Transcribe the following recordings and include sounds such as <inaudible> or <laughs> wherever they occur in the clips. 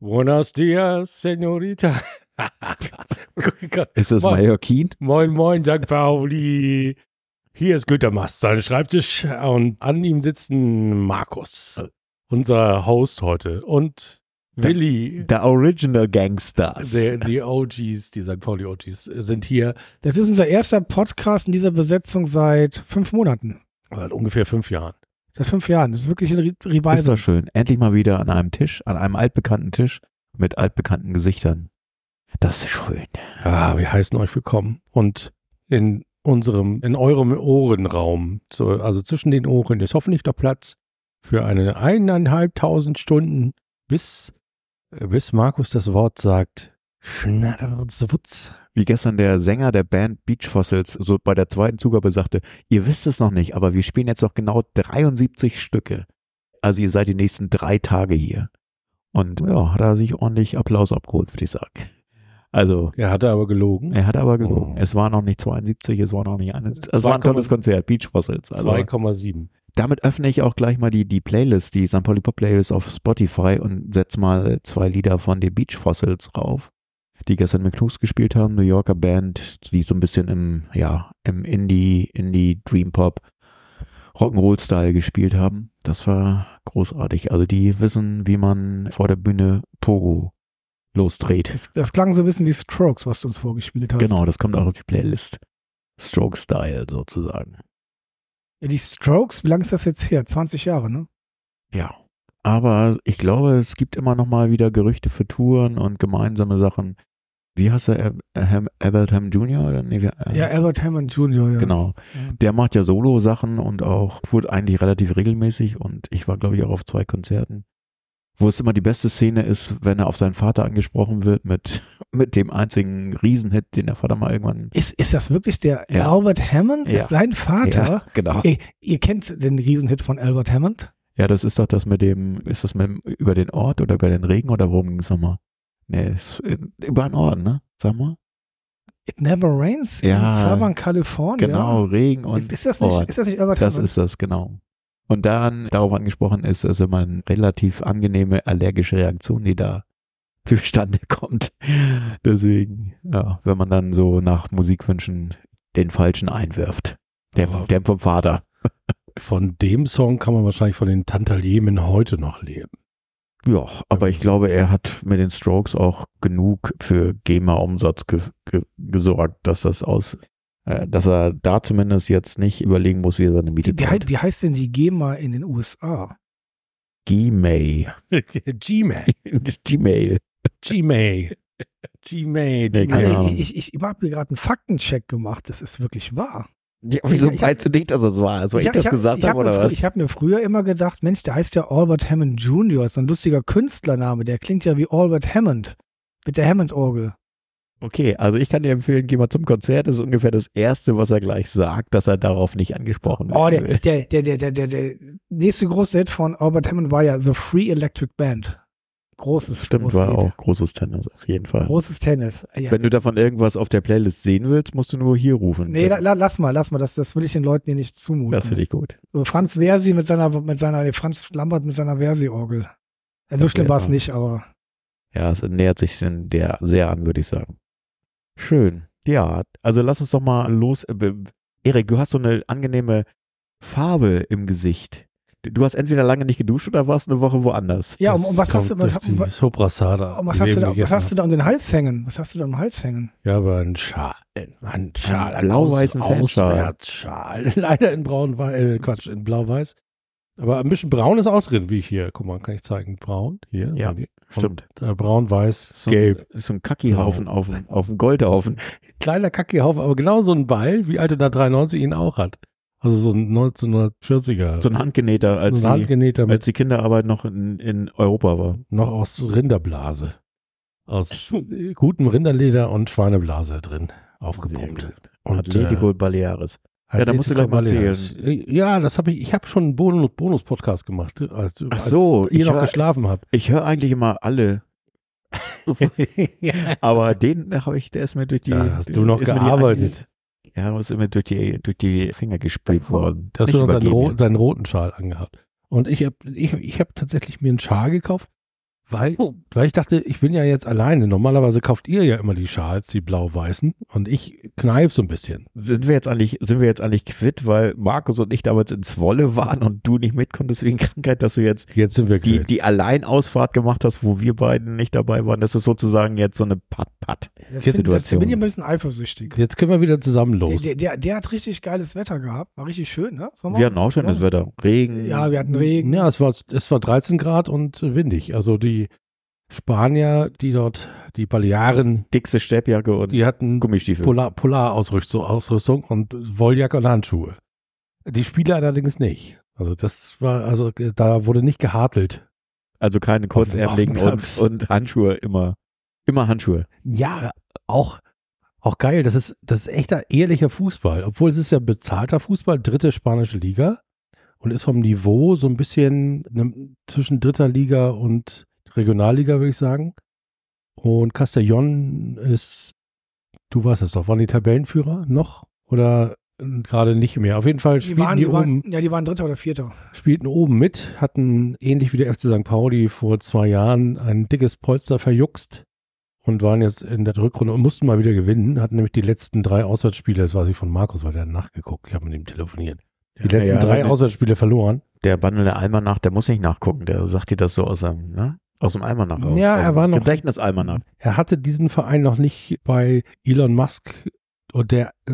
Buenos dias, Senorita. Ist das. Mallorquin? Moin, moin, St. Pauli. Hier ist Günter Mast, sein Schreibtisch und an ihm sitzen Markus, unser Host heute und Willi, The Original Gangsters. der, die OGs, die St. Pauli OGs sind hier Das ist unser erster Podcast in dieser Besetzung seit fünf Monaten. seit ungefähr fünf Jahren. Seit fünf Jahren. Das ist wirklich ein Re ist Revival. doch schön. Endlich mal wieder an einem Tisch, an einem altbekannten Tisch mit altbekannten Gesichtern. Das ist schön. Ja, wir heißen euch willkommen und in unserem, in eurem Ohrenraum, so, also zwischen den Ohren ist hoffentlich noch Platz für eine eineinhalbtausend Stunden, bis, bis Markus das Wort sagt, Schnarzwutz. Wie gestern der Sänger der Band Beach Fossils so bei der zweiten Zugabe sagte, ihr wisst es noch nicht, aber wir spielen jetzt noch genau 73 Stücke. Also ihr seid die nächsten drei Tage hier. Und ja, hat er sich ordentlich Applaus abgeholt, würde ich sagen. Also, Er hatte aber gelogen. er hat aber gelogen. Oh. Es war noch nicht 72, es war noch nicht eine. Es war ein 2,7. tolles Konzert, Beach Fossils. Also, 2,7. Damit öffne ich auch gleich mal die, die Playlist, die St. Pauli Pop Playlist auf Spotify und setze mal zwei Lieder von den Beach Fossils rauf, die gestern mit Knus gespielt haben, New Yorker Band, die so ein bisschen im, ja, im Indie, Indie Dream Pop Rock'n'Roll Style gespielt haben. Das war großartig. Also die wissen, wie man vor der Bühne Pogo losdreht. Das, das klang so ein bisschen wie Strokes, was du uns vorgespielt hast. Genau, das kommt auch auf die Playlist. Stroke Style sozusagen. Ja, die Strokes, wie lange ist das jetzt her? 20 Jahre, ne? Ja. Aber ich glaube, es gibt immer noch mal wieder Gerüchte für Touren und gemeinsame Sachen. Wie heißt er? Ham- Albert Ham Jr.? Oder? Nee, äh, Ja, Albert Hammond Jr., ja. Genau. Ja. Der macht ja Solo-Sachen und auch tourt eigentlich relativ regelmäßig und ich war, glaube ich, auch auf zwei Konzerten. Wo es immer die beste Szene ist, wenn er auf seinen Vater angesprochen wird mit, <laughs> mit dem einzigen Riesenhit, den der Vater mal irgendwann. Ist, ist das wirklich der Ja. Albert Hammond? Ja. Ist sein Vater? Ja, genau. Ihr, ihr kennt den Riesenhit von Albert Hammond? Ja, das ist doch das mit dem, ist das mit dem, über den Ort oder über den Regen oder worum ging es nochmal? Nee, ist, äh, über den Ort, ne? Sag mal. It Never Rains Ja. in Southern California. Genau, Regen und Ist, ist, das nicht, Ort. ist das nicht Albert Das Hammond? ist das, genau. Und dann darauf angesprochen ist, also immer eine relativ angenehme allergische Reaktion, die da <laughs> zustande kommt. Deswegen, ja, wenn man dann so nach Musikwünschen den falschen einwirft. Der, Wow. der vom Vater. Von dem Song kann man wahrscheinlich von den Tantaliemen heute noch leben. Ja, aber ich glaube, er hat mit den Strokes auch genug für GEMA-Umsatz ge ge gesorgt, dass das aus, dass er da zumindest jetzt nicht überlegen muss, wie er seine Miete Wie, zahlt. wie heißt denn die GEMA in den USA? Gmail. <laughs> Gmail. <laughs> Gmail. Gmail. Gmail. Nee, Also ich, ich, ich habe mir gerade einen Faktencheck gemacht. Das ist wirklich wahr. Ja, wieso Ich- ich meinst du nicht, dass das war? Also ich, hab- das hab- gesagt ich habe hab mir oder was? Ich habe mir früher immer gedacht, Mensch, der heißt ja Albert Hammond Jr. Ist ein lustiger Künstlername. Der klingt ja wie Albert Hammond. Mit der Hammond-Orgel. Okay, also ich kann dir empfehlen, geh mal zum Konzert. Das ist ungefähr das Erste, was er gleich sagt, dass er darauf nicht angesprochen wird. Oh, der, der, der, der, der, der, der nächste große Hit von Albert Hammond war ja The Free Electric Band. Großes, Stimmt, großes war Lied. auch großes Tennis, auf jeden Fall. Großes Tennis. Ja, Wenn du davon irgendwas auf der Playlist sehen willst, musst du nur hier rufen. nee, la, la, lass mal, lass mal. Das, das will ich den Leuten hier nicht zumuten. das finde ich gut. So Franz Versi mit seiner, mit seiner, nee, Franz Lambert mit seiner Versi-Orgel. Ja, so schlimm war es nicht, aber Ja, es nähert sich in der sehr an, würde ich sagen. Schön. Ja, also lass uns doch mal los. äh, Erik, du hast so eine angenehme Farbe im Gesicht. Du hast entweder lange nicht geduscht oder warst eine Woche woanders. ja, um, um was hast du, um, was, um was hast du da, was hast du da um den Hals hängen? Was hast du da um den Hals hängen? Ja, aber ein Schal. Ein Schal. Einen blau-weißen. Auswärtsschal. <laughs> Leider in braun, äh, Quatsch, in blau-weiß. Aber ein bisschen braun ist auch drin, wie hier. Guck mal, kann ich zeigen. Braun. Hier. Ja, Und Stimmt. Äh, braun, weiß, So, gelb. Ist so ein Kackihaufen auf, dem- auf dem Goldhaufen. Kleiner Kackehaufen, aber genau so ein Ball, wie Alter da 93 ihn auch hat. Also so ein 1940er. So ein Handgenähter, als, so ein die, handgenähter mit als die Kinderarbeit noch in, in Europa war. noch aus Rinderblase. Aus äh, gutem Rinderleder und Schweineblase drin aufgepumpt. Und, Atletico Baleares. Ja, da musst du gleich mal Baleares. Ja, das habe ich. Ich habe schon einen Bonus- Bonus-Podcast gemacht, als, Ach so, als ihr noch hör- geschlafen habt. Ich höre eigentlich immer alle. <laughs> <laughs> Aber den habe ich, der ist mir durch die. ja, hast du noch ist mir die gearbeitet. Ja, muss immer durch die, durch die Finger gespielt worden. Da hast Nicht du noch übergeben ro deinen roten Schal angehabt. Und ich habe ich, ich hab tatsächlich mir einen Schal gekauft, weil, weil ich dachte, ich bin ja jetzt alleine. Normalerweise kauft ihr ja immer die Schals, die blau-weißen. Und ich kneif so ein bisschen. Sind wir jetzt eigentlich, sind wir jetzt eigentlich quitt, weil Markus und ich damals ins Wolle waren und du nicht mit konntest wegen <laughs> Krankheit, dass du jetzt Jetzt sind wir die, quitt. die Alleinausfahrt gemacht hast, wo wir beiden nicht dabei waren. Das ist sozusagen jetzt so eine Pat-Pat. Jetzt, Hier find, jetzt Situation. bin ich ein bisschen eifersüchtig. Jetzt können wir wieder zusammen los. der, der, der hat richtig geiles Wetter gehabt. War richtig schön, ne? Sommer? Wir hatten auch schönes Ja. Wetter. Regen. Ja, wir hatten Regen. Ja, es war, es war 13 Grad und windig. Also die Spanier, die dort, die Balearen, Dickste Steppjacke und die hatten Gummistiefel. Polar, Polarausrüstung Ausrüstung und Wolljacke und Handschuhe. Die Spieler allerdings nicht. Also das war, also da wurde nicht gehartelt. Also keine kurzärmeligen und, und Handschuhe immer. Immer Handschuhe. Ja, auch, auch geil. Das ist, das ist echter ehrlicher Fußball. Obwohl es ist ja bezahlter Fußball, dritte spanische Liga und ist vom Niveau so ein bisschen ne, zwischen dritter Liga und Regionalliga, würde ich sagen. Und Castellón ist, du warst es doch, waren die Tabellenführer noch oder äh, gerade nicht mehr? Auf jeden Fall Die spielten waren, die, die oben, waren, ja, die waren Dritter oder Vierter. spielten oben mit, hatten ähnlich wie der FC St. Pauli vor zwei Jahren ein dickes Polster verjuckst und waren jetzt in der Rückrunde und mussten mal wieder gewinnen, hatten nämlich die letzten drei Auswärtsspiele, das weiß ich von Markus, weil der hat nachgeguckt, ich habe mit ihm telefoniert. Die letzten ja, drei ja. Auswärtsspiele verloren. Der Bandel der Almanach, der muss nicht nachgucken. Der sagt dir das so aus dem, ne? Aus dem Almanach raus. Ja, er war noch- Gedächtnis Almanach. Er hatte diesen Verein noch nicht bei Elon Musk und der äh,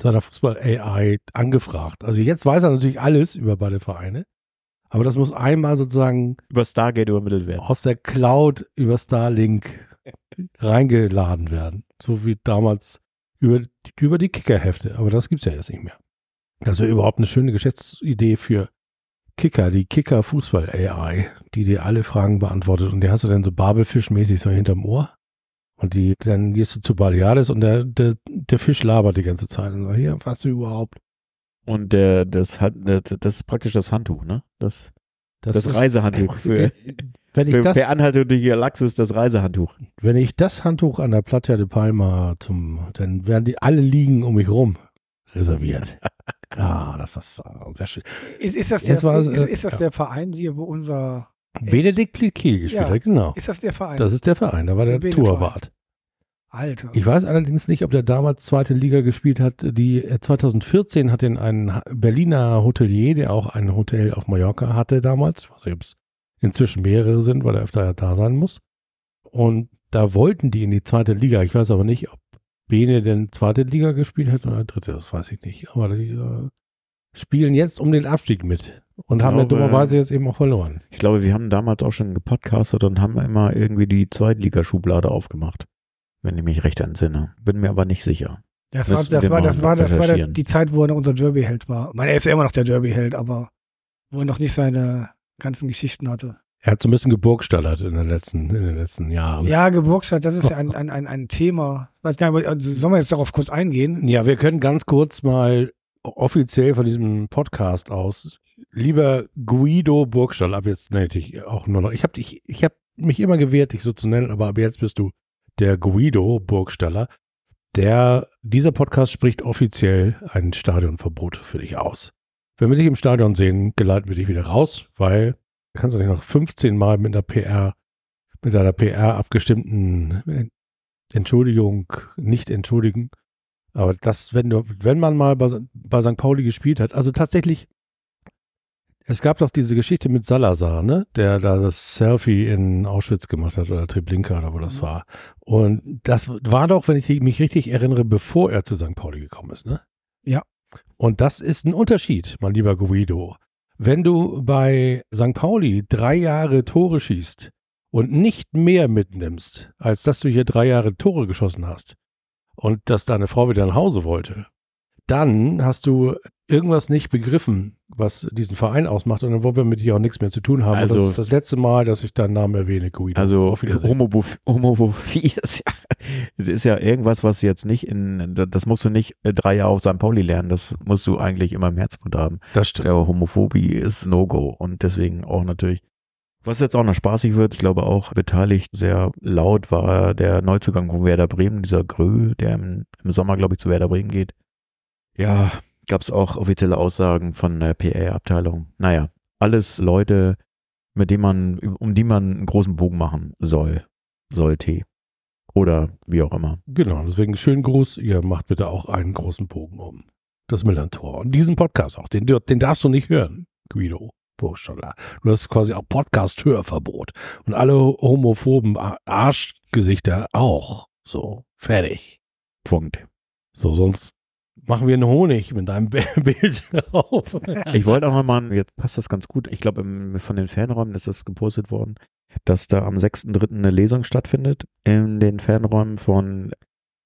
seiner Fußball-AI angefragt. Also jetzt weiß er natürlich alles über beide Vereine, aber das muss einmal sozusagen Über Stargate übermittelt werden. aus der Cloud über Starlink reingeladen werden. So wie damals über, über die Kickerhefte. Aber das gibt's ja jetzt nicht mehr. Das wäre überhaupt eine schöne Geschäftsidee für Kicker, die Kicker-Fußball-AI, die dir alle Fragen beantwortet. Und die hast du dann so Babelfischmäßig so hinterm Ohr. Und die, dann gehst du zu Baleades und der, der, der Fisch labert die ganze Zeit. Und sagt, hier, was du überhaupt? Und der, das hat, das das ist praktisch das Handtuch, ne? Das, das, ist- Reisehandtuch für, <laughs> wenn ich für das, per Anhaltung durch die Galaxis das Reisehandtuch. Wenn ich das Handtuch an der Playa de Palma zum, dann werden die alle liegen um mich rum reserviert. <laughs> Ah, das ist äh, sehr schön. Ist, ist das, der, war ist, äh, ist das ja. der Verein hier, wo unser. Benedikt Pliquet gespielt Ja. hat, genau. Ist das der Verein? Das ist der Verein, da war der Der. Torwart. Alter. Ich weiß allerdings nicht, ob der damals zweite Liga gespielt hat. Die äh, 2014 hat ihn ein Berliner Hotelier, der auch ein Hotel auf Mallorca hatte damals. Ich weiß nicht, ob es inzwischen mehrere sind, weil er öfter da sein muss. Und da wollten die in die zweite Liga. Ich weiß aber nicht, ob Bene denn zweite Liga gespielt hat oder dritte, das weiß ich nicht. Aber die äh, spielen jetzt um den Abstieg mit und Ich haben ja glaube, dummerweise jetzt eben auch verloren. Ich glaube, wir haben damals auch schon gepodcastet und haben immer irgendwie die Zweitligaschublade aufgemacht. Wenn ich mich recht entsinne. Bin mir aber nicht sicher. Das war, das war, das war, das war das, recherchieren. die Zeit, wo er noch unser Derby-Held war. Ich meine, er ist ja immer noch der Derby-Held, aber wo er noch nicht seine ganzen Geschichten hatte. Er hat so ein bisschen geburgstallert in den letzten, in den letzten Jahren. Ja, Geburtsstadt, das ist ja ein, ein, ein, ein Thema. Weiß gar nicht, aber, sollen wir jetzt darauf kurz eingehen? Ja, wir können ganz kurz mal offiziell von diesem Podcast aus, lieber Guido Burgstall, ab jetzt nenne ich dich auch nur noch, ich habe dich, ich habe mich immer gewehrt, dich so zu nennen, aber ab jetzt bist du der Guido Burgstaller. Der, dieser Podcast spricht offiziell ein Stadionverbot für dich aus. Wenn wir dich im Stadion sehen, geleiten wir dich wieder raus, weil kannst du nicht noch 15 Mal mit einer PR, mit einer PR abgestimmten Entschuldigung nicht entschuldigen. Aber das, wenn du, wenn man mal bei, bei St. Pauli gespielt hat, also tatsächlich, es gab doch diese Geschichte mit Salazar, ne, der da das Selfie in Auschwitz gemacht hat oder Treblinka oder wo das Mhm. war. Und das war doch, wenn ich mich richtig erinnere, bevor er zu St. Pauli gekommen ist, ne? Ja. Und das ist ein Unterschied, mein lieber Guido. Wenn du bei St. Pauli drei Jahre Tore schießt und nicht mehr mitnimmst, als dass du hier drei Jahre Tore geschossen hast und dass deine Frau wieder nach Hause wollte, dann hast du irgendwas nicht begriffen, was diesen Verein ausmacht und dann wollen wir mit dir auch nichts mehr zu tun haben. Also- das ist das letzte Mal, dass ich deinen Namen erwähne, Guido. Also Homophobie <laughs> ist ja, ist ja irgendwas, was jetzt nicht in, das musst du nicht drei Jahre auf St. Pauli lernen, das musst du eigentlich immer im Herzblut haben. Das stimmt. Der Homophobie ist No-Go und deswegen auch natürlich, was jetzt auch noch spaßig wird, ich glaube auch beteiligt sehr laut war der Neuzugang von Werder Bremen, dieser Grö, der im, im Sommer, glaube ich, zu Werder Bremen geht. Ja, gab es auch offizielle Aussagen von der PA-Abteilung. Naja, alles Leute, mit denen man, um die man einen großen Bogen machen soll, sollte. Oder wie auch immer. Genau, deswegen schönen Gruß. Ihr macht bitte auch einen großen Bogen um das Millantor. Und diesen Podcast auch, den, den darfst du nicht hören, Guido. Du hast quasi auch Podcast-Hörverbot. Und alle homophoben Arschgesichter auch. So, fertig. Punkt. So, sonst machen wir einen Honig mit deinem <laughs> Bild drauf. Ich wollte auch nochmal, jetzt passt das ganz gut, ich glaube, von den Fanräumen ist das gepostet worden, dass da am 6.3. eine Lesung stattfindet in den Fanräumen von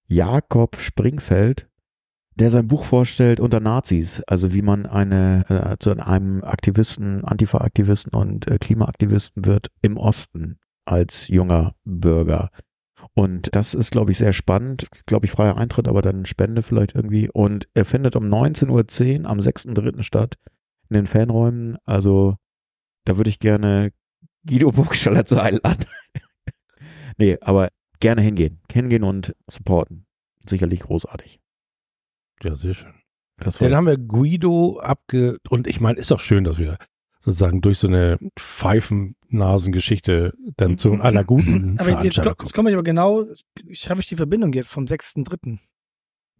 Jakob Springfeld, der sein Buch vorstellt unter Nazis, also wie man eine äh, zu einem Aktivisten, Antifa-Aktivisten und äh, Klimaaktivisten wird im Osten als junger Bürger. Und das ist, glaube ich, sehr spannend. Glaube ich, freier Eintritt, aber dann Spende vielleicht irgendwie. Und er findet um 19.10 Uhr am 6.3. statt in den Fanräumen. Also da würde ich gerne Guido Burgstaller zu einladen. <laughs> nee, aber gerne hingehen. Hingehen und supporten. Sicherlich großartig. Ja, sehr schön. Dann haben wir Guido abge... Und ich meine, ist doch schön, dass wir sozusagen durch so eine Pfeifennasengeschichte dann zu einer guten aber jetzt, jetzt komme ich aber genau, ich habe ich die Verbindung jetzt vom 6.3.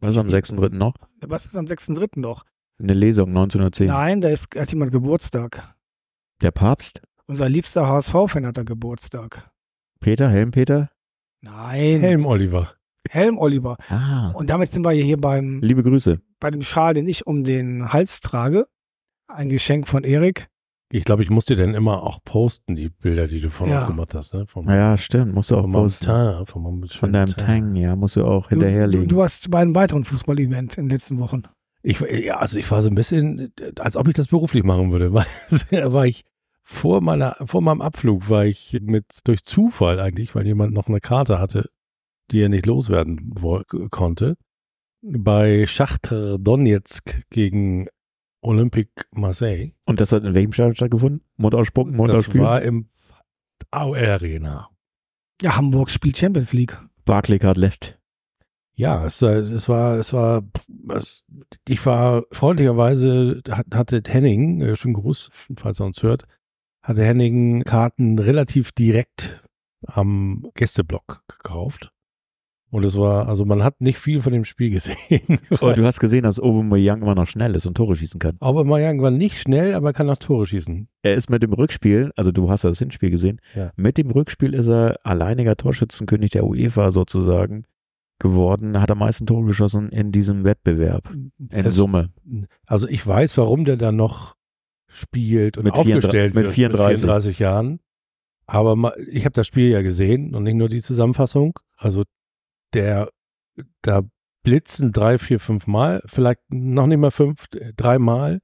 Was ist am 6.3. noch? Was ist am 6.3. noch? Eine Lesung 1910. Nein, da ist, hat jemand Geburtstag. Der Papst? Unser liebster HSV-Fan hat da Geburtstag. Peter, Helm Peter? Nein. Helm Oliver. Helm Oliver. Ah. Und damit sind wir hier beim. Liebe Grüße. Bei dem Schal, den ich um den Hals trage. Ein Geschenk von Erik. Ich glaube, ich muss dir dann immer auch posten, die Bilder, die du von Ja. uns gemacht hast. Ne? Vom, Ja, stimmt. Musst du auch von posten. Teint, von, Von deinem. Tang, ja, musst du auch Du, hinterherlegen. du warst bei einem weiteren Fußball-Event in den letzten Wochen. Ich, ja, also ich war so ein bisschen, als ob ich das beruflich machen würde. <laughs> Weil, war ich vor meiner, vor meinem Abflug war ich mit durch Zufall eigentlich, weil jemand noch eine Karte hatte, die er nicht loswerden konnte, bei Schachter Donetsk gegen Olympique Marseille. Und das hat in welchem Stadion stattgefunden? Ausspucken, Mund Das war im AOL Arena. Ja, Hamburg spielt Champions League. Barclaycard left. Ja, es, war- es war, es war, es, ich war freundlicherweise, hat, hatte Henning, äh, schönen Gruß, falls er uns hört, hatte Henning Karten relativ direkt am Gästeblock gekauft. Und es war, also man hat nicht viel von dem Spiel <laughs> gesehen. Oh, du hast gesehen, dass Aubameyang immer noch schnell ist und Tore schießen kann. Aber Mayang war nicht schnell, aber er kann auch Tore schießen. Er ist mit dem Rückspiel, also du hast ja das Hinspiel gesehen, Ja. mit dem Rückspiel ist er alleiniger Torschützenkönig der UEFA sozusagen geworden, hat am meisten Tore geschossen in diesem Wettbewerb. In Es- Summe. Also ich weiß, warum der da noch spielt und Mit aufgestellt 34 mit wird 34. mit 34 Jahren. Aber ich habe das Spiel ja gesehen und nicht nur die Zusammenfassung. Also der, da blitzen drei, vier, fünf Mal, vielleicht noch nicht mal fünf, äh, drei Mal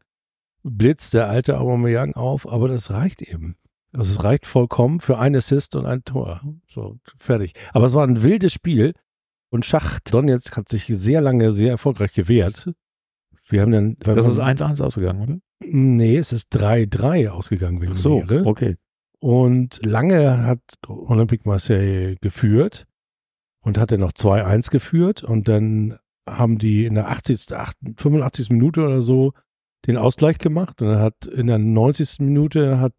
blitzt der alte Aubameyang auf, aber das reicht eben. Also es reicht vollkommen für ein Assist und ein Tor. So, fertig. Aber es war ein wildes Spiel und Schacht Donetsk hat sich sehr lange sehr erfolgreich gewehrt. Wir haben dann, Das ist 1-1 ausgegangen, oder? Nee, es ist 3-3 ausgegangen wegen Ach so, Lehre. okay. Und lange hat Olympique Marseille geführt und hat dann noch 2-1 geführt und dann haben die in der 80., 88, 85. Minute oder so den Ausgleich gemacht und dann hat in der 90. Minute hat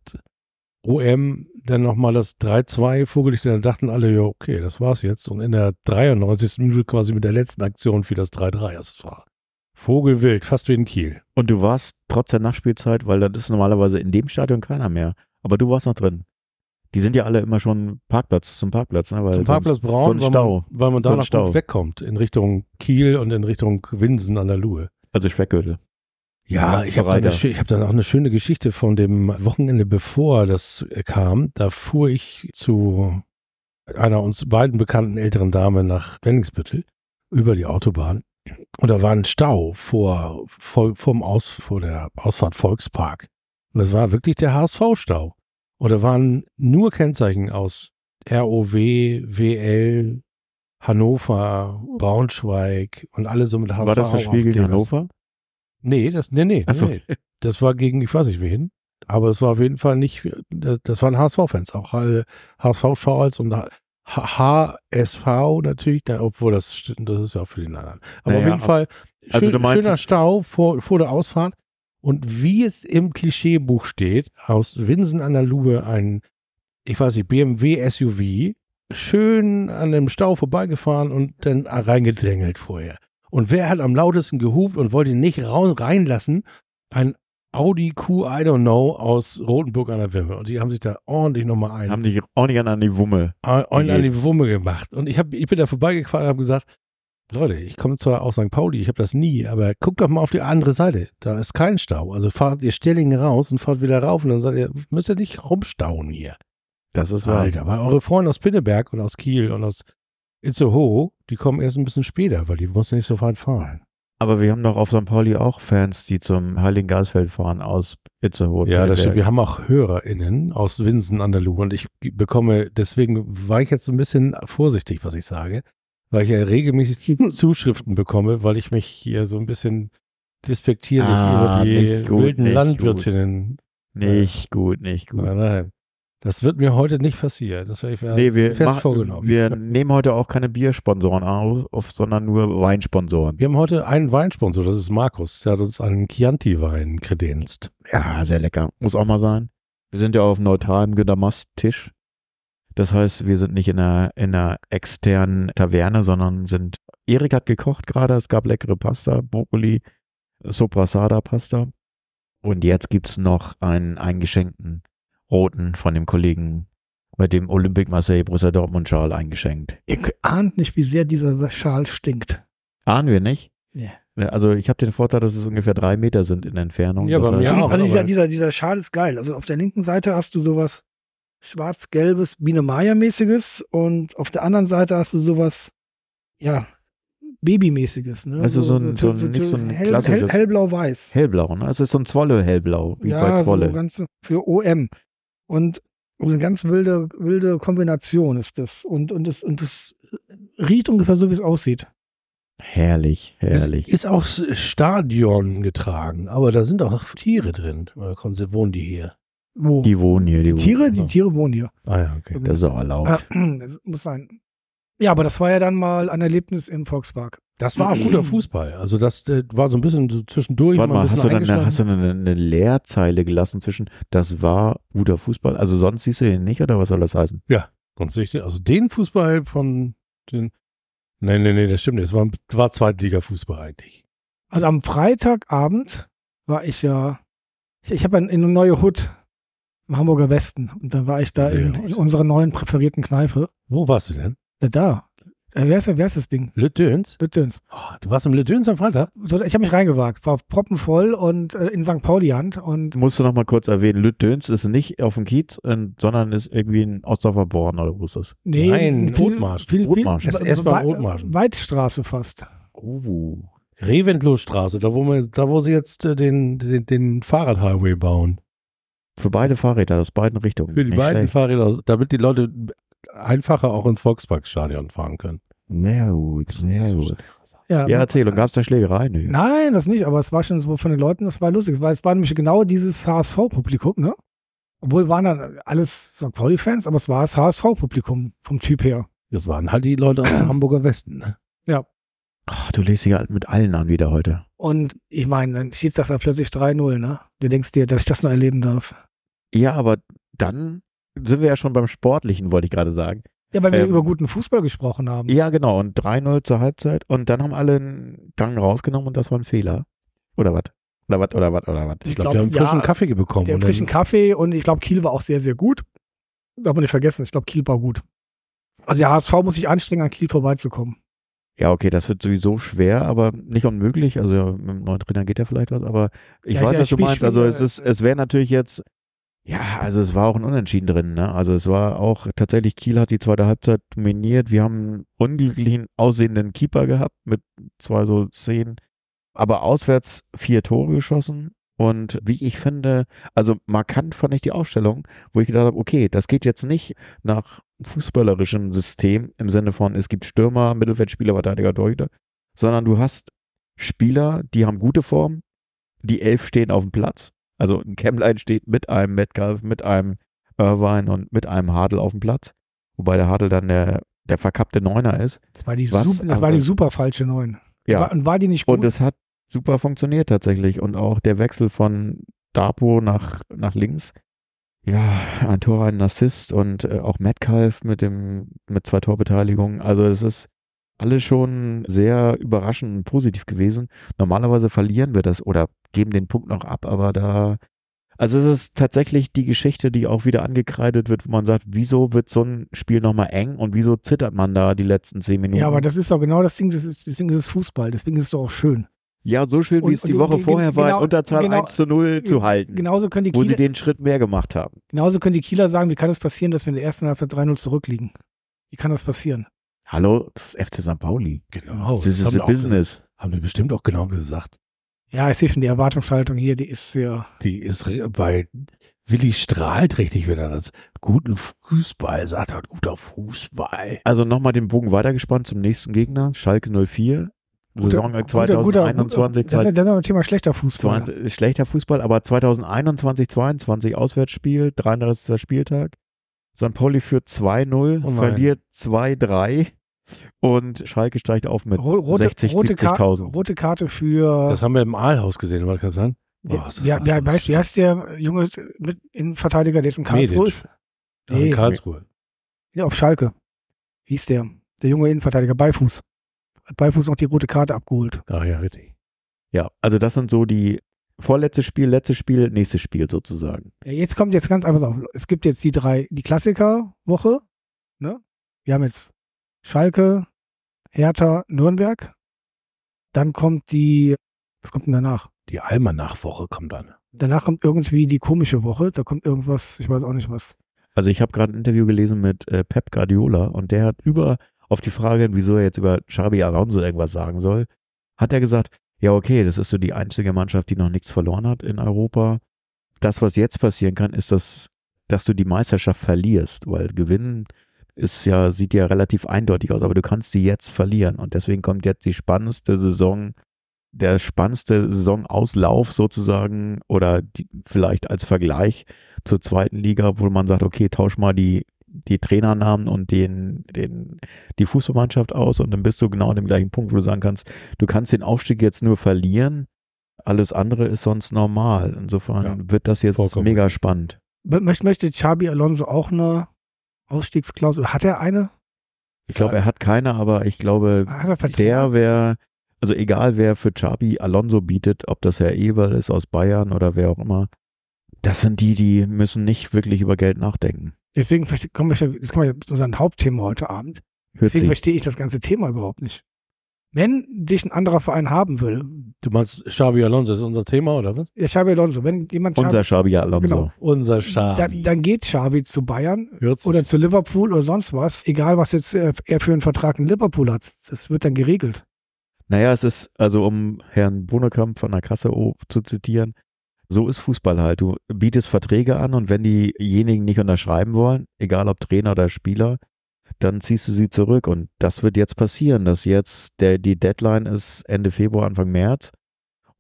OM dann nochmal das 3-2 vorgelegt und dann dachten alle, ja okay, das war's jetzt und in der 93. Minute quasi mit der letzten Aktion fiel das 3-3. Also es war Vogelwild, fast wie in Kiel. Und du warst trotz der Nachspielzeit, weil das ist normalerweise in dem Stadion keiner mehr, aber du warst noch drin. Die sind ja alle immer schon Parkplatz zum Parkplatz, ne? Weil Zum Parkplatz Braun, so weil, Stau. Man, weil man So da Stau. gut wegkommt in Richtung Kiel und in Richtung Winsen an der Luhe. Also Speckgürtel. Ja, Ja, ich habe dann, hab dann auch eine schöne Geschichte von dem Wochenende, bevor das äh, kam. Da fuhr ich zu einer uns beiden bekannten älteren Dame nach Wenningsbüttel über die Autobahn. Und da war ein Stau vor, vor, vom Aus, vor der Ausfahrt Volkspark. Und das war wirklich der HSV-Stau. Da waren nur Kennzeichen aus ROW, WL, Hannover, Braunschweig und alle so mit HSV. War das das Spiel gegen. Hannover? Nee, das, nee, nee, so. nee. Das war gegen, ich weiß nicht wen, aber es war auf jeden Fall nicht, das waren HSV-Fans, auch HSV-Schals und HSV natürlich, obwohl das das ist ja auch für den anderen. Aber auf Naja, jeden ab- Fall Also schön, du meinst- schöner Stau vor, vor der Ausfahrt. Und wie es im Klischeebuch steht, aus Winsen an der Luhe ein, ich weiß nicht, BMW SUV, schön an dem Stau vorbeigefahren und dann reingedrängelt vorher. Und wer hat am lautesten gehupt und wollte ihn nicht reinlassen? Ein Audi Q, I don't know, aus Rotenburg an der Wimme. Und die haben sich da ordentlich nochmal ein, Haben dich ordentlich an die Wumme. ein, an die Wumme gemacht. Und ich, hab, ich bin da vorbeigefahren und habe gesagt, Leute, ich komme zwar aus St. Pauli, ich habe das nie, aber guckt doch mal auf die andere Seite. Da ist kein Stau. Also fahrt ihr Stellingen raus und fahrt wieder rauf und dann sagt ihr, müsst ihr nicht rumstauen hier. Das ist wahr. Alter, weil eure Freunde aus Pinneberg und aus Kiel und aus Itzehoe, die kommen erst ein bisschen später, weil die mussten nicht so weit fahren. Aber wir haben doch auf St. Pauli auch Fans, die zum Heiligen Geistfeld fahren aus Itzehoe. Ja, das stimmt. Wir haben auch HörerInnen aus Winsen an der Luhe und ich bekomme, deswegen war ich jetzt ein bisschen vorsichtig, was ich sage, weil ich ja regelmäßig <laughs> Zuschriften bekomme, weil ich mich hier so ein bisschen despektierlich Ah, über die gut, wilden nicht Landwirtinnen. Nicht gut, nicht gut. Nein, nein. Das wird mir heute nicht passieren. Das werde ich mir Nee, wir, fest mach- vorgenommen. wir nehmen heute auch keine Biersponsoren auf, sondern nur Weinsponsoren. Wir haben heute einen Weinsponsor, das ist Markus. Der hat uns einen Chianti-Wein kredenzt. Ja, sehr lecker. Muss auch mal sein. Wir sind ja auf neutralem Gedamast-Tisch. Das heißt, wir sind nicht in einer, in einer externen Taverne, sondern sind. Erik hat gekocht gerade, es gab leckere Pasta, Brokkoli, Soprasada-Pasta. Und jetzt gibt's noch einen eingeschenkten roten von dem Kollegen mit dem Olympique Marseille Borussia Dortmund Schal eingeschenkt. Ihr ahnt nicht, wie sehr dieser Schal stinkt. Ahnen wir nicht? Nee. Also ich habe den Vorteil, dass es ungefähr drei Meter sind in Entfernung. Ja, Das bei mir heißt- auch. also dieser, aber- dieser, dieser Schal ist geil. Also auf der linken Seite hast du sowas schwarz-gelbes Biene Maya-mäßiges und auf der anderen Seite hast du sowas, ja, Babymäßiges. Ne? Also so ein- so ein- nicht so ein hell, hell, klassisches- hellblau-weiß. Hellblau, ne? Es ist so ein Zwolle-Hellblau, wie ja, bei Zwolle. so ganz für OM. Und eine ganz wilde, wilde Kombination ist das. Und, und es, und es riecht ungefähr so, wie es aussieht. herrlich, herrlich. Ist, ist auch Stadion getragen, aber da sind auch Tiere drin. Oder kommen sie, wohnen die hier? Wo? die wohnen hier, die, Die Tiere, wohnen. die Tiere wohnen hier. Ah ja, okay. Das ist auch erlaubt. Ah, <clears throat> Das muss sein. Ja, aber das war ja dann mal ein Erlebnis im Volkspark. Das war auch guter Fußball. Also das äh, war so ein bisschen so zwischendurch. Warte mal hast du, dann eine, hast du eine, eine Leerzeile gelassen zwischen, das war guter Fußball, also sonst siehst du den nicht, oder was soll das heißen? Sonst sehe ich den, also den Fußball von den. Nein, nein, nein, das stimmt nicht. Es war, war Zweitliga-Fußball eigentlich. Also am Freitagabend war ich ja, ich, ich habe in, in eine neue Hut im Hamburger Westen und dann war ich da in, in unserer neuen präferierten Kneipe. Wo warst du denn? Da, da. Äh, wer, ist, wer ist das Ding? Le Döns? Lüttens. Oh, du warst im Le Döns am Freitag? So, Ich habe mich reingewagt, war proppenvoll und äh, in St. Pauli-Hand und Musst du noch mal kurz erwähnen, Lüttdöns ist nicht auf dem Kiez, äh, sondern ist irgendwie in Ostdorfer Born, oder wo ist das? nee, Nein, viel, Rotmarsch. Viel, viel, Rotmarsch. Ist erst bei Wei- Rotmarschen. Weidstraße fast. Oh. Reventlow-Straße, da wo, wir, da wo sie jetzt äh, den, den, den Fahrradhighway bauen. Für beide Fahrräder aus beiden Richtungen. Für die Nicht beiden schlecht. Fahrräder, damit die Leute einfacher auch ins Volksparkstadion fahren können. Sehr gut, sehr gut. Ja, Ja, erzähl, und gab es da Schlägerei? Nö. Nein, das nicht, aber es war schon so von den Leuten, das war lustig, weil es war nämlich genau dieses HSV-Publikum, ne? Obwohl waren dann alles St. Pauli-Fans, aber es war das HSV-Publikum vom Typ her. Das waren halt die Leute aus dem <clears throat> Hamburger Westen. Ne? Ach, du legst dich ja mit allen an wieder heute. Und ich meine, dann steht das da plötzlich 3-0, ne? Du denkst dir, dass ich das noch erleben darf. Ja, aber dann sind wir ja schon beim Sportlichen, wollte ich gerade sagen. Ja, weil wir Ähm, über guten Fußball gesprochen haben. Ja, genau. Und 3-0 zur Halbzeit. Und dann haben alle einen Gang rausgenommen und das war ein Fehler. Oder was? Oder was? Oder was? Oder was? Ich Ich glaube, glaub, die haben frischen ja, Kaffee bekommen. Der und frischen dann- Kaffee und ich glaube, Kiel war auch sehr, sehr gut. Darf man nicht vergessen, ich glaube, Kiel war gut. Also der HSV muss sich anstrengen, an Kiel vorbeizukommen. Ja, okay, das wird sowieso schwer, aber nicht unmöglich. Also ja, mit dem neuen Trainer geht ja vielleicht was, aber ich Ja, weiß, ja, was du meinst. Also es ist, es wäre natürlich jetzt, ja, also es war auch ein Unentschieden drin, ne? Also es war auch tatsächlich, Kiel hat die zweite Halbzeit dominiert. Wir haben einen unglücklichen aussehenden Keeper gehabt mit zwei so Szenen, aber auswärts vier Tore geschossen. Und wie ich finde, also markant fand ich die Aufstellung, wo ich gedacht habe, okay, das geht jetzt nicht nach fußballerischem System im Sinne von, es gibt Stürmer, Mittelfeldspieler, Verteidiger, Torhüter, sondern du hast Spieler, die haben gute Form, die elf stehen auf dem Platz. Also ein Kemlein steht mit einem Metcalf, mit einem Irvine und mit einem Hadel auf dem Platz. Wobei der Hadel dann der, der verkappte Neuner ist. Das war die, Was sup- das war die super falsche Neun. Ja. War, und war die nicht gut? Und es hat super funktioniert tatsächlich. Und auch der Wechsel von Dapo nach, nach links. Ja, ein Tor, ein Assist und äh, auch Metcalf mit dem, mit zwei Torbeteiligungen. Also es ist alles schon sehr überraschend und positiv gewesen. Normalerweise verlieren wir das oder geben den Punkt noch ab, aber da, also es ist tatsächlich die Geschichte, die auch wieder angekreidet wird, wo man sagt, wieso wird so ein Spiel nochmal eng und wieso zittert man da die letzten zehn Minuten? ja, aber das ist doch genau das Ding, das ist, deswegen ist es Fußball, deswegen ist es doch auch schön. Ja, so schön, wie Und- es die und Woche ge- vorher war, genau- in Unterzahl genau- 1 zu 0 zu halten, Genauso können, die wo sie Kieler, den Schritt mehr gemacht haben. genauso können die Kieler sagen, wie kann es passieren, dass wir in der ersten Halbzeit 3-0 zurückliegen? Wie kann das passieren? Hallo, das ist FC St. Pauli. Genau. This is a auch business. ge- Haben wir bestimmt auch genau gesagt. Ja, ich sehe schon die Erwartungshaltung hier, die ist sehr. Die ist bei Willi strahlt richtig, wenn er das guten Fußball sagt. Er, guter Fußball. Also nochmal den Bogen weitergespannt zum nächsten Gegner, Schalke 04. Saison guter- 2021, Das, ist- das ist noch ein Thema schlechter Fußball. 20, schlechter Fußball, aber 2021, 22 Auswärtsspiel, 33. Spieltag. St. Pauli führt 2-0, Oh verliert 2-3 und Schalke steigt auf mit Ro- rote, 60, rote, Ka 70.000. rote Karte für. Das haben wir im Aalhaus gesehen, wollte ich sagen. Ist ja, was ja, los. weißt, wie heißt der junge mit Innenverteidiger, der jetzt in Karlsruhe Medic. ist? Ja, in Nee. Karlsruhe. Ja, auf Schalke. Wie hieß der? Der junge Innenverteidiger, Beifuß. Hat Beifuß noch die rote Karte abgeholt. Ach ja, richtig. Ja, also das sind so die vorletztes Spiel, letztes Spiel, nächstes Spiel sozusagen. Ja, jetzt kommt jetzt ganz einfach auf. Es gibt jetzt die drei, die Klassikerwoche. Ne? Wir haben jetzt Schalke, Hertha, Nürnberg. Dann kommt die, was kommt denn danach? Die Almanach-Woche kommt dann. Danach kommt irgendwie die komische Woche. Da kommt irgendwas, ich weiß auch nicht was. Also ich habe gerade ein Interview gelesen mit äh, Pep Guardiola und der hat über auf die Frage, wieso er jetzt über Xabi Alonso irgendwas sagen soll, hat er gesagt, ja okay, das ist so die einzige Mannschaft, die noch nichts verloren hat in Europa. Das, was jetzt passieren kann, ist, dass, dass du die Meisterschaft verlierst, weil gewinnen ist ja, sieht ja relativ eindeutig aus, aber du kannst sie jetzt verlieren und deswegen kommt jetzt die spannendste Saison, der spannendste Saisonauslauf sozusagen oder die, vielleicht als Vergleich zur zweiten Liga, wo man sagt, okay, tausch mal die, die Trainernamen und den, den, die Fußballmannschaft aus und dann bist du genau an dem gleichen Punkt, wo du sagen kannst, du kannst den Aufstieg jetzt nur verlieren, alles andere ist sonst normal. Insofern Ja, wird das jetzt vollkommen mega spannend. Möchte, möchte Xabi Alonso auch eine Ausstiegsklausel? Hat er eine? Ich glaube, er hat keine, aber ich glaube, Vertrag? der wäre, also egal wer für Xabi Alonso bietet, ob das Herr Eberl ist aus Bayern oder wer auch immer, das sind die, die müssen nicht wirklich über Geld nachdenken. Deswegen kommen wir, das kommen wir zu unserem Hauptthema heute Abend. Hört Deswegen sich. verstehe ich das ganze Thema überhaupt nicht. Wenn dich ein anderer Verein haben will, Du meinst Xabi Alonso ist unser Thema, oder was? ja, Xabi Alonso, wenn jemand Xabi, Unser Xabi Alonso. Genau. Unser Xabi. dann, dann geht Xabi zu Bayern oder zu Liverpool oder sonst was, egal was jetzt äh, er für einen Vertrag in Liverpool hat. Das wird dann geregelt. Naja, es ist, also um Herrn Bonekamp von der Kasse O zu zitieren, so ist Fußball halt. Du bietest Verträge an und wenn diejenigen nicht unterschreiben wollen, egal ob Trainer oder Spieler, dann ziehst du sie zurück. Und das wird jetzt passieren, dass jetzt der, die Deadline ist Ende Februar, Anfang März.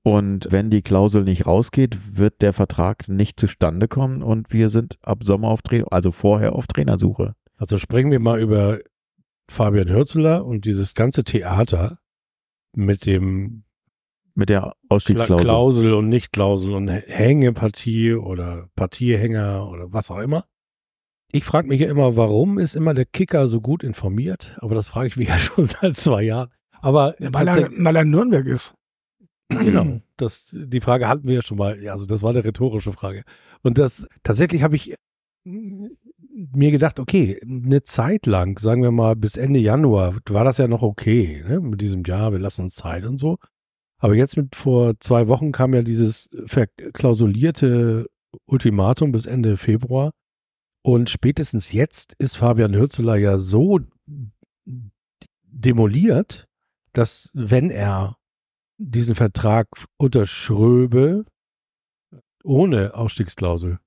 Und wenn die Klausel nicht rausgeht, wird der Vertrag nicht zustande kommen und wir sind ab Sommer auf Trainer, also vorher auf Trainersuche. Also sprechen wir mal über Fabian Hürzeler und dieses ganze Theater mit dem Mit der Kla Ausstiegsklausel. Klausel und Nicht-Klausel und Hängepartie oder Partiehänger oder was auch immer. Ich frage mich ja immer, warum ist immer der Kicker so gut informiert? Aber das frage ich mich <laughs> ja schon seit zwei Jahren. Aber weil, er, weil er in Nürnberg ist. genau, das, die Frage hatten wir ja schon mal. Ja, Also das war eine rhetorische Frage. Und das tatsächlich habe ich mir gedacht, okay, eine Zeit lang, sagen wir mal bis Ende Januar, war das ja noch okay, ne? mit diesem Jahr, wir lassen uns Zeit und so. Aber jetzt mit vor zwei Wochen kam ja dieses verklausulierte Ultimatum bis Ende Februar. Und spätestens jetzt ist Fabian Hürzeler ja so demoliert, dass wenn er diesen Vertrag unterschröbe, ohne Ausstiegsklausel,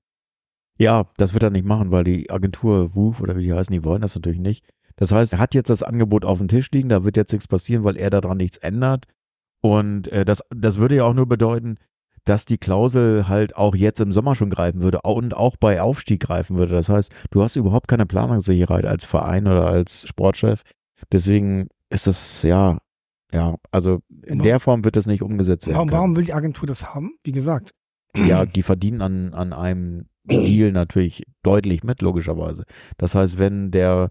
Ja, das wird er nicht machen, weil die Agentur Woof oder wie die heißen, die wollen das natürlich nicht. Das heißt, er hat jetzt das Angebot auf dem Tisch liegen, da wird jetzt nichts passieren, weil er daran nichts ändert. Und äh, das, das würde ja auch nur bedeuten, dass die Klausel halt auch jetzt im Sommer schon greifen würde und auch bei Aufstieg greifen würde. Das heißt, du hast überhaupt keine Planungssicherheit als Verein oder als Sportchef. Deswegen ist das, ja, Ja, also in der Form wird das nicht umgesetzt werden. Warum, warum will die Agentur das haben? Wie gesagt. Ja, die verdienen an, an einem Deal natürlich deutlich mit, logischerweise. Das heißt, wenn der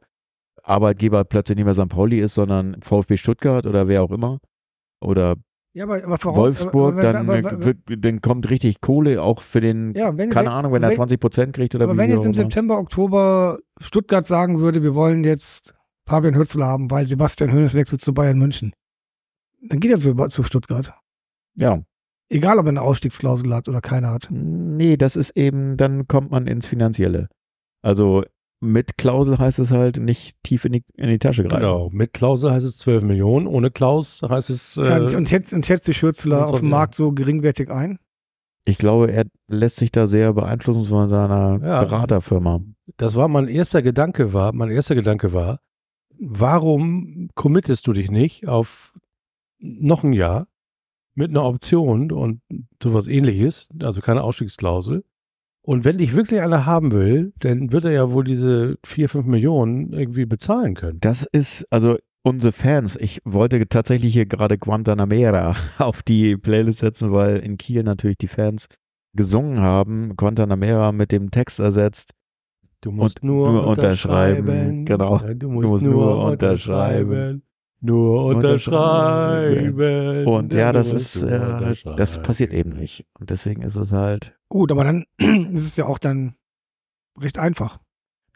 Arbeitgeber plötzlich nicht mehr St. Pauli ist, sondern VfB Stuttgart oder wer auch immer oder Ja, aber, aber voraus, Wolfsburg, aber, dann, aber, aber, wird, dann kommt richtig Kohle auch für den, ja, wenn, keine wenn, Ahnung, wenn er wenn, 20 Prozent kriegt oder Aber wie wenn jetzt im. September, Oktober Stuttgart sagen würde, wir wollen jetzt Fabian Hürzel haben, weil Sebastian Hoeneß wechselt zu Bayern München, dann geht er zu, zu Stuttgart. Ja, Egal, ob er eine Ausstiegsklausel hat oder keine hat. nee, das ist eben, dann kommt man ins Finanzielle. Also mit Klausel heißt es halt nicht tief in die, in die Tasche greifen. Genau. Mit Klausel heißt es 12 Millionen, ohne Klaus heißt es. Äh, Ja, und, schätzt, und schätzt sich Hürzler auf 25 dem Markt so geringwertig ein? Ich glaube, er lässt sich da sehr beeinflussen von seiner Ja. Beraterfirma. das war mein erster Gedanke war, mein erster Gedanke war, warum committest du dich nicht auf noch ein Jahr mit einer Option und sowas ähnliches, also keine Ausstiegsklausel. Und wenn dich wirklich einer haben will, dann wird er ja wohl diese vier, fünf Millionen irgendwie bezahlen können. Das ist, also unsere Fans, ich wollte tatsächlich hier gerade Guantanamera <laughs> auf die Playlist setzen, weil in Kiel natürlich die Fans gesungen haben, Guantanamera mit dem Text ersetzt. Du musst Und nur, nur unterschreiben. unterschreiben, genau. Du musst, musst nur unterschreiben. unterschreiben. Nur Unterschreiben. Und ja, das Du ist, äh, das passiert eben nicht. Und deswegen ist es halt, Gut, aber dann <clears throat> ist es ja auch dann recht einfach.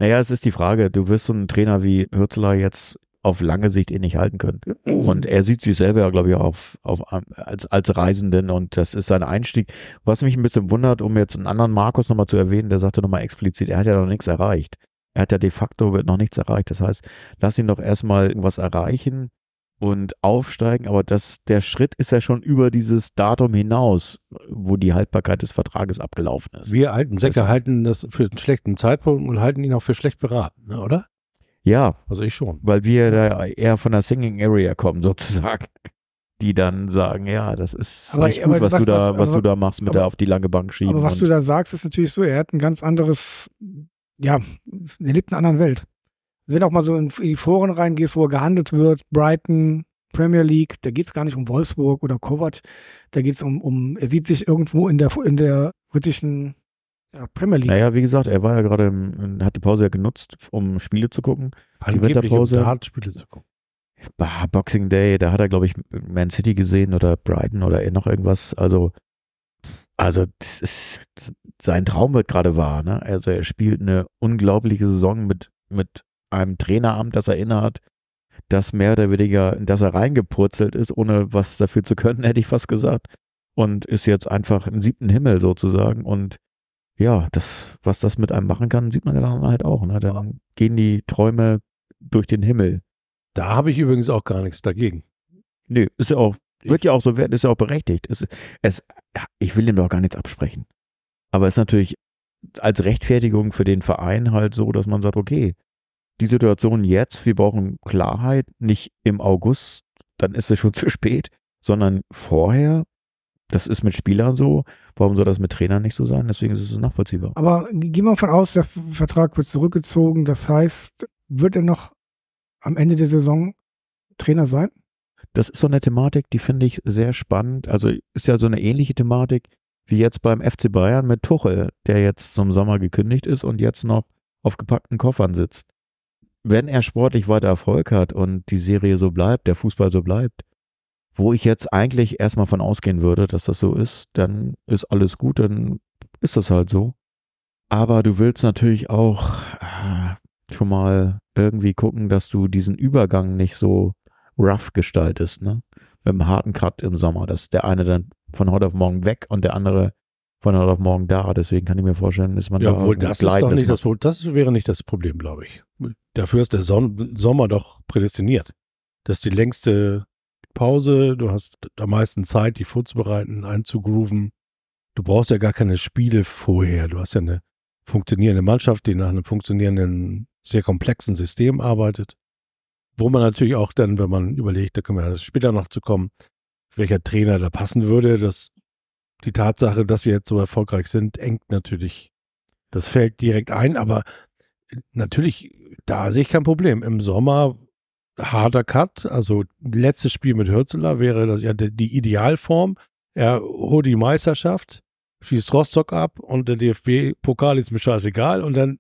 naja, es ist die Frage, du wirst so einen Trainer wie Hürzler jetzt auf lange Sicht eh nicht halten können. Und er sieht sich selber ja, glaube ich, auf, auf, als, als Reisenden und das ist sein Einstieg. Was mich ein bisschen wundert, um jetzt einen anderen Markus nochmal zu erwähnen, der sagte nochmal explizit, er hat ja noch nichts erreicht. Er hat ja de facto noch nichts erreicht. Das heißt, lass ihn doch erstmal irgendwas erreichen und aufsteigen, aber das, der Schritt ist ja schon über dieses Datum hinaus, wo die Haltbarkeit des Vertrages abgelaufen ist. Wir alten Säcke Das- halten das für einen schlechten Zeitpunkt und halten ihn auch für schlecht beraten, ne, oder? Ja, Also ich schon. weil wir da eher von der Singing Area kommen <laughs> sozusagen, die dann sagen, ja, das ist Aber- nicht gut, aber was, was- du da, was- was, du da machst mit aber- der auf die lange Bank schieben. Aber was du da sagst, ist natürlich so, er hat ein ganz anderes, ja, er lebt in einer anderen Welt. Also wenn du auch mal so in die Foren reingehst, wo er gehandelt wird, Brighton, Premier League, da geht es gar nicht um Wolfsburg oder Kovac, da geht es um, um, er sieht sich irgendwo in der, in der britischen ja, Premier League. naja, wie gesagt, er war ja gerade, im- hat die Pause ja genutzt, um Spiele zu gucken. Angeblich um Winterpause. Dartspiele zu gucken. Bah, Boxing Day, da hat er, glaube ich, Man City gesehen oder Brighton oder noch irgendwas. Also, also das ist, sein Traum wird gerade wahr. Ne? Also er spielt eine unglaubliche Saison mit, mit einem Traineramt, das er innehat, das mehr oder weniger, in das er reingepurzelt ist, ohne was dafür zu können, <laughs> hätte ich fast gesagt. Und ist jetzt einfach im siebten Himmel sozusagen. Und ja, das, was das mit einem machen kann, sieht man ja dann halt auch. Ne? Dann gehen die Träume durch den Himmel. Da habe ich übrigens auch gar nichts dagegen. Nö, ist ja auch, wird ja auch so werden, ist ja auch berechtigt. Es, es, ich will ihm doch gar nichts absprechen. Aber es ist natürlich als Rechtfertigung für den Verein halt so, dass man sagt, okay, die Situation jetzt, wir brauchen Klarheit, nicht im August, dann ist es schon <laughs> zu spät, sondern vorher. Das ist mit Spielern so. Warum soll das mit Trainern nicht so sein? Deswegen ist es nachvollziehbar. Aber gehen wir von aus, der Vertrag wird zurückgezogen. Das heißt, wird er noch am Ende der Saison Trainer sein? Das ist so eine Thematik, die finde ich sehr spannend. Also ist ja so eine ähnliche Thematik wie jetzt beim FC Bayern mit Tuchel, der jetzt zum Sommer gekündigt ist und jetzt noch auf gepackten Koffern sitzt. Wenn er sportlich weiter Erfolg hat und die Serie so bleibt, der Fußball so bleibt, wo ich jetzt eigentlich erstmal von ausgehen würde, dass das so ist, dann ist alles gut, dann ist das halt so. Aber du willst natürlich auch ah, schon mal irgendwie gucken, dass du diesen Übergang nicht so rough gestaltest, ne? Mit einem harten Cut im Sommer, dass der eine dann von heute auf morgen weg und der andere von heute auf morgen da. Deswegen kann ich mir vorstellen, dass man Ja, da obwohl das ist doch nicht das Problem. Das wäre nicht das Problem, glaube ich. Dafür ist der Son Sommer doch prädestiniert. Das ist die längste Pause. Du hast am meisten Zeit, die vorzubereiten, einzugrooven. Du brauchst ja gar keine Spiele vorher. Du hast ja eine funktionierende Mannschaft, die nach einem funktionierenden, sehr komplexen System arbeitet. Wo man natürlich auch dann, wenn man überlegt, da können wir später noch zu kommen, welcher Trainer da passen würde, dass die Tatsache, dass wir jetzt so erfolgreich sind, engt natürlich das Feld direkt ein, aber natürlich, da sehe ich kein Problem. Im Sommer harter Cut. Also letztes Spiel mit Hürzeler wäre das ja die, Idealform. Er holt die Meisterschaft, schießt Rostock ab und der DFB-Pokal ist mir scheißegal und dann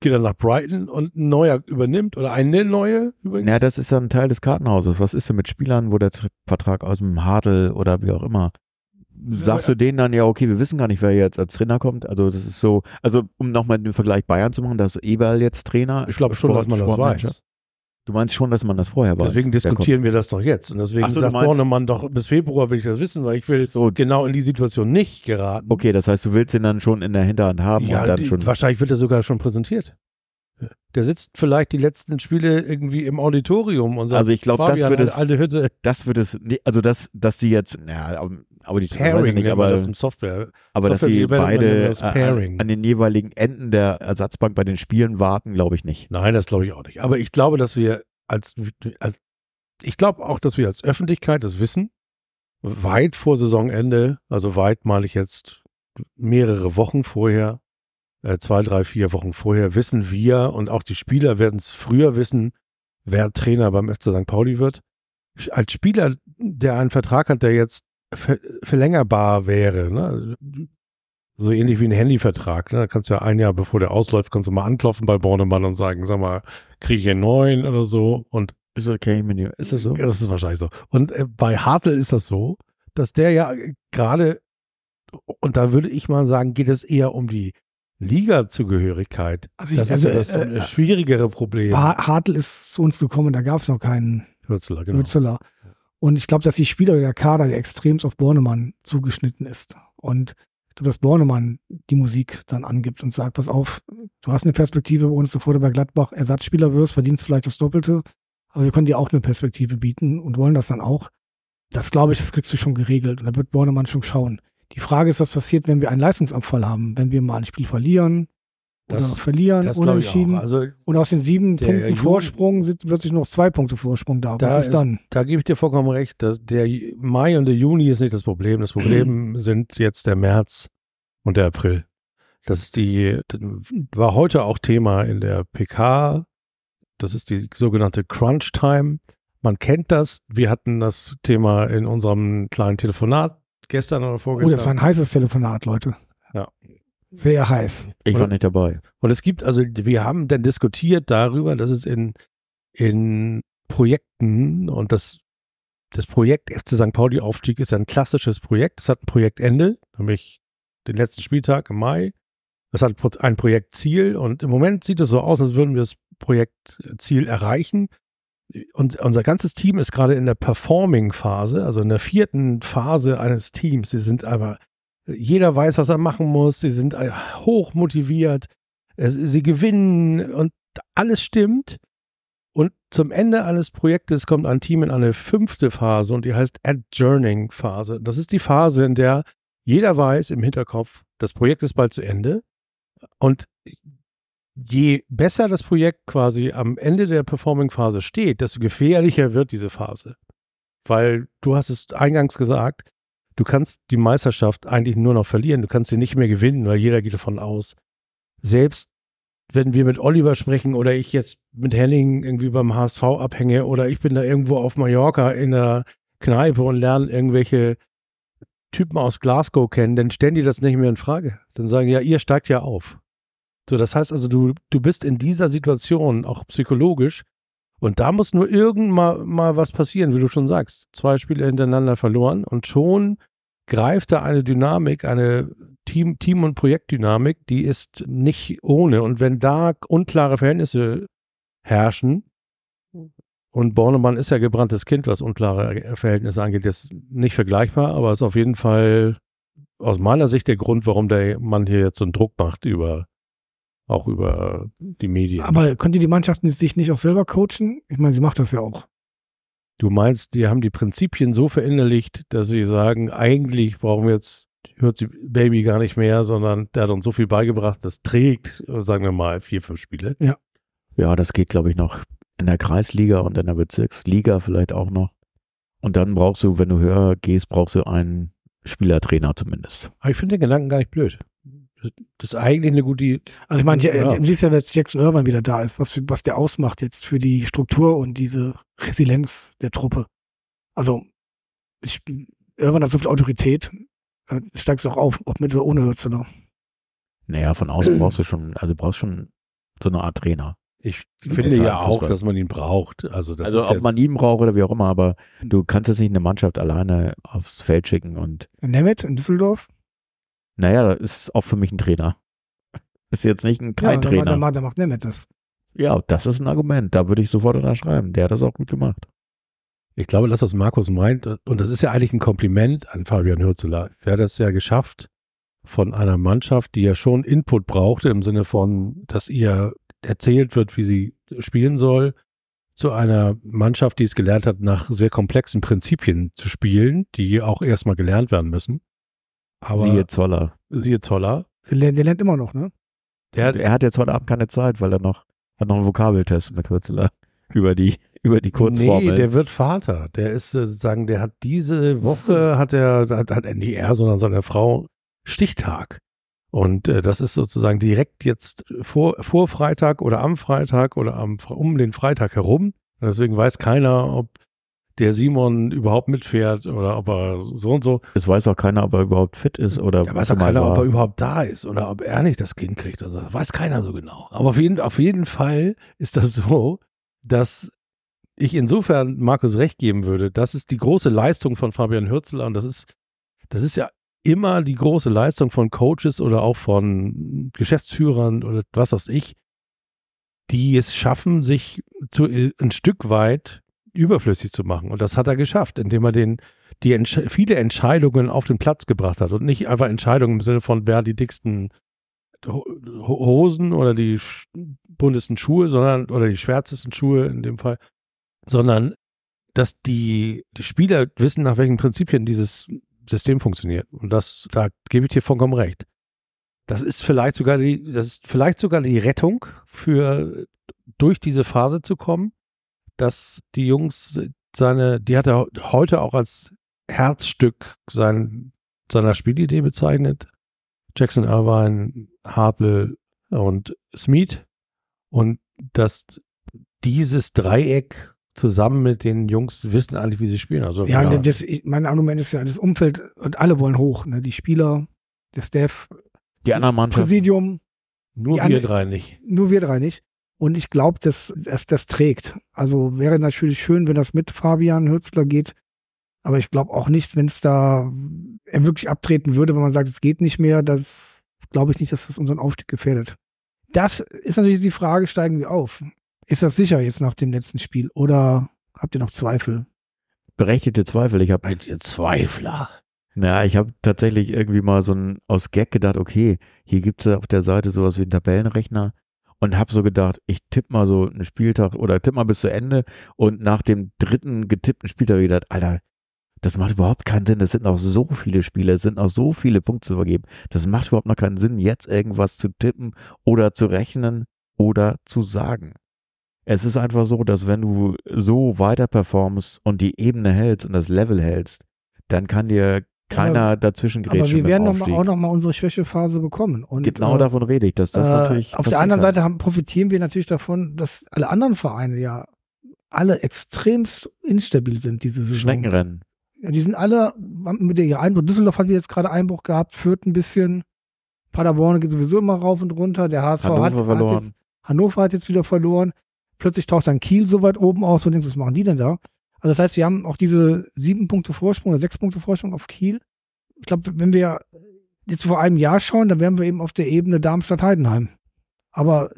geht er nach Brighton und ein neuer übernimmt oder eine neue übrigens. Ja, das ist ja ein Teil des Kartenhauses. Was ist denn mit Spielern, wo der Tr- Vertrag aus dem Hadel oder wie auch immer? Sagst du denen dann, ja, okay, wir wissen gar nicht, wer jetzt als Trainer kommt? Also, das ist so, also, um nochmal den Vergleich Bayern zu machen, dass Eberl jetzt Trainer. ich glaube schon, Sport- dass man das weiß. Du meinst schon, dass man das vorher weiß? Deswegen diskutieren wir das doch jetzt. Und deswegen Ach so, sagt Bornemann doch, bis Februar will ich das wissen, weil ich will So, genau in die Situation nicht geraten. okay, das heißt, du willst ihn dann schon in der Hinterhand haben Ja, und dann die, schon. wahrscheinlich wird er sogar schon präsentiert. Der sitzt vielleicht die letzten Spiele irgendwie im Auditorium und sagt, Also ich glaube, das wird es, alte Hütte, das wird es, also dass, dass die jetzt, ja, aber, die Pairing nicht, aber, das im Software. aber dass die Software Development beide nennt man das äh, an, an den jeweiligen Enden der Ersatzbank bei den Spielen warten, glaube ich nicht. Nein, das glaube ich auch nicht. Aber ich glaube, dass wir als, als ich glaube auch, dass wir als Öffentlichkeit das wissen, weit vor Saisonende, also weit meine ich jetzt mehrere Wochen vorher, äh, zwei, drei, vier Wochen vorher, wissen wir und auch die Spieler werden es früher wissen, wer Trainer beim FC St. Pauli wird. Als Spieler, der einen Vertrag hat, der jetzt ver verlängerbar wäre, ne? so ähnlich wie ein Handyvertrag, ne? da kannst du ja ein Jahr bevor der ausläuft, kannst du mal anklopfen bei Bornemann und sagen, sag mal, kriege ich einen neuen oder so und Ist okay, Menü. Ist das so? das ist wahrscheinlich so. Und äh, bei Hartl ist das so, dass der ja äh, gerade, und da würde ich mal sagen, geht es eher um die Liga-Zugehörigkeit. Also, ich, Das also ist ja das äh, schwierigere Problem. Ha- Hartl ist zu uns gekommen, da gab es noch keinen Hürzler, genau. Hützeler. Und ich glaube, dass die Spieler der Kader extremst auf Bornemann zugeschnitten ist. Und ich glaube, dass Bornemann die Musik dann angibt und sagt, pass auf, du hast eine Perspektive bei uns, bevor du bei Gladbach Ersatzspieler wirst, verdienst vielleicht das Doppelte, aber wir können dir auch eine Perspektive bieten und wollen das dann auch. Das glaube ich, das kriegst du schon geregelt und da wird Bornemann schon schauen. Die Frage ist, was passiert, wenn wir einen Leistungsabfall haben, wenn wir mal ein Spiel verlieren Das- oder verlieren, Das unentschieden Also und aus den sieben Punkten Jugend- Vorsprung sind plötzlich noch zwei Punkte Vorsprung da. Da Was ist ist- dann? da gebe ich dir vollkommen recht. Dass der Mai und der Juni ist nicht das Problem. Das Problem <clears throat> sind jetzt der März und der April. Das ist die, das war heute auch Thema in der PK. Das ist die sogenannte Crunch Time. Man kennt das. Wir hatten das Thema in unserem kleinen Telefonat gestern oder Oh, vorgestern. das war ein heißes Telefonat, Leute. Sehr heiß. Ich war nicht dabei. Und es gibt, also wir haben dann diskutiert darüber, dass es in, in Projekten und das, das Projekt FC St. Pauli Aufstieg ist ein klassisches Projekt. Es hat ein Projektende, nämlich den letzten Spieltag im Mai. Es hat ein Projektziel und im Moment sieht es so aus, als würden wir das Projektziel erreichen. Und unser ganzes Team ist gerade in der Performing-Phase, also in der vierten Phase eines Teams. Sie sind aber, jeder weiß, was er machen muss. Sie sind äh, hoch motiviert. Sie gewinnen und alles stimmt. Und zum Ende eines Projektes kommt ein Team in eine fünfte Phase und die heißt Adjourning Phase. Das ist die Phase, in der jeder weiß im Hinterkopf, das Projekt ist bald zu Ende. Und je besser das Projekt quasi am Ende der Performing-Phase steht, desto gefährlicher wird diese Phase. Weil du hast es eingangs gesagt, du kannst die Meisterschaft eigentlich nur noch verlieren. Du kannst sie nicht mehr gewinnen, weil jeder geht davon aus. Selbst wenn wir mit Oliver sprechen oder ich jetzt mit Henning irgendwie beim HSV abhänge oder ich bin da irgendwo auf Mallorca in der Kneipe und lerne irgendwelche Typen aus Glasgow kennen, dann stellen die das nicht mehr in Frage. Dann sagen, ja, ihr steigt ja auf. So, das heißt also, du, du bist in dieser Situation auch psychologisch und da muss nur irgend mal, mal was passieren, wie du schon sagst. Zwei Spiele hintereinander verloren und schon greift da eine Dynamik, eine Team, Team- und Projektdynamik, die ist nicht ohne. Und wenn da unklare Verhältnisse herrschen, und Bornemann ist ja gebranntes Kind, was unklare Verhältnisse angeht, jetzt nicht vergleichbar, aber ist auf jeden Fall aus meiner Sicht der Grund, warum der Mann hier jetzt so einen Druck macht über auch über die Medien. Aber könnte die Mannschaft sich nicht auch selber coachen? Ich meine, sie macht das ja auch. Du meinst, die haben die Prinzipien so verinnerlicht, dass sie sagen, eigentlich brauchen wir jetzt hört sie Baby gar nicht mehr, sondern der hat uns so viel beigebracht, das trägt, sagen wir mal, vier, fünf Spiele. Ja, das geht, glaube ich, noch in der Kreisliga und in der Bezirksliga vielleicht auch noch. Und dann brauchst du, wenn du höher gehst, brauchst du einen Spielertrainer zumindest. Aber ich finde den Gedanken gar nicht blöd. Das ist eigentlich eine gute. Also ich meine, ja. Du siehst ja, dass Jackson Irvine wieder da ist, was, für, was der ausmacht jetzt für die Struktur und diese Resilienz der Truppe. Also ich, Irvine hat so viel Autorität, steigst du auch auf, ob mit oder ohne Hürzeler. Naja, von außen brauchst du schon, also du brauchst schon so eine Art Trainer. Ich finde ja auch, Fußball. dass man ihn braucht. Also, das also ist ob man ihn braucht oder wie auch immer, aber du kannst jetzt nicht eine Mannschaft alleine aufs Feld schicken und Nemeth in Düsseldorf? Naja, das ist auch für mich ein Trainer. <laughs> Ist jetzt nicht ein kein ja, Trainer. macht- da, macht- da macht Nemeth das. Ja, das ist ein Argument. Da würde ich sofort unterschreiben. Der hat das auch gut gemacht. Ich glaube, das, was Markus meint, und das ist ja eigentlich ein Kompliment an Fabian Hürzeler. Er hat es ja geschafft, von einer Mannschaft, die ja schon Input brauchte, im Sinne von, dass ihr erzählt wird, wie sie spielen soll, zu einer Mannschaft, die es gelernt hat, nach sehr komplexen Prinzipien zu spielen, die auch erstmal gelernt werden müssen. Aber Siehe Zoller. siehe Zoller, Der, lernt- der lernt immer noch, ne? der hat er hat jetzt heute Abend keine Zeit, weil er noch hat noch einen Vokabeltest mit Hürzeler <laughs> über die über die Kurzformel. Nee, der wird Vater. Der ist äh, sozusagen, der hat diese Woche, hat er, hat, hat nicht er, sondern seine Frau Stichtag. Und äh, das ist sozusagen direkt jetzt vor, vor Freitag oder am Freitag oder am, um den Freitag herum. Und deswegen weiß keiner, ob der Simon überhaupt mitfährt oder ob er so und so. es weiß auch keiner, ob er überhaupt fit ist oder Ja, weiß auch keiner, war. ob er überhaupt da ist oder ob er nicht das Kind kriegt. Also das weiß keiner so genau. Aber auf jeden, auf jeden Fall ist das so, dass ich insofern Markus recht geben würde. Das ist die große Leistung von Fabian Hürzeler und das ist, das ist ja immer die große Leistung von Coaches oder auch von Geschäftsführern oder was weiß ich, die es schaffen, sich zu, ein Stück weit überflüssig zu machen. Und das hat er geschafft, indem er den, die Entsch viele Entscheidungen auf den Platz gebracht hat und nicht einfach Entscheidungen im Sinne von, wer die dicksten Ho- Ho- Hosen oder die buntesten Schuhe, sondern oder die schwärzesten Schuhe in dem Fall, sondern dass die, die Spieler wissen, nach welchen Prinzipien dieses System funktioniert. Und das, da gebe ich dir vollkommen recht. Das ist vielleicht sogar die, das ist vielleicht sogar die Rettung für durch diese Phase zu kommen, dass die Jungs seine, die hat er heute auch als Herzstück sein, seiner Spielidee bezeichnet. Jackson Irvine, Harple und Smith. Und dass dieses Dreieck zusammen mit den Jungs wissen eigentlich, wie sie spielen. Also Ja, ja, Das, ich, mein Argument ist ja, das Umfeld und alle wollen hoch, ne? Die Spieler, der Staff, die anderen Mannschaften. Präsidium, nur wir drei nicht. nur wir drei nicht. Und ich glaube, dass, dass das trägt. Also wäre natürlich schön, wenn das mit Fabian Hürzler geht. Aber ich glaube auch nicht, wenn es da er wirklich abtreten würde, wenn man sagt, es geht nicht mehr, das glaube ich nicht, dass das unseren Aufstieg gefährdet. Das ist natürlich die Frage, steigen wir auf? Ist das sicher jetzt nach dem letzten Spiel oder habt ihr noch Zweifel? Berechtigte Zweifel. Ich habe Zweifler? Ja, ich habe tatsächlich irgendwie mal so ein aus Gag gedacht, okay, hier gibt's ja auf der Seite sowas wie einen Tabellenrechner und habe so gedacht, ich tippe mal so einen Spieltag oder tippe mal bis zu Ende und nach dem dritten getippten Spieltag gedacht, Alter, das macht überhaupt keinen Sinn. Es sind noch so viele Spiele, es sind noch so viele Punkte zu vergeben. Das macht überhaupt noch keinen Sinn, jetzt irgendwas zu tippen oder zu rechnen oder zu sagen. Es ist einfach so, dass wenn du so weiter performst und die Ebene hältst und das Level hältst, dann kann dir keiner dazwischen Aber grätschen wir werden noch mal, auch noch mal unsere Schwächephase bekommen. Und, Genau äh, davon rede ich, dass das äh, natürlich Auf der anderen kann. Seite haben, profitieren wir natürlich davon, dass alle anderen Vereine ja alle extremst instabil sind diese Saison. Schneckenrennen. Ja, die sind alle mit der Einbruch. Düsseldorf hat jetzt gerade Einbruch gehabt, Fürth ein bisschen. Paderborn geht sowieso immer rauf und runter. Der HSV Hannover hat, hat verloren. jetzt, Hannover hat jetzt wieder verloren. Plötzlich taucht dann Kiel so weit oben aus und denkst, was machen die denn da? Also das heißt, wir haben auch diese sieben Punkte Vorsprung oder sechs Punkte Vorsprung auf Kiel. Ich glaube, wenn wir jetzt vor einem Jahr schauen, dann wären wir eben auf der Ebene Darmstadt-Heidenheim. Aber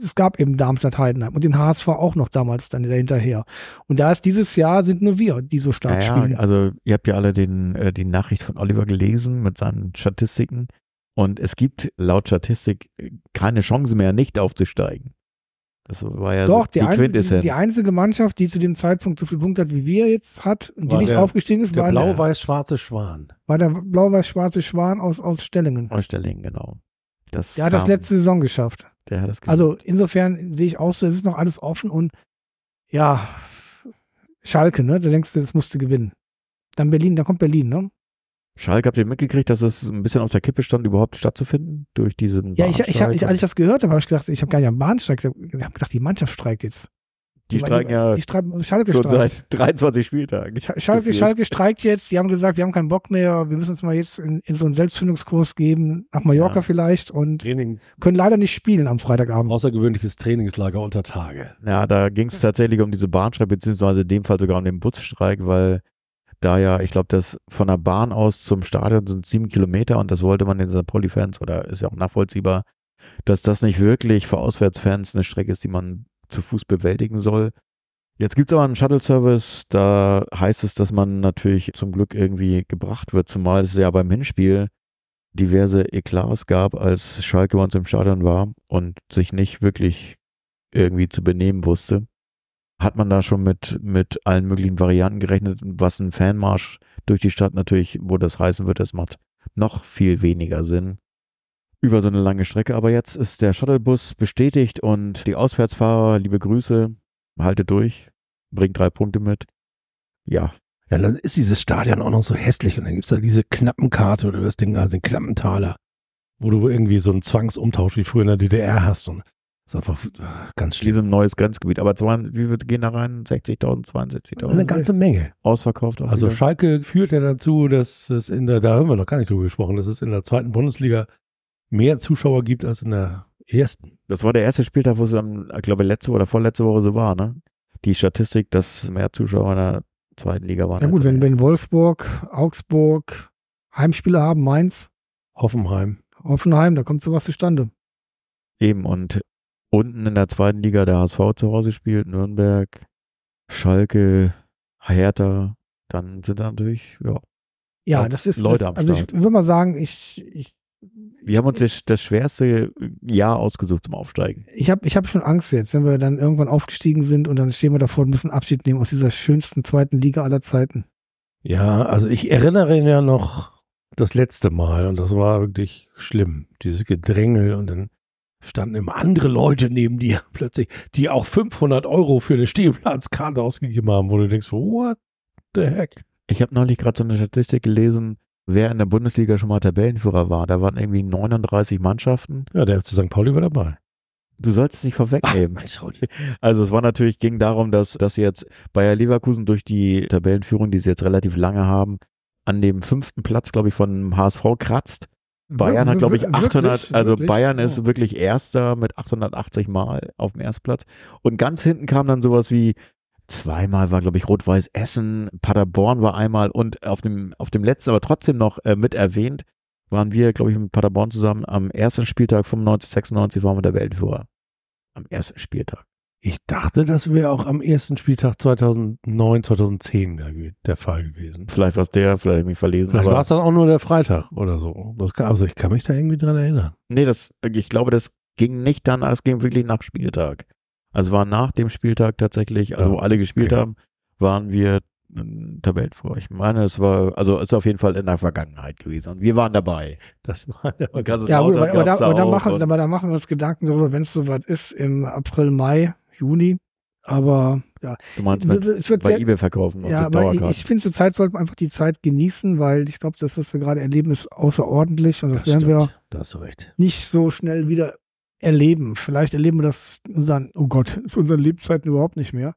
es gab eben Darmstadt-Heidenheim und den HSV auch noch damals dann hinterher. Und da ist dieses Jahr sind nur wir, die so stark Ja, spielen. also ihr habt ja alle den, äh, die Nachricht von Oliver gelesen mit seinen Statistiken. Und es gibt laut Statistik äh, keine Chance mehr, nicht aufzusteigen. Das war ja Doch, so die, die Quintessenz. die einzige Mannschaft, die zu dem Zeitpunkt so viel Punkte hat, wie wir jetzt hat und die nicht der- aufgestiegen ist, Der war, der, blau-weiß-schwarze Schwan. war der blau-weiß-schwarze Schwan aus, aus Stellingen. Ausstellingen, genau. Das Der hat das kam- letzte Saison geschafft. Der hat das geschafft. Also insofern sehe ich auch so, es ist noch alles offen und ja, Schalke, ne? Da denkst du, das musste gewinnen. Dann Berlin, da kommt Berlin, ne? Schalke, habt ihr mitgekriegt, dass es ein bisschen auf der Kippe stand, überhaupt stattzufinden durch diesen Ja, ich, ich, hab, ich, Bahnstreik? als ich das gehört habe, habe ich gedacht, ich habe gar nicht am Bahnstreik, ich habe gedacht, die Mannschaft streikt jetzt. Die streiken ja Die streiken, Schalke schon streikt. seit 23 Spieltagen. Sch- Schalke, gefühlt. Schalke streikt jetzt, die haben gesagt, wir haben keinen Bock mehr, wir müssen uns mal jetzt in, in so einen Selbstfindungskurs geben, nach Mallorca Ja. vielleicht und Training, können leider nicht spielen am Freitagabend. außergewöhnliches Trainingslager unter Tage. Ja, da ging es tatsächlich um diese Bahnstreik, beziehungsweise in dem Fall sogar um den Busstreik, weil da ja, ich glaube, das von der Bahn aus zum Stadion sind sieben Kilometer und das wollte man den St. Pauli-Fans, oder ist ja auch nachvollziehbar, dass das nicht wirklich für Auswärtsfans eine Strecke ist, die man zu Fuß bewältigen soll. Jetzt gibt es aber einen Shuttle-Service, da heißt es, dass man natürlich zum Glück irgendwie gebracht wird, zumal es ja beim Hinspiel diverse Eklats gab, als Schalke bei uns im Stadion war und sich nicht wirklich irgendwie zu benehmen wusste. Hat man da schon mit, mit allen möglichen Varianten gerechnet, was ein Fanmarsch durch die Stadt natürlich, wo das heißen wird, das macht noch viel weniger Sinn über so eine lange Strecke. Aber jetzt ist der Shuttlebus bestätigt und die Auswärtsfahrer, liebe Grüße, haltet durch, bringt drei Punkte mit. Ja, Ja, dann ist dieses Stadion auch noch so hässlich und dann gibt's da diese Knappenkarte oder das Ding, also den Knappentaler, wo du irgendwie so einen Zwangsumtausch wie früher in der DDR hast und das ist einfach äh, ganz schlimm. schließen ein neues Grenzgebiet. Aber zwei, wie wird gehen da rein? 60.000, 62.000? Eine ganze Menge. Ausverkauft auch Also wieder. Schalke führt ja dazu, dass es in der, da haben wir noch gar nicht drüber gesprochen, dass es in der zweiten Bundesliga mehr Zuschauer gibt als in der ersten. Das war der erste Spieltag, wo es dann, ich glaube, letzte oder vorletzte Woche so war, ne? Die Statistik, dass mehr Zuschauer in der zweiten Liga waren. Ja gut, wenn, wenn Wolfsburg, Augsburg Heimspiele haben, Mainz, Hoffenheim. Hoffenheim, da kommt sowas zustande. Eben, und unten in der zweiten Liga der HSV zu Hause spielt, Nürnberg, Schalke, Hertha, dann sind da natürlich, ja. Ja, das ist, Leute das, am also ich Start. würde mal sagen, ich, ich, Wir haben uns das, das schwerste Jahr ausgesucht zum Aufsteigen. ich habe ich hab schon Angst jetzt, wenn wir dann irgendwann aufgestiegen sind und dann stehen wir davor und müssen Abschied nehmen aus dieser schönsten zweiten Liga aller Zeiten. Ja, also ich erinnere ihn ja noch das letzte Mal und das war wirklich schlimm. Dieses Gedrängel und dann standen immer andere Leute neben dir <laughs> plötzlich, die auch 500 Euro für eine Stehplatzkarte ausgegeben haben, wo du denkst, what the heck? Ich habe neulich gerade so eine Statistik gelesen, wer in der Bundesliga schon mal Tabellenführer war. Da waren irgendwie 39 Mannschaften. Ja, der FC St. Pauli war dabei. Du sollst es nicht vorwegnehmen. Raudi. <laughs> Also es war natürlich, ging darum, dass, dass jetzt Bayer Leverkusen durch die Tabellenführung, die sie jetzt relativ lange haben, an dem fünften Platz, glaube ich, von HSV kratzt. Bayern hat, glaube ich, Wir- 800, wirklich, also wirklich? Bayern ist Oh. wirklich Erster mit 880 Mal auf dem ersten Platz. Und ganz hinten kam dann sowas wie, zweimal war, glaube ich, Rot-Weiß Essen, Paderborn war einmal und auf dem, auf dem letzten, aber trotzdem noch äh, mit erwähnt, waren wir, glaube ich, mit Paderborn zusammen am ersten Spieltag 95, 96 waren wir der Weltführer. Am ersten Spieltag. Ich dachte, das wäre auch am ersten Spieltag 2009, 2010 der, Fall gewesen. Vielleicht war es der, vielleicht habe ich mich verlesen. Vielleicht aber war es dann auch nur der Freitag oder so. Das kann, also ich kann mich da irgendwie dran erinnern. Nee, das, ich glaube, das ging nicht danach, es ging wirklich nach Spieltag. Also war nach dem Spieltag tatsächlich, also Ja, wo alle gespielt okay. haben, waren wir ähm, Tabellenführer. Ich meine, es war, also ist auf jeden Fall in der Vergangenheit gewesen. Und wir waren dabei. Das war Ja, gut, aber, aber, da, aber, da machen, aber da machen wir uns Gedanken darüber, wenn es soweit ist, im April, Mai, Juni. Aber ja, Du meinst mit es wird bei sehr, eBay verkaufen ja, aber ich, finde, zur Zeit sollten wir einfach die Zeit genießen, weil ich glaube, das, was wir gerade erleben, ist außerordentlich und das, werden wir stimmt. Da hast du recht. nicht so schnell wieder erleben. Vielleicht erleben wir das in unseren, oh Gott, <laughs> zu unseren Lebzeiten überhaupt nicht mehr.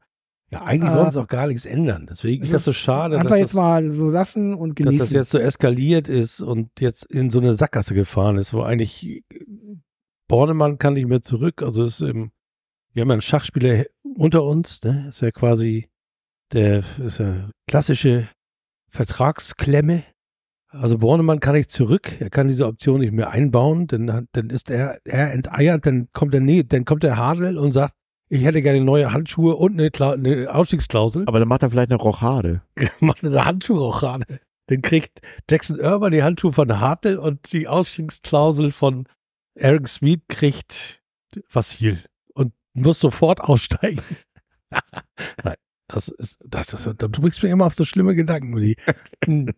Ja, eigentlich Äh, wollen sie auch gar nichts ändern. Deswegen ist das so schade, dass Einfach jetzt das, mal so lassen und dass genießen. das jetzt so eskaliert ist und jetzt in so eine Sackgasse gefahren ist, wo eigentlich Bornemann kann nicht mehr zurück. Also ist im, wir haben ja einen Schachspieler unter uns, ne? Ist ja quasi der ist ja klassische Vertragsklemme. Also Bornemann kann nicht zurück, er kann diese Option nicht mehr einbauen, denn dann ist er, er enteiert, dann kommt der, nee, dann kommt der Hadel und sagt, ich hätte gerne neue Handschuhe und eine, Kla eine Ausstiegsklausel. aber dann macht er vielleicht eine Rochade. <laughs> macht eine gerade. Dann kriegt Jackson Irvine die Handschuhe von Hartl und die Ausstiegsklausel von Eric Sweet kriegt Vassil und muss sofort aussteigen. <laughs> Nein, das ist, das, das, du bringst mir immer auf so schlimme Gedanken, Willi.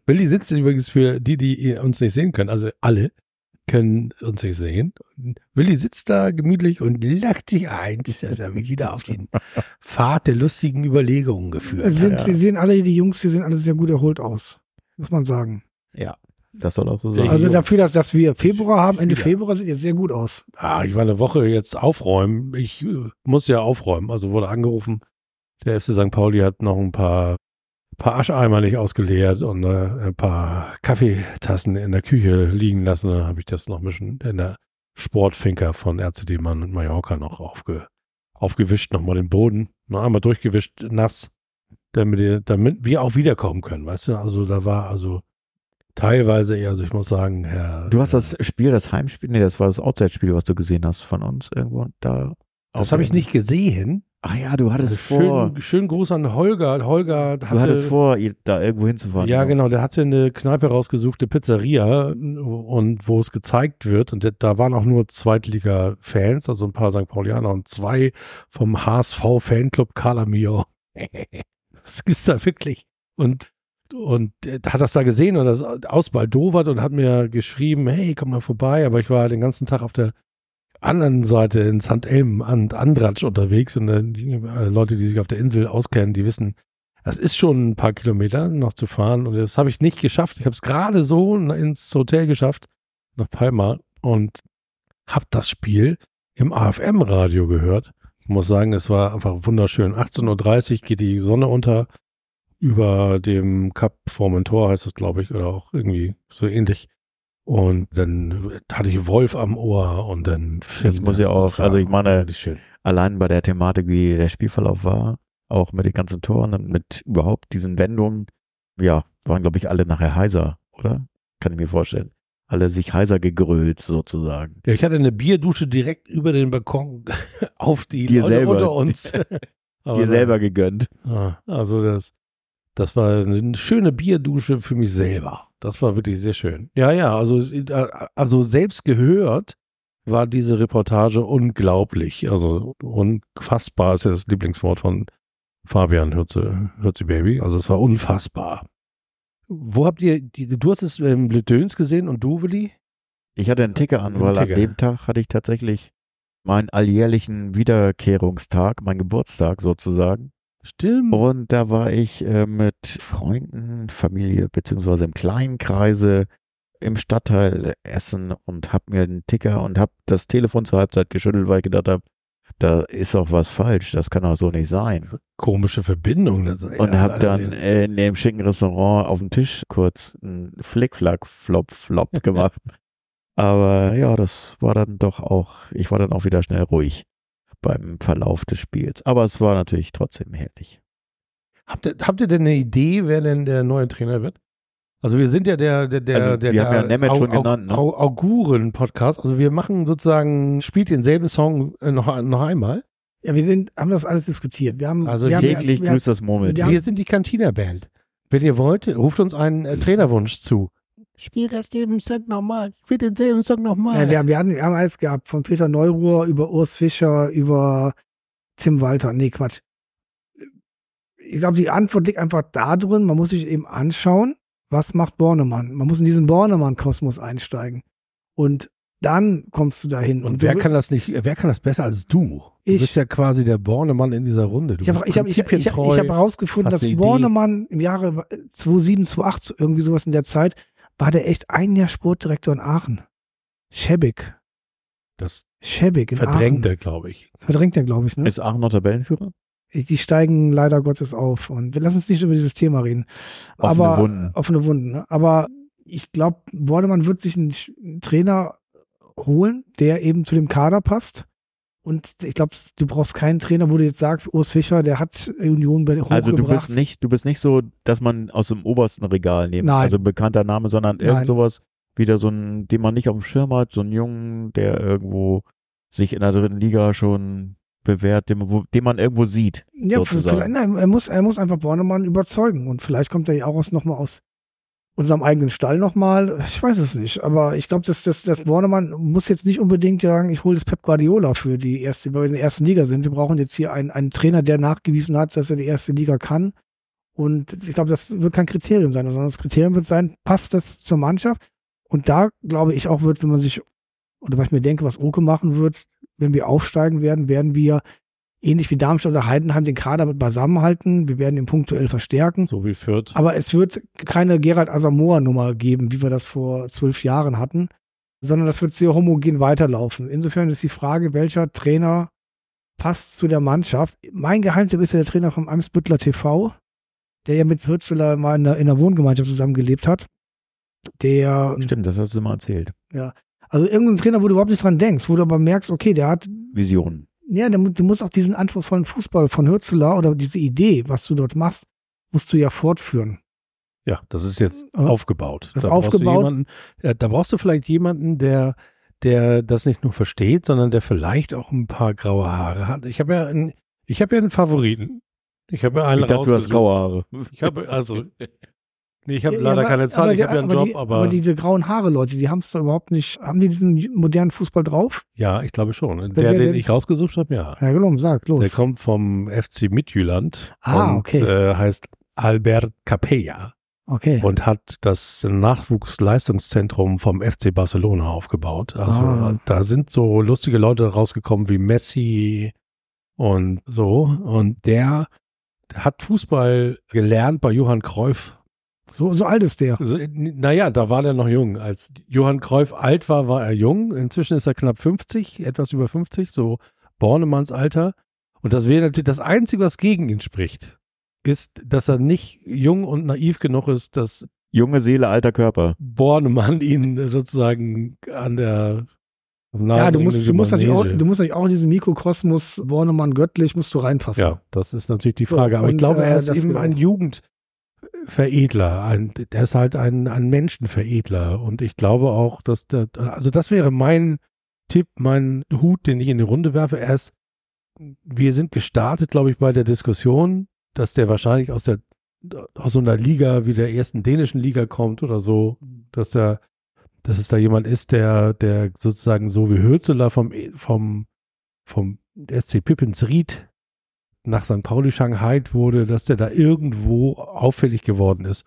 Willi sitzt übrigens für die, die uns nicht sehen können, also alle können uns nicht sehen. Willi sitzt da gemütlich und lacht sich ein, dass er mich wieder auf den Pfad der lustigen Überlegungen geführt Sie, sind, hat. sie sehen alle, die Jungs, die sehen alle sehr gut erholt aus. Muss man sagen. Ja. Das soll auch so sein. Also dafür, dass, dass wir Februar haben, Ende. Februar sieht jetzt sehr gut aus. Ah, ich war eine Woche jetzt aufräumen. Ich äh, muss ja aufräumen. Also wurde angerufen. Der FC St. Pauli hat noch ein paar, paar Ascheimer nicht ausgeleert und äh, ein paar Kaffeetassen in der Küche liegen lassen. Dann habe ich das noch ein bisschen in der Sportfinker von RCD Mann und Mallorca noch aufge, aufgewischt, nochmal den Boden. Noch einmal durchgewischt, nass, damit, damit wir auch wiederkommen können. Weißt du, also da war also teilweise eher, also ich muss sagen, Herr. Du hast das Spiel, das Heimspiel, nee, das war das Outside-Spiel, was du gesehen hast von uns irgendwo da. Das habe ich nicht gesehen. Ach ja, du hattest Also vor, schön, schön Gruß an Holger. Holger hatte, du hattest vor, da irgendwo hinzufahren. ja genau, der hatte eine Kneipe rausgesucht, eine Pizzeria und wo es gezeigt wird und da waren auch nur Zweitliga-Fans, also ein paar St. Paulianer und zwei vom HSV-Fanclub Calamio. <laughs> das gibt's da wirklich. Und und hat das da gesehen und das ausbaldowert und hat mir geschrieben, hey, komm mal vorbei. Aber ich war den ganzen Tag auf der anderen Seite in St. Elm und Andratsch unterwegs und äh, die äh, Leute, die sich auf der Insel auskennen, die wissen, das ist schon ein paar Kilometer noch zu fahren und das habe ich nicht geschafft. Ich habe es gerade so ins Hotel geschafft, nach Palma und habe das Spiel im AFM-Radio gehört. Ich muss sagen, es war einfach wunderschön. 18.30 Uhr geht die Sonne unter über dem Kap Formentor heißt es, glaube ich, oder auch irgendwie so ähnlich. Und dann hatte ich Wolf am Ohr und dann Das muss ja auch- Das also ich meine-. Allein bei der Thematik, wie der Spielverlauf war, auch mit den ganzen Toren und mit überhaupt diesen Wendungen, ja, waren, glaube ich, alle nachher heiser, oder? Kann ich mir vorstellen. Alle sich heiser gegrölt, sozusagen. Ja, ich hatte eine Bierdusche direkt über den Balkon <laughs> auf die Dir Leute selber. unter uns. <laughs> <laughs> Dir selber gegönnt. Ah, also das, das war eine schöne Bierdusche für mich selber. Das war wirklich sehr schön. Ja, ja, also, äh, also selbst gehört war diese Reportage unglaublich. Also unfassbar ist ja das Lieblingswort von Fabian Hürze, Hürze Baby. Also es war unfassbar. Wo habt ihr, du hast es im Blödöns gesehen und du, Willi? Ich hatte einen Ticker an, weil Ticker. an dem Tag hatte ich tatsächlich meinen alljährlichen Wiederkehrungstag, meinen Geburtstag sozusagen. Stimmt. Und da war ich äh, mit Freunden, Familie, beziehungsweise im kleinen Kreise im Stadtteil Essen und hab mir einen Ticker und hab das Telefon zur Halbzeit geschüttelt, weil ich gedacht habe, da ist doch was falsch, das kann doch so nicht sein. Komische Verbindung. Das, Und hab dann äh, in dem schicken Restaurant auf dem Tisch kurz einen Flickflack, Flop, Flop <laughs> gemacht. Aber ja, das war dann doch auch, ich war dann auch wieder schnell ruhig beim Verlauf des Spiels. Aber es war natürlich trotzdem herrlich. Habt ihr, habt ihr denn eine Idee, wer denn der neue Trainer wird? Also wir sind ja der, der, der, Also, der, wir haben ja Nemeth schon genannt, ne? Au- Auguren-Podcast. Also wir machen sozusagen, spielt denselben Song äh, noch, noch einmal. Ja, wir sind, haben das alles diskutiert. Wir haben, Also wir haben, Täglich wir, grüßt das Murmeltier. Ja. Wir sind die Cantina-Band. Wenn ihr wollt, ruft uns einen äh, Trainerwunsch zu. Spiel das den Song nochmal. Spiel denselben Song nochmal. Ja, wir, haben, wir, haben, wir haben alles gehabt. Von Peter Neuruhr über Urs Fischer, über Tim Walter. Nee, Quatsch. Ich glaube, die Antwort liegt einfach da drin. Man muss sich eben anschauen, was macht Bornemann. Man muss in diesen Bornemann-Kosmos einsteigen. Und dann kommst du dahin. Und wer kann das nicht, wer kann das besser als du? Du Ich. bist ja quasi der Bornemann in dieser Runde. Du Ich habe ich hab, ich ich ich hab herausgefunden, dass. Bornemann im Jahre 2007, 2008, irgendwie sowas in der Zeit, war der echt ein Jahr Sportdirektor in Aachen. Schäbig. das Schäbig in verdrängt Aachen. er, glaube ich. Verdrängt er, glaube ich. Ne? Ist Aachen noch Tabellenführer? Die steigen leider Gottes auf. Und wir lassen uns nicht über dieses Thema reden. Offene Aber, Wunden. Offene Wunden. Ne? Aber ich glaube, Bornemann wird sich einen Trainer holen, der eben zu dem Kader passt. Und ich glaube, du brauchst keinen Trainer, wo du jetzt sagst, Urs Fischer, der hat Union bei- hochgebracht. Also du bist nicht, du bist nicht so, dass man aus dem obersten Regal nimmt, Nein. also bekannter Name, sondern Nein. irgend sowas, wieder so ein, den man nicht auf dem Schirm hat, so einen Jungen, der irgendwo sich in der dritten Liga schon bewährt, den, man- wo- den man irgendwo sieht. Ja, nein, er muss, er muss einfach Bornemann überzeugen und vielleicht kommt er ja auch aus, nochmal aus unserem eigenen Stall nochmal. Ich weiß es nicht, aber ich glaube, dass, dass, dass Bornemann muss jetzt nicht unbedingt sagen, ich hole das Pep Guardiola für die erste, weil wir in der ersten Liga sind. Wir brauchen jetzt hier einen, einen Trainer, der nachgewiesen hat, dass er die erste Liga kann. Und ich glaube, das wird kein Kriterium sein, sondern das Kriterium wird sein, passt das zur Mannschaft? Und da glaube ich auch wird, wenn man sich, oder was ich mir denke, was Oke machen wird, wenn wir aufsteigen werden, werden wir ähnlich wie Darmstadt oder Heidenheim den Kader beisammenhalten. Wir werden ihn punktuell verstärken. So wie Fürth. Aber es wird keine Gerald Asamoah-Nummer geben, wie wir das vor zwölf Jahren hatten, sondern das wird sehr homogen weiterlaufen. Insofern ist die Frage, welcher Trainer passt zu der Mannschaft. Mein Geheimtipp ist ja der Trainer vom Amtsbüttler TV, der ja mit Hürzeler mal in der, in der Wohngemeinschaft zusammengelebt hat. Der, Stimmt, das hast du mal erzählt. also irgendein Trainer, wo du überhaupt nicht dran denkst, wo du aber merkst, okay, der hat Vision. Ja, du musst auch diesen anspruchsvollen Fußball von Hürzeler oder diese Idee, was du dort machst, musst du ja fortführen. Ja, das ist jetzt Ja. aufgebaut. Das da brauchst aufgebaut. Jemanden, ja, da brauchst du vielleicht jemanden, der, der das nicht nur versteht, sondern der vielleicht auch ein paar graue Haare hat. Ich habe ja einen, ich habe ja einen Favoriten. Ich habe ja einen ich dachte, du hast graue Haare. Ich habe also, <laughs> nee, ich habe Ja, leider aber- keine Zahl, aber ich habe ja einen aber Job, die, aber, aber diese grauen Haare, Leute, die haben es doch überhaupt nicht, haben die diesen modernen Fußball drauf? ja, ich glaube schon. Der, wer den denn- ich rausgesucht habe, ja. Ja, genau, sag, los. Der kommt vom FC Midtjylland Ah, und okay. äh, heißt Albert Capella okay. und hat das Nachwuchsleistungszentrum vom FC Barcelona aufgebaut. Also Ah. da sind so lustige Leute rausgekommen wie Messi und so. Und der hat Fußball gelernt bei Johann Cruyff. So, so alt ist der. Also, naja, da war der noch jung. Als Johann Cruyff alt war, war er jung. Inzwischen ist er knapp 50, etwas über 50, so Bornemanns Alter. Und das wäre natürlich das Einzige, was gegen ihn spricht, ist, dass er nicht jung und naiv genug ist, dass Junge Seele, alter Körper. Bornemann ihn sozusagen an der Ja, du musst, du musst natürlich auch, du musst natürlich auch in diesen Mikrokosmos Bornemann göttlich musst du reinpassen. Ja, das ist natürlich die Frage. Aber ich Und, glaube, äh, er ist das eben genau. ein Jugendveredler. Ein, der ist halt ein, ein Menschenveredler. Und ich glaube auch, dass der, also das wäre mein Tipp, mein Hut, den ich in die Runde werfe. Er ist, wir sind gestartet, glaube ich, bei der Diskussion, dass der wahrscheinlich aus der, aus so einer Liga wie der ersten dänischen Liga kommt oder so, dass der, dass es da jemand ist, der, der sozusagen so wie Hürzeler vom, vom, vom SC Pippins-Ried nach St. Pauli Shanghai wurde, dass der da irgendwo auffällig geworden ist.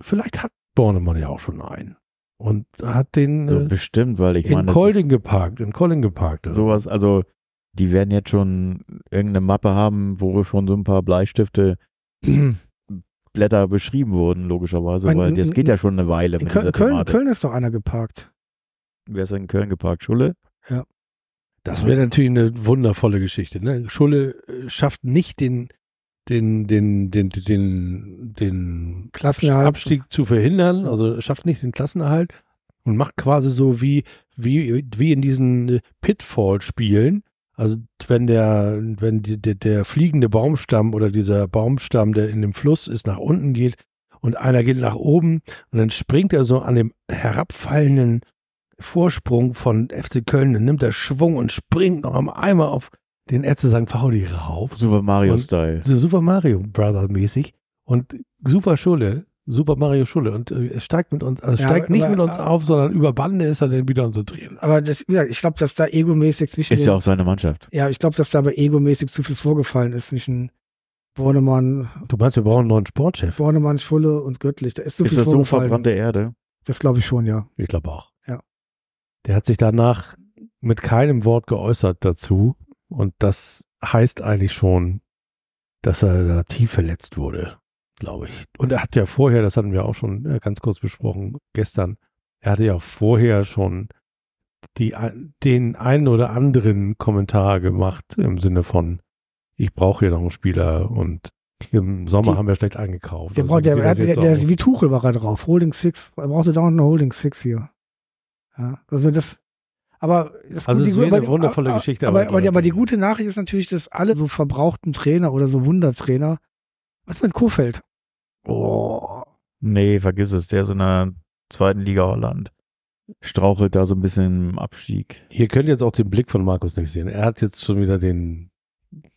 Vielleicht hat Bornemann ja auch schon einen. Und hat den So äh, bestimmt, weil ich in meine, Kolding geparkt, in Kolding geparkt. sowas, also die werden jetzt schon irgendeine Mappe haben, wo schon so ein paar Bleistifte <clears throat> Blätter beschrieben wurden, logischerweise, weil das geht ja schon eine Weile In mit Köln, Köln. Köln ist doch einer geparkt. Wer ist in Köln geparkt? Schulle? Das wäre natürlich eine wundervolle Geschichte. Ne? Schulle äh, schafft nicht den, den, den, den, den, den Klassenerhalt. Abstieg zu verhindern, also schafft nicht den Klassenerhalt und macht quasi so wie, wie, wie in diesen äh, Pitfall-Spielen. Also wenn der, wenn die, der, der fliegende Baumstamm oder dieser Baumstamm, der in dem Fluss ist, nach unten geht und einer geht nach oben und dann springt er so an dem herabfallenden Vorsprung von FC Köln, dann nimmt er Schwung und springt noch einmal auf den FC St. Pauli rauf. Super Und- Mario-Style. So Super Mario Brothers mäßig und super Schulle, Super Mario Schulle und äh, er steigt mit uns, also Ja, steigt aber- nicht aber- mit uns auf, sondern über Bande ist er dann wieder unser Trainer. Aber das, ich glaube, dass da egomäßig zwischen Ist den, ja auch seine Mannschaft. ja, ich glaube, dass da aber egomäßig zu viel vorgefallen ist zwischen Bornemann, Du meinst, wir brauchen einen neuen Sportchef? Bornemann, Schulle und Göttlich. Da ist so Ist viel das so verbrannte Erde? Das glaube ich schon, ja. Ich glaube auch. Der hat sich danach mit keinem Wort geäußert dazu und das heißt eigentlich schon, dass er da tief verletzt wurde, glaube ich. Und er hat ja vorher, das hatten wir auch schon äh, ganz kurz besprochen gestern, er hatte ja auch vorher schon die, den einen oder anderen Kommentar gemacht im Sinne von, ich brauche hier noch einen Spieler und im Sommer Die- haben wir schlecht eingekauft. Der, Also braucht, der, der, der, der, wie Tuchel war er drauf. Holding Six. Er brauchte dauernd eine Holding Six hier. Ja, also das, aber das Also Gute- es wäre aber eine die- wundervolle aber- Geschichte, Aber, aber aber, die, aber die natürlich- gute Nachricht ist natürlich, dass alle so verbrauchten Trainer oder so Wundertrainer, was ist mit Kofeld? Oh, Nee, vergiss es. Der ist in der zweiten Liga Holland. Strauchelt da so ein bisschen im Abstieg. Ihr könnt jetzt auch den Blick von Markus nicht sehen. Er hat jetzt schon wieder den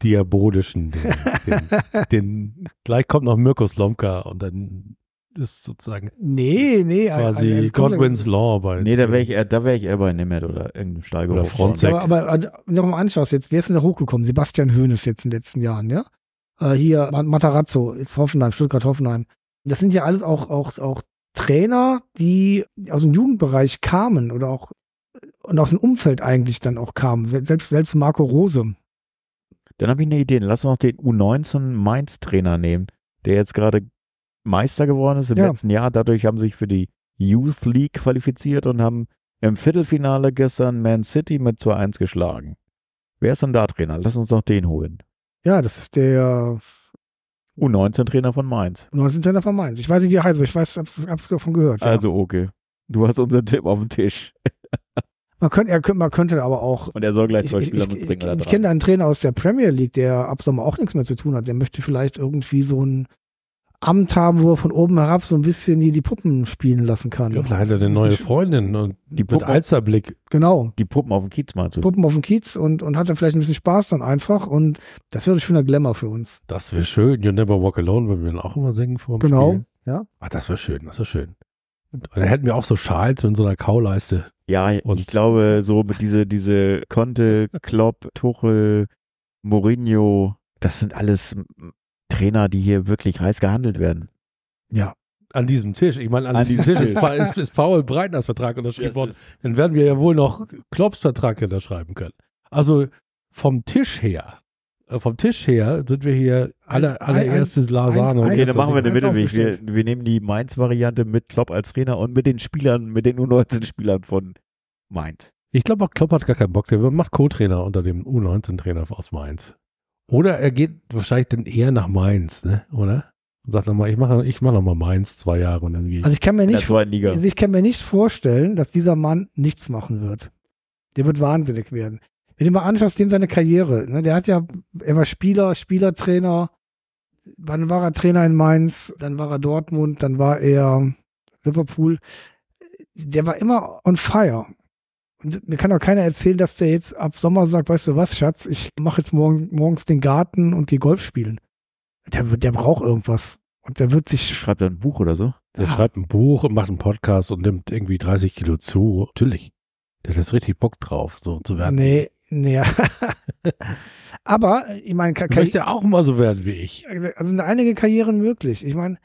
diabolischen, den, den, <laughs> den gleich kommt noch Mirko Slomka und dann ist sozusagen nee, nee. quasi also, Godwin's Law bei. Nee, da wäre ich, eher- da wär ich eher bei Nemeth oder irgendeinem Steiger. Oder Fronzek. Aber, aber, aber wenn du mal anschaust, jetzt, wer ist denn da hochgekommen? Sebastian Hoeneß jetzt in den letzten Jahren, ja? Äh, hier Ma- Matarazzo, jetzt Hoffenheim, Stuttgart-Hoffenheim. Das sind ja alles auch, auch, auch Trainer, die aus dem Jugendbereich kamen oder auch und aus dem Umfeld eigentlich dann auch kamen. Se- Selbst, selbst Marco Rose. Dann habe ich eine Idee. Lass uns noch den U19 Mainz-Trainer nehmen, der jetzt gerade Meister geworden ist im Ja. letzten Jahr. Dadurch haben sie sich für die Youth League qualifiziert und haben im Viertelfinale gestern Man City mit 2-1 geschlagen. Wer ist denn da Trainer? Lass uns noch den holen. Ja, das ist der U19-Trainer von Mainz. 19. Trainer von Mainz. Ich weiß nicht, wie er heißt, aber ich weiß, hab's, hab's davon gehört. Ja. Also, okay. Du hast unseren Tipp auf dem Tisch. <laughs> man könnte, er, man könnte aber auch. Und er soll gleich Ich, zwei ich, Spieler ich, ich, mitbringen. oder ich drei. kenne da einen Trainer aus der Premier League, der ab Sommer auch nichts mehr zu tun hat. Der möchte vielleicht irgendwie so ein Amt haben, wo er von oben herab so ein bisschen die, die Puppen spielen lassen kann. Ja, vielleicht hat er eine neue Freundin und Die mit Puppe- Alzerblick. Genau. Die Puppen auf dem Kiez meinst du? Puppen auf dem Kiez und, und hat dann vielleicht ein bisschen Spaß dann einfach. Und das wäre ein schöner Glamour für uns. Das wäre schön. You Never Walk Alone, würden wir dann auch immer singen vor dem Genau. Spiel. Ja. Ach, das wäre schön, das wäre schön. Und dann hätten wir auch so Schals mit so einer Kauleiste. Ja, Und- ich glaube, so mit diese, diese Conte, Klopp, Tuchel, Mourinho, das sind alles Trainer, die hier wirklich heiß gehandelt werden. Ja. An diesem Tisch. Ich meine, an, An diesem Tisch ist, Tisch. Ist, ist Paul Breitners Vertrag unterschrieben worden. Dann werden wir ja wohl noch Klopps Vertrag unterschreiben können. Also vom Tisch her, äh, vom Tisch her sind wir hier alle, Eins- allererstes Lasano. Okay, dann machen wir den Mittelweg. Wir, wir nehmen die Mainz-Variante mit Klopp als Trainer und mit den Spielern, mit den U19-Spielern von Mainz. Ich glaube, auch Klopp hat gar keinen Bock. Der macht Co-Trainer unter dem U19-Trainer aus Mainz. Oder er geht wahrscheinlich dann eher nach Mainz, ne? Oder? Und sagt nochmal, ich mache ich mach nochmal Mainz zwei Jahre und dann gehe ich. Also ich kann mir nicht, also ich kann mir nicht vorstellen, dass dieser Mann nichts machen wird. Der wird wahnsinnig werden. Wenn du mal anschaust, dem seine Karriere, ne, der hat ja, er war Spieler, Spielertrainer, wann war er Trainer in Mainz, dann war er Dortmund, dann war er Liverpool. Der war immer on fire. Und mir kann auch keiner erzählen, dass der jetzt ab Sommer sagt, weißt du was, Schatz, ich mache jetzt morgens, morgens den Garten und gehe Golf spielen. Der, der braucht irgendwas. Und der wird sich Schreibt er ein Buch oder so? Der Ja. schreibt ein Buch und macht einen Podcast und nimmt irgendwie 30 Kilo zu. Natürlich. Der hat jetzt richtig Bock drauf, so zu werden. Nee, nee. <laughs> Aber ich meine, Ka- Ich möchte auch mal so werden wie ich. also sind einige Karrieren möglich. Ich meine,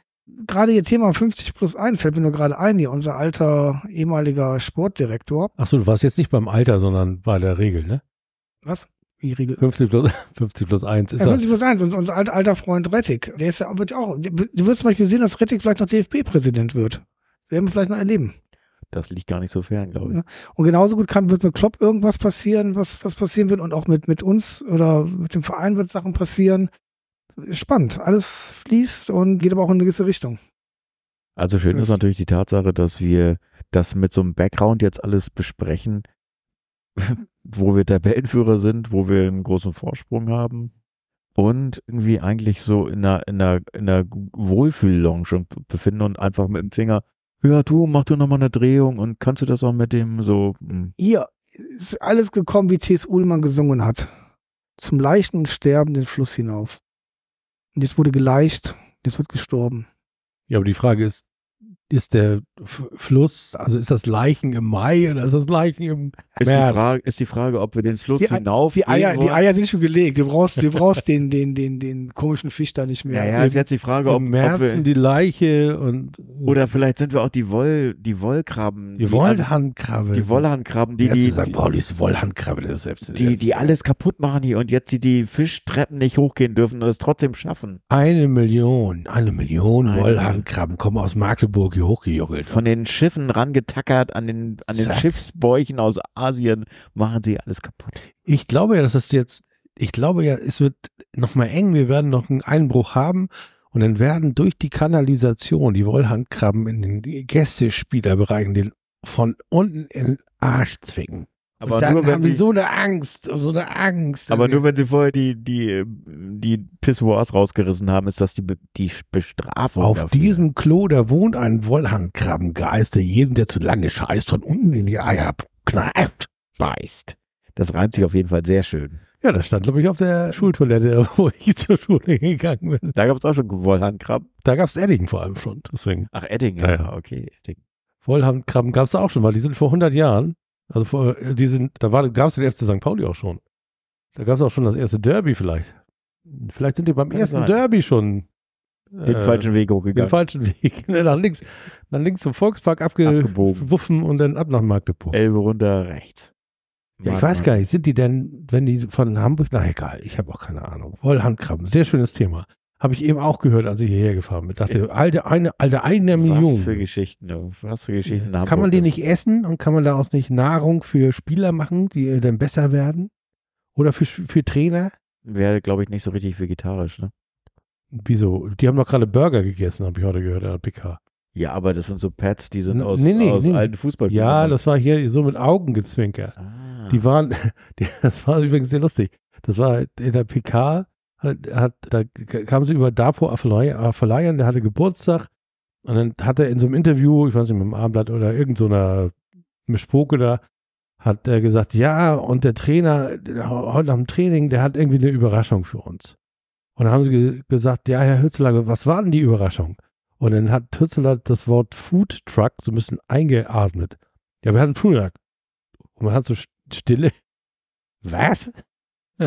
gerade ihr Thema 50 plus 1 fällt mir nur gerade ein, hier unser alter ehemaliger Sportdirektor. Achso, du warst jetzt nicht beim Alter, sondern bei der Regel, ne? Was? Wie Regel? 50 plus, <laughs> 50 plus 1 ist Ja, er. 50 plus 1, unser, unser alter, alter Freund Rettig. Der ist ja, wird ja auch, du wirst zum Beispiel sehen, dass Rettig vielleicht noch DFB-Präsident wird. Werden wir vielleicht noch erleben. Das liegt gar nicht so fern, glaube ich. Ja. Und genauso gut kann, wird mit Klopp irgendwas passieren, was, was passieren wird und auch mit, mit uns oder mit dem Verein wird Sachen passieren. Ist Spannend. Alles fließt und geht aber auch in eine gewisse Richtung. Also schön ist Das- natürlich die Tatsache, dass wir das mit so einem Background jetzt alles besprechen, <laughs> wo wir Tabellenführer sind, wo wir einen großen Vorsprung haben und irgendwie eigentlich so in einer, in einer, in einer Wohlfühl-Lounge schon befinden und einfach mit dem Finger, ja du, mach du nochmal eine Drehung und kannst du das auch mit dem so, hm, Hier ist alles gekommen, wie T.S. Ullmann gesungen hat. Zum leichten und sterbenden Fluss hinauf. Und jetzt wurde geleicht, jetzt wird gestorben. Ja, aber die Frage ist, ist der Fluss, also ist das Leichen im Mai oder ist das Leichen im ist, die? Frage, ist die Frage, ob wir den Fluss Die hinauf Die Eier, gehen die. Eier sind schon gelegt. Du brauchst, du brauchst den, den, den, den komischen Fisch da nicht mehr. Ja, ja, ist jetzt die Frage, ob, ob wir, die Leiche und oder vielleicht sind wir auch die Woll, die Wollkrabben, die also Wollhandkrabbe. die Wollhandkrabben, die, die, die, St. Pauli ist Wollhandkrabbe des FC. die, die alles kaputt machen hier und jetzt die, die Fischtreppen nicht hochgehen dürfen und es trotzdem schaffen. Eine Million, eine Million Eine Wollhandkrabben kommen aus Magdeburg hier hochgejuckelt. Von den Schiffen rangetackert an den, an den Zack. Schiffsbäuchen aus Asien machen sie alles kaputt. Ich glaube ja, dass es jetzt, ich glaube ja, es wird nochmal eng. Wir werden noch einen Einbruch haben und dann werden durch die Kanalisation die Wollhandkrabben in den Gästespielerbereichen den von unten in den Arsch zwingen. Aber und dann nur, wenn haben sie, so eine Angst, so eine Angst. aber nur wenn sie vorher die, die, die Pissoirs rausgerissen haben, ist das die, die Bestrafung. Auf dafür. diesem Klo, da wohnt ein Wollhandkrabbengeist, der jedem, der zu lange scheißt, von unten in die Eier kneift. beißt. Das reimt sich auf jeden Fall sehr schön. Ja, das stand, glaube ich, auf der Schultoilette, <laughs> wo ich zur Schule gegangen bin. Da gab es auch schon Wollhandkrabben. Da gab's Edding vor allem schon. Deswegen. Ach, Edding, Ja, ja, okay. Edding. Wollhandkrabben gab's da auch schon, weil die sind vor 100 Jahren. Also vor, die sind, da war, gab's den FC St. Pauli auch schon. Da gab's auch schon das erste Derby vielleicht. Vielleicht sind die beim Kann ersten sein. Derby schon Den äh, falschen Weg den hochgegangen. falschen Weg. <laughs> Ne, nach links, nach links zum Volkspark abgewuffen und dann ab nach Magdeburg. Elbe runter rechts. Ja, ich weiß gar nicht, sind die denn, wenn die von Hamburg, na egal, ich habe auch keine Ahnung. Wollhandkrabben, sehr schönes Thema. Habe ich eben auch gehört, als ich hierher gefahren bin. Dachte, alte eine, alte eine Million. Was für Geschichten, was für Geschichten ja. Kann man die nicht essen und kann man daraus nicht Nahrung für Spieler machen, die dann besser werden? Oder für, für Trainer? Wäre, glaube ich, nicht so richtig vegetarisch, ne? Wieso? Die haben doch gerade Burger gegessen, habe ich heute gehört, der PK. Ja, aber das sind so Pads, die sind aus, nee, nee, aus nee. alten Fußball. Ja, das war hier so mit Augengezwinker. Ah. Die waren, <laughs> das war übrigens sehr lustig. Das war in der PK, hat, hat, da kam sie über Dapo Afalayan, der hatte Geburtstag und dann hat er in so einem Interview, ich weiß nicht, mit dem Abendblatt oder irgendeiner so Spoke da, hat er gesagt, ja, und der Trainer, heute am Training, der hat irgendwie eine Überraschung für uns. Und dann haben sie ge gesagt, ja, Herr Hützler, was war denn die Überraschung? Und dann hat Hützler das Wort Food Truck so ein bisschen eingeatmet. Ja, wir hatten Food Truck. Und man hat so Stille. Was? <laughs>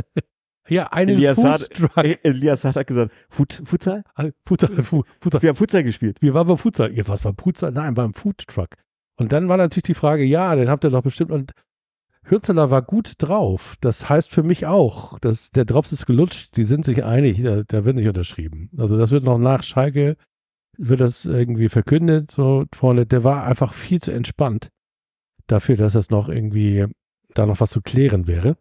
ja, einen Elias Food hat, Truck. Elias hat gesagt, Fut, Futsal? Futsal, Fu- Futsal. Wir haben Futsal gespielt. Wir waren beim Futsal. Ja, was war Futsal? Nein, beim Food Truck. Und dann war natürlich die Frage, ja, den habt ihr doch bestimmt. Und Hürzeler war gut drauf. Das heißt für mich auch, dass der Drops ist gelutscht. Die sind sich einig. Da, da wird nicht unterschrieben. Also das wird noch nach Schalke, wird das irgendwie verkündet. So vorne, der war einfach viel zu entspannt dafür, dass das noch irgendwie da noch was zu klären wäre.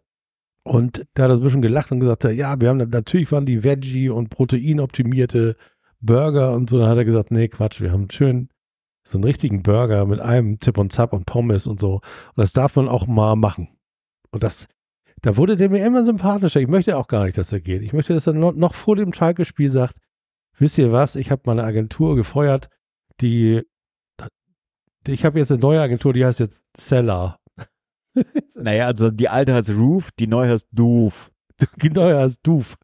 Und da hat er ein bisschen gelacht und gesagt, ja, wir haben natürlich waren die Veggie und proteinoptimierte Burger und so. Dann hat er gesagt, nee, Quatsch, wir haben schön so einen richtigen Burger mit einem Zip und Zap und Pommes und so. Und das darf man auch mal machen. Und das, da wurde der mir immer sympathischer. Ich möchte auch gar nicht, dass er geht. Ich möchte, dass er noch, vor dem Schalke-Spiel sagt, wisst ihr was, ich habe meine Agentur gefeuert, die, die ich habe jetzt eine neue Agentur, die heißt jetzt Seller. Naja, also die alte heißt Roof, die neue heißt Doof. <laughs> Die neue heißt Duf.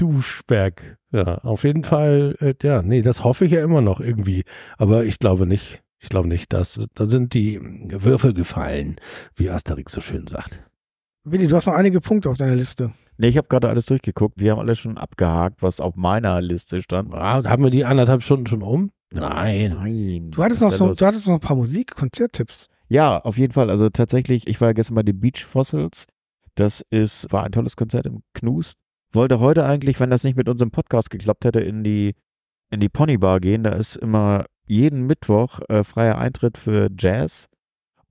Duschberg. Ja, auf jeden Fall, äh, ja, nee, das hoffe ich ja immer noch irgendwie. Aber ich glaube nicht. Ich glaube nicht, dass da sind die Würfel gefallen, wie Asterix so schön sagt. Willi, du hast noch einige Punkte auf deiner Liste. Nee, ich habe gerade alles durchgeguckt. Wir haben alles schon abgehakt, was auf meiner Liste stand. Ah, haben wir die anderthalb Stunden schon um? Nein. Nein. Du hattest, noch so, los? du hattest noch ein paar Musik-, Konzerttipps. Ja, auf jeden Fall. Also tatsächlich, ich war ja gestern bei den Beach Fossils. Das ist, war ein tolles Konzert im Knust. Wollte heute eigentlich, wenn das nicht mit unserem Podcast geklappt hätte, in die, in die Ponybar gehen. Da ist immer jeden Mittwoch äh, freier Eintritt für Jazz.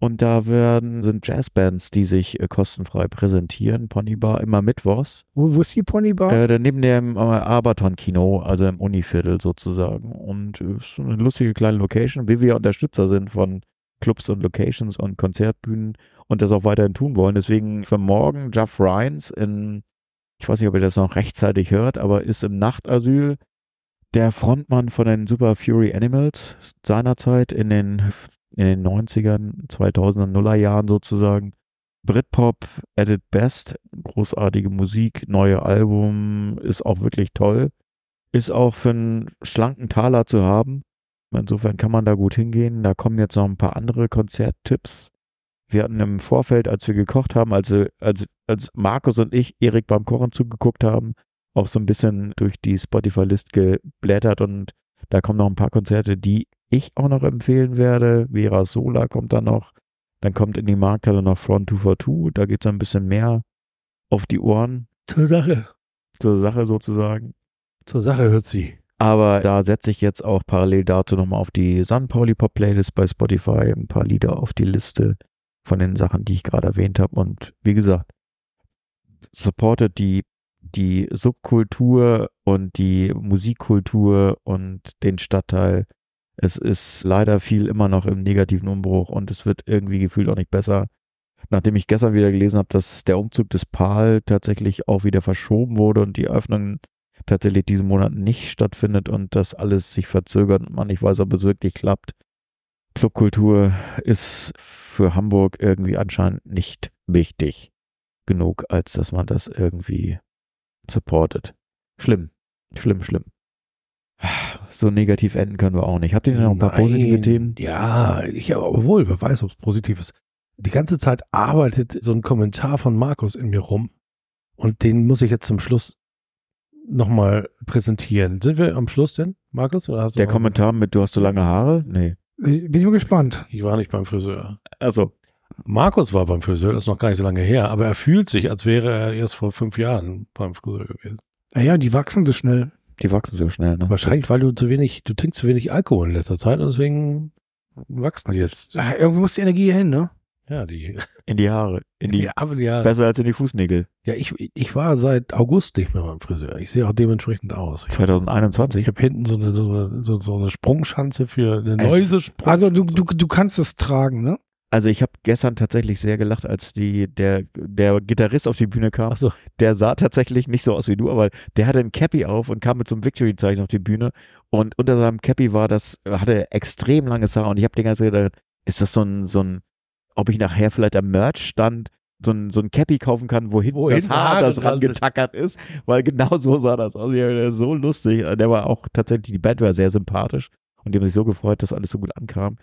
Und da werden, sind Jazzbands, die sich äh, kostenfrei präsentieren. Ponybar immer mittwochs. Wo, wo ist die Ponybar? Äh, da neben dem äh, Aberton-Kino, also im Univiertel sozusagen. Und äh, ist eine lustige kleine Location, wie wir Unterstützer sind von Clubs und Locations und Konzertbühnen und das auch weiterhin tun wollen. Deswegen für morgen Jeff Ryans in, ich weiß nicht, ob ihr das noch rechtzeitig hört, aber ist im Nachtasyl der Frontmann von den Super Fury Animals seinerzeit in den, in den 90ern, 2000er, Nuller Jahren sozusagen. Britpop at its best, großartige Musik, neue Album, ist auch wirklich toll. Ist auch für einen schlanken Taler zu haben. Insofern kann man da gut hingehen. Da kommen jetzt noch ein paar andere Konzerttipps. Wir hatten im Vorfeld, als wir gekocht haben, als, als, als Markus und ich Erik beim Kochen zugeguckt haben, auch so ein bisschen durch die Spotify-List geblättert und da kommen noch ein paar Konzerte, die ich auch noch empfehlen werde. Vera Sola kommt da noch. Dann kommt in die Markthalle noch Front 242. Da geht es ein bisschen mehr auf die Ohren Zur Sache. zur Sache sozusagen. Zur Sache hört sie. Aber da setze ich jetzt auch parallel dazu nochmal auf die San Pauli Pop Playlist bei Spotify ein paar Lieder auf die Liste von den Sachen, die ich gerade erwähnt habe. Und wie gesagt, supportet die, die Subkultur und die Musikkultur und den Stadtteil. Es ist leider viel immer noch im negativen Umbruch und es wird irgendwie gefühlt auch nicht besser. Nachdem ich gestern wieder gelesen habe, dass der Umzug des PAL tatsächlich auch wieder verschoben wurde und die Öffnung tatsächlich diesen Monat nicht stattfindet und das alles sich verzögert und man nicht weiß, ob es wirklich klappt. Clubkultur ist für Hamburg irgendwie anscheinend nicht wichtig genug, als dass man das irgendwie supportet. Schlimm, schlimm, schlimm. So negativ enden können wir auch nicht. Habt ihr denn noch ein paar Nein. positive Themen? Ja, ich obwohl, wer weiß, ob es positiv ist. Die ganze Zeit arbeitet so ein Kommentar von Markus in mir rum. Und den muss ich jetzt zum Schluss nochmal präsentieren. Sind wir am Schluss denn, Markus? Der Kommentar mit, du hast so lange Haare? Nee. Ich bin nur gespannt. Ich war nicht beim Friseur. Also, Markus war beim Friseur, das ist noch gar nicht so lange her, aber er fühlt sich, als wäre er erst vor fünf Jahren beim Friseur gewesen. Naja, die wachsen so schnell. Die wachsen so schnell, ne? Wahrscheinlich, weil du zu wenig, du trinkst zu wenig Alkohol in letzter Zeit und deswegen wachsen die jetzt. Ah, irgendwie muss die Energie hier hin, ne? Ja, die. In die Haare. In die, Ja, aber ja, Besser als in die Fußnägel. ja ich, ich war seit August nicht mehr beim Friseur. Ich sehe auch dementsprechend aus. Ich, 2021. ich habe hinten so eine, so, eine, so, so eine Sprungschanze für eine Also- Läuse Also du, du, du kannst es tragen, ne? Also ich habe gestern tatsächlich sehr gelacht, als die der der Gitarrist auf die Bühne kam. Achso, Der sah tatsächlich nicht so aus wie du, aber der hatte ein Cappy auf und kam mit so einem Victory-Zeichen auf die Bühne. Und unter seinem Cappy war das, hatte extrem langes Haar. Und ich habe die ganze Zeit gedacht, ist das so ein, so ein, ob ich nachher vielleicht am Merch-Stand so ein, so ein Cappy kaufen kann, wo hinten das hinten Haar, Haare das rangetackert ist, weil genau so sah das aus. Ja, der ist so lustig. Der war auch tatsächlich, die Band war sehr sympathisch und die haben sich so gefreut, dass alles so gut ankam.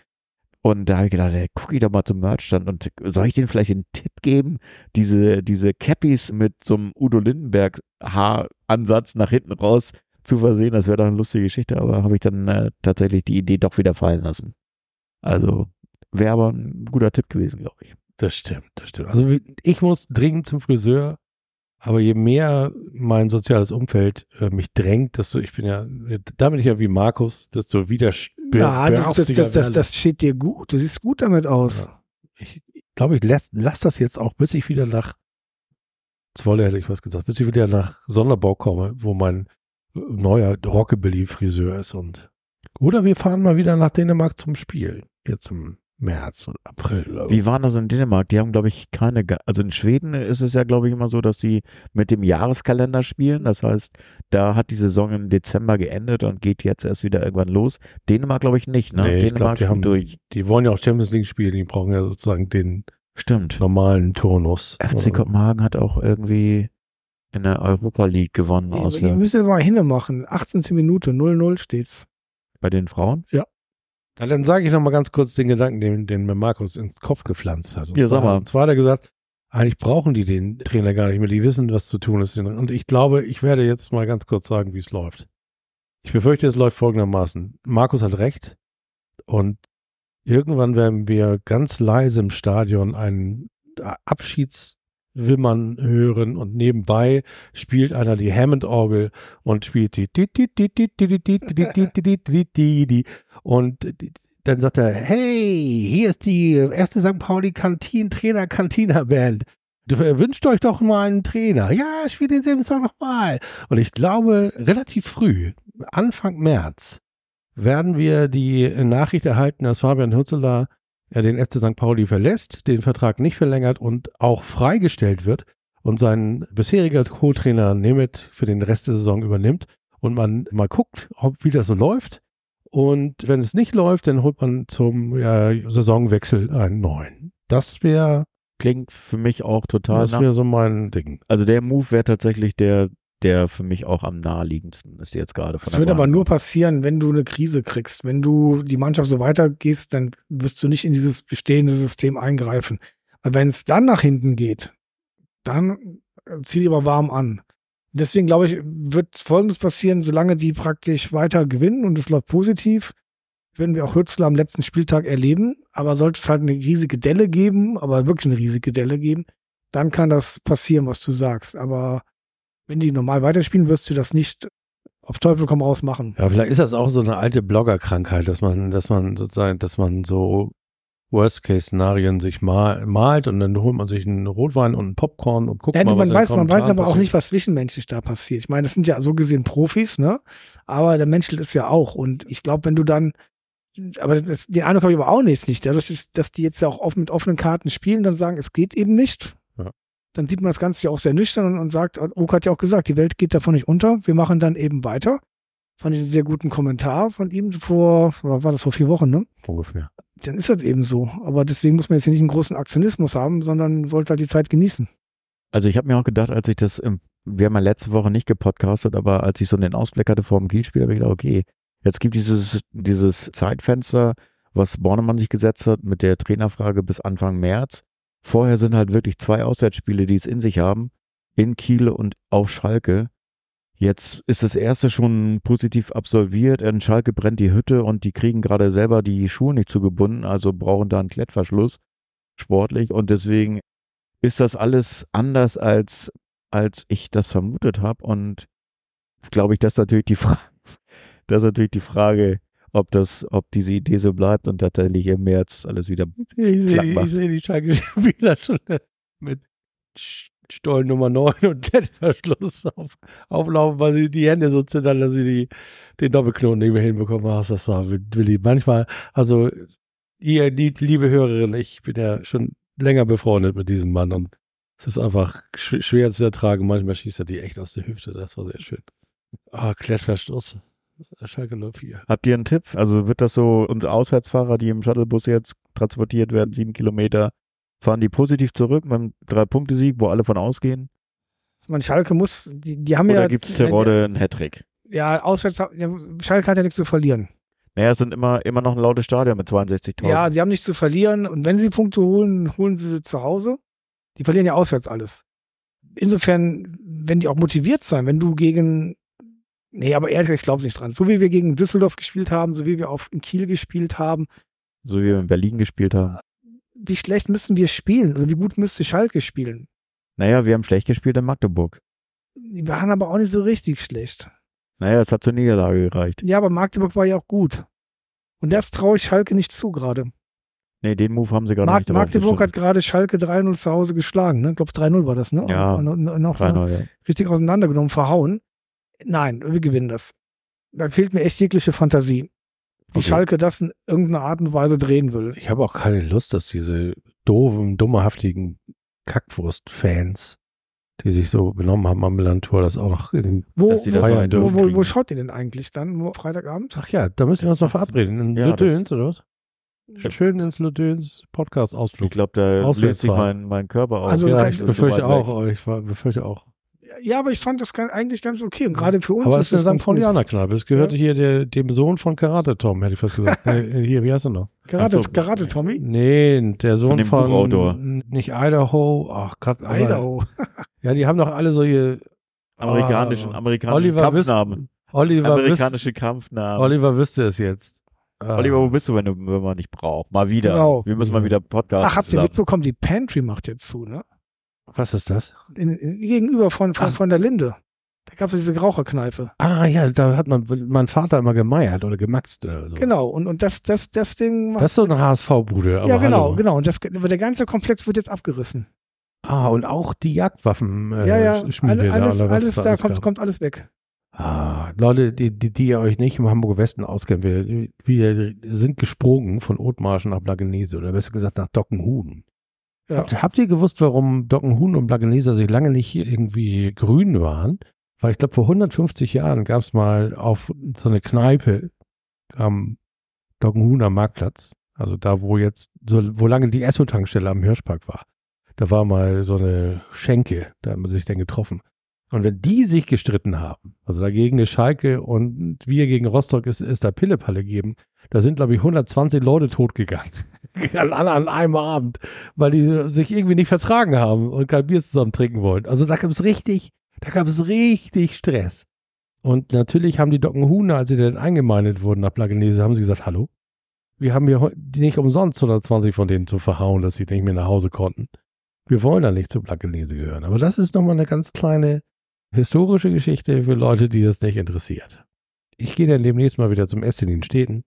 Und da habe ich gedacht, ey, guck ich doch mal zum Merchstand und soll ich denen vielleicht einen Tipp geben? Diese, diese Cappies mit so einem Udo Lindenberg Haaransatz nach hinten raus zu versehen, das wäre doch eine lustige Geschichte, aber habe ich dann äh, tatsächlich die Idee doch wieder fallen lassen. Also wäre aber ein guter Tipp gewesen, glaube ich. das stimmt, das stimmt. Also ich muss dringend zum Friseur, aber je mehr mein soziales Umfeld äh, mich drängt, desto, ich bin ja, da bin ich ja wie Markus, desto wieder Ja, das, das, das, das, das steht dir gut. Du siehst gut damit aus. Ja. Ich glaube, ich lass, lass das jetzt auch, bis ich wieder nach Zwolle hätte ich was gesagt, bis ich wieder nach Sonderbau komme, wo mein äh, neuer Rockabilly-Friseur ist und oder wir fahren mal wieder nach Dänemark zum Spiel. Jetzt im März oder April. Oder so. Wie waren das in Dänemark? Die haben, glaube ich, keine, also in Schweden ist es ja, glaube ich, immer so, dass sie mit dem Jahreskalender spielen. Das heißt, da hat die Saison im Dezember geendet und geht jetzt erst wieder irgendwann los. Dänemark, glaube ich, nicht, ne? Nee, ich Dänemark glaub, die haben- durch. Die wollen ja auch Champions League spielen, die brauchen ja sozusagen den Stimmt. normalen Turnus. FC Kopenhagen hat auch irgendwie in der Europa League gewonnen ihr der, müsst mal hinmachen. 18. Minute, 0-0 steht's. bei den Frauen. Ja, dann sage ich noch mal ganz kurz den Gedanken, den, den mir Markus ins Kopf gepflanzt hat. Und Ja, zwar, sag mal. Und zwar hat er gesagt, eigentlich brauchen die den Trainer gar nicht mehr, die wissen, was zu tun ist. Und ich glaube, ich werde jetzt mal ganz kurz sagen, wie es läuft. Ich befürchte, es läuft folgendermaßen. Markus hat recht und irgendwann werden wir ganz leise im Stadion einen Abschiedswimmern hören und nebenbei spielt einer die Hammond-Orgel und spielt die und dann sagt er, hey, hier ist die erste St. Pauli Kantin Trainer Cantina Band. Wünscht euch doch mal einen Trainer. Ja, spiel denselben Song noch mal. Und ich glaube, relativ früh, Anfang März, werden wir die Nachricht erhalten, dass Fabian Hürzeler ja, den FC St. Pauli verlässt, den Vertrag nicht verlängert und auch freigestellt wird und sein bisheriger Co-Trainer Nemeth für den Rest der Saison übernimmt und man mal guckt, ob, wie das so läuft. Und wenn es nicht läuft, dann holt man zum ja, Saisonwechsel einen neuen. Das wäre Klingt für mich auch total das wäre so mein Ding. Also der Move wäre tatsächlich der, der für mich auch am naheliegendsten ist jetzt gerade. Das wird aber nur passieren, wenn du eine Krise kriegst. Wenn du die Mannschaft so weitergehst, dann wirst du nicht in dieses bestehende System eingreifen. Weil wenn es dann nach hinten geht, dann äh, zieh dich aber warm an. Deswegen glaube ich, wird Folgendes passieren, solange die praktisch weiter gewinnen und es läuft positiv, werden wir auch Hürzler am letzten Spieltag erleben. Aber sollte es halt eine riesige Delle geben, aber wirklich eine riesige Delle geben, dann kann das passieren, was du sagst. Aber wenn die normal weiterspielen, wirst du das nicht auf Teufel komm raus machen. Ja, vielleicht ist das auch so eine alte Bloggerkrankheit, dass man, dass man sozusagen, dass man so Worst-Case-Szenarien sich mal, malt und dann holt man sich einen Rotwein und einen Popcorn und guckt Ja, mal, man was weiß, man weiß aber auch nicht, was zwischenmenschlich da passiert. Ich meine, das sind ja so gesehen Profis, ne? Aber der Mensch ist ja auch. Und ich glaube, wenn du dann, aber das, den Eindruck habe ich aber auch nicht, nicht. Dadurch, dass- dass die jetzt ja auch oft mit offenen Karten spielen, dann sagen, es geht eben nicht. Dann sieht man das Ganze ja auch sehr nüchtern und, und sagt, Oka hat ja auch gesagt, die Welt geht davon nicht unter. Wir machen dann eben weiter. Fand ich einen sehr guten Kommentar von ihm vor, war das vor vier Wochen, ne? ungefähr. Dann ist das eben so. Aber deswegen muss man jetzt hier nicht einen großen Aktionismus haben, sondern sollte halt die Zeit genießen. Also ich habe mir auch gedacht, als ich das, wir haben ja letzte Woche nicht gepodcastet, aber als ich so den Ausblick hatte vor dem Kielspiel, habe ich gedacht, okay, jetzt gibt dieses, dieses Zeitfenster, was Bornemann sich gesetzt hat mit der Trainerfrage bis Anfang März. Vorher sind halt wirklich zwei Auswärtsspiele, die es in sich haben, in Kiel und auf Schalke. Jetzt ist das erste schon positiv absolviert. In Schalke brennt die Hütte und die kriegen gerade selber die Schuhe nicht zugebunden, also brauchen da einen Klettverschluss. sportlich und deswegen ist das alles anders als als ich das vermutet habe und glaube ich, das natürlich die Frage, <laughs> das ist natürlich die Frage, ob das, ob diese Idee so bleibt und tatsächlich im März alles wieder Ich sehe die, ich seh die Schalke-Spieler schon mit Stoll Nummer 9 und Klettverschluss auf, auflaufen, weil sie die Hände so zittern, dass sie die, den Doppelknoten nicht mehr hinbekommen. Ach, das war Willi. Manchmal, also ihr, die, liebe Hörerin, ich bin ja schon länger befreundet mit diesem Mann und es ist einfach sch schwer zu ertragen. Manchmal schießt er die echt aus der Hüfte. Das war sehr schön. Ah, Klettverschluss. Schalke 04. Habt ihr einen Tipp? Also wird das so, unsere Auswärtsfahrer, die im Shuttlebus jetzt transportiert werden, sieben Kilometer, fahren die positiv zurück mit einem Drei-Punkte-Sieg, wo alle von ausgehen? Man Schalke muss, die, die haben ja. Oder gibt es Terodde einen Hattrick? Ja, auswärts, ja, Schalke hat ja nichts zu verlieren. Naja, es sind immer, immer noch ein lautes Stadion mit 62.000. Ja, sie haben nichts zu verlieren und wenn sie Punkte holen, holen sie sie zu Hause. Die verlieren ja auswärts alles. Insofern, wenn die auch motiviert sein, wenn du gegen, nee, aber ehrlich, gesagt, ich glaube nicht dran. So wie wir gegen Düsseldorf gespielt haben, so wie wir auf in Kiel gespielt haben, so wie wir in Berlin gespielt haben. wie schlecht müssen wir spielen oder wie gut müsste Schalke spielen? Naja, wir haben schlecht gespielt in Magdeburg. Die waren aber auch nicht so richtig schlecht. Naja, es hat zur Niederlage gereicht. Ja, aber Magdeburg war ja auch gut. Und das traue ich Schalke nicht zu gerade. Nee, den Move haben sie gerade Mag nicht. Magdeburg hat gerade Schalke 3-0 zu Hause geschlagen. Ne? Ich glaube, 3-0 war das, ne? Ja. Und, und, und noch, ne? 3-0, ja. richtig auseinandergenommen, verhauen. Nein, wir gewinnen das. Da fehlt mir echt jegliche Fantasie. Wie Okay. Schalke das in irgendeiner Art und Weise drehen will. Ich habe auch keine Lust, dass diese doofen, dummerhaftigen Kackwurst-Fans, die sich so benommen haben am Milan-Tour, das auch noch in den Wo, Dass sie wo, das feiern dürfen. wo, wo, wo schaut ihr denn eigentlich dann? Wo, Freitagabend? Ach ja, da müssen wir uns noch verabreden. In Ja, Lödöns, oder was? Schön ins Ich Podcast-Ausflug. glaube, da löst sich mein, mein Körper auf. Also, ja, ich befürchte auch. Ich befürchte auch. Ja, aber ich fand das ganz- eigentlich ganz okay. Und gerade für uns Aber es ist eine das St. Paulianer-Kneipe. Es gehörte Ja. hier der, dem Sohn von Karate Tom, hätte ich fast gesagt. <laughs> äh, hier, wie heißt er noch? Karate, so. Karate Tommy? Nee, der Sohn Von dem von, nicht Idaho. Ach Gott, aber- Idaho. <laughs> Ja, die haben doch alle solche amerikanischen, Ah, amerikanischen Oliver Kampfnamen. Oliver wüsste, Amerikanische Kampfnamen. Oliver wüsste es jetzt. Ah. Oliver, wo bist du, wenn, du, wenn man nicht braucht? Mal wieder. Genau. Wir müssen mal wieder Podcast Ach, habt ihr mitbekommen, die Pantry macht jetzt zu, ne? Was ist das? In, in, gegenüber von, von, Ach. von der Linde. Da gab es diese Raucherkneipe. Ah ja, da hat man mein Vater immer gemeiert oder gemaxt oder so. Genau. Und, und das, das, das Ding macht Das ist so eine HSV-Bude. ja, genau, hallo. genau. Und das, aber der ganze Komplex wird jetzt abgerissen. Ah, und auch die Jagdwaffen. Äh, ja, ja, Schmiede alle, da, alles, alles da alles kommt, kommt alles weg. Ah, Leute, die, die, die ihr euch nicht im Hamburger Westen auskennen, wir, wir sind gesprungen von Othmarschen nach Blagenese oder besser gesagt nach Dockenhuhn. Ja. Habt, habt ihr gewusst, warum Dockenhuhn und Blagenese sich lange nicht irgendwie grün waren? Weil ich glaube, vor 150 Jahren gab es mal auf so eine Kneipe am Dockenhuhner Marktplatz, also da, wo jetzt, so, wo lange die Esso-Tankstelle am Hirschpark war. Da war mal so eine Schenke, da haben wir sich dann getroffen. Und wenn die sich gestritten haben, also dagegen ist Schalke und wir gegen Rostock ist, ist da Pillepalle geben, da sind, glaube ich, 120 Leute totgegangen. <laughs> an, an, einem Abend, weil die sich irgendwie nicht vertragen haben und kein Bier zusammen trinken wollen. Also da gab es richtig, da gab es richtig Stress. Und natürlich haben die Dockenhuhner, als sie dann eingemeindet wurden nach Plagenese, haben sie gesagt, hallo, wir haben hier nicht umsonst 120 von denen zu verhauen, dass sie nicht mehr nach Hause konnten. Wir wollen da nicht zu Plagenese gehören. Aber das ist nochmal eine ganz kleine historische Geschichte für Leute, die das nicht interessiert. Ich gehe dann demnächst mal wieder zum Essen in den Städten,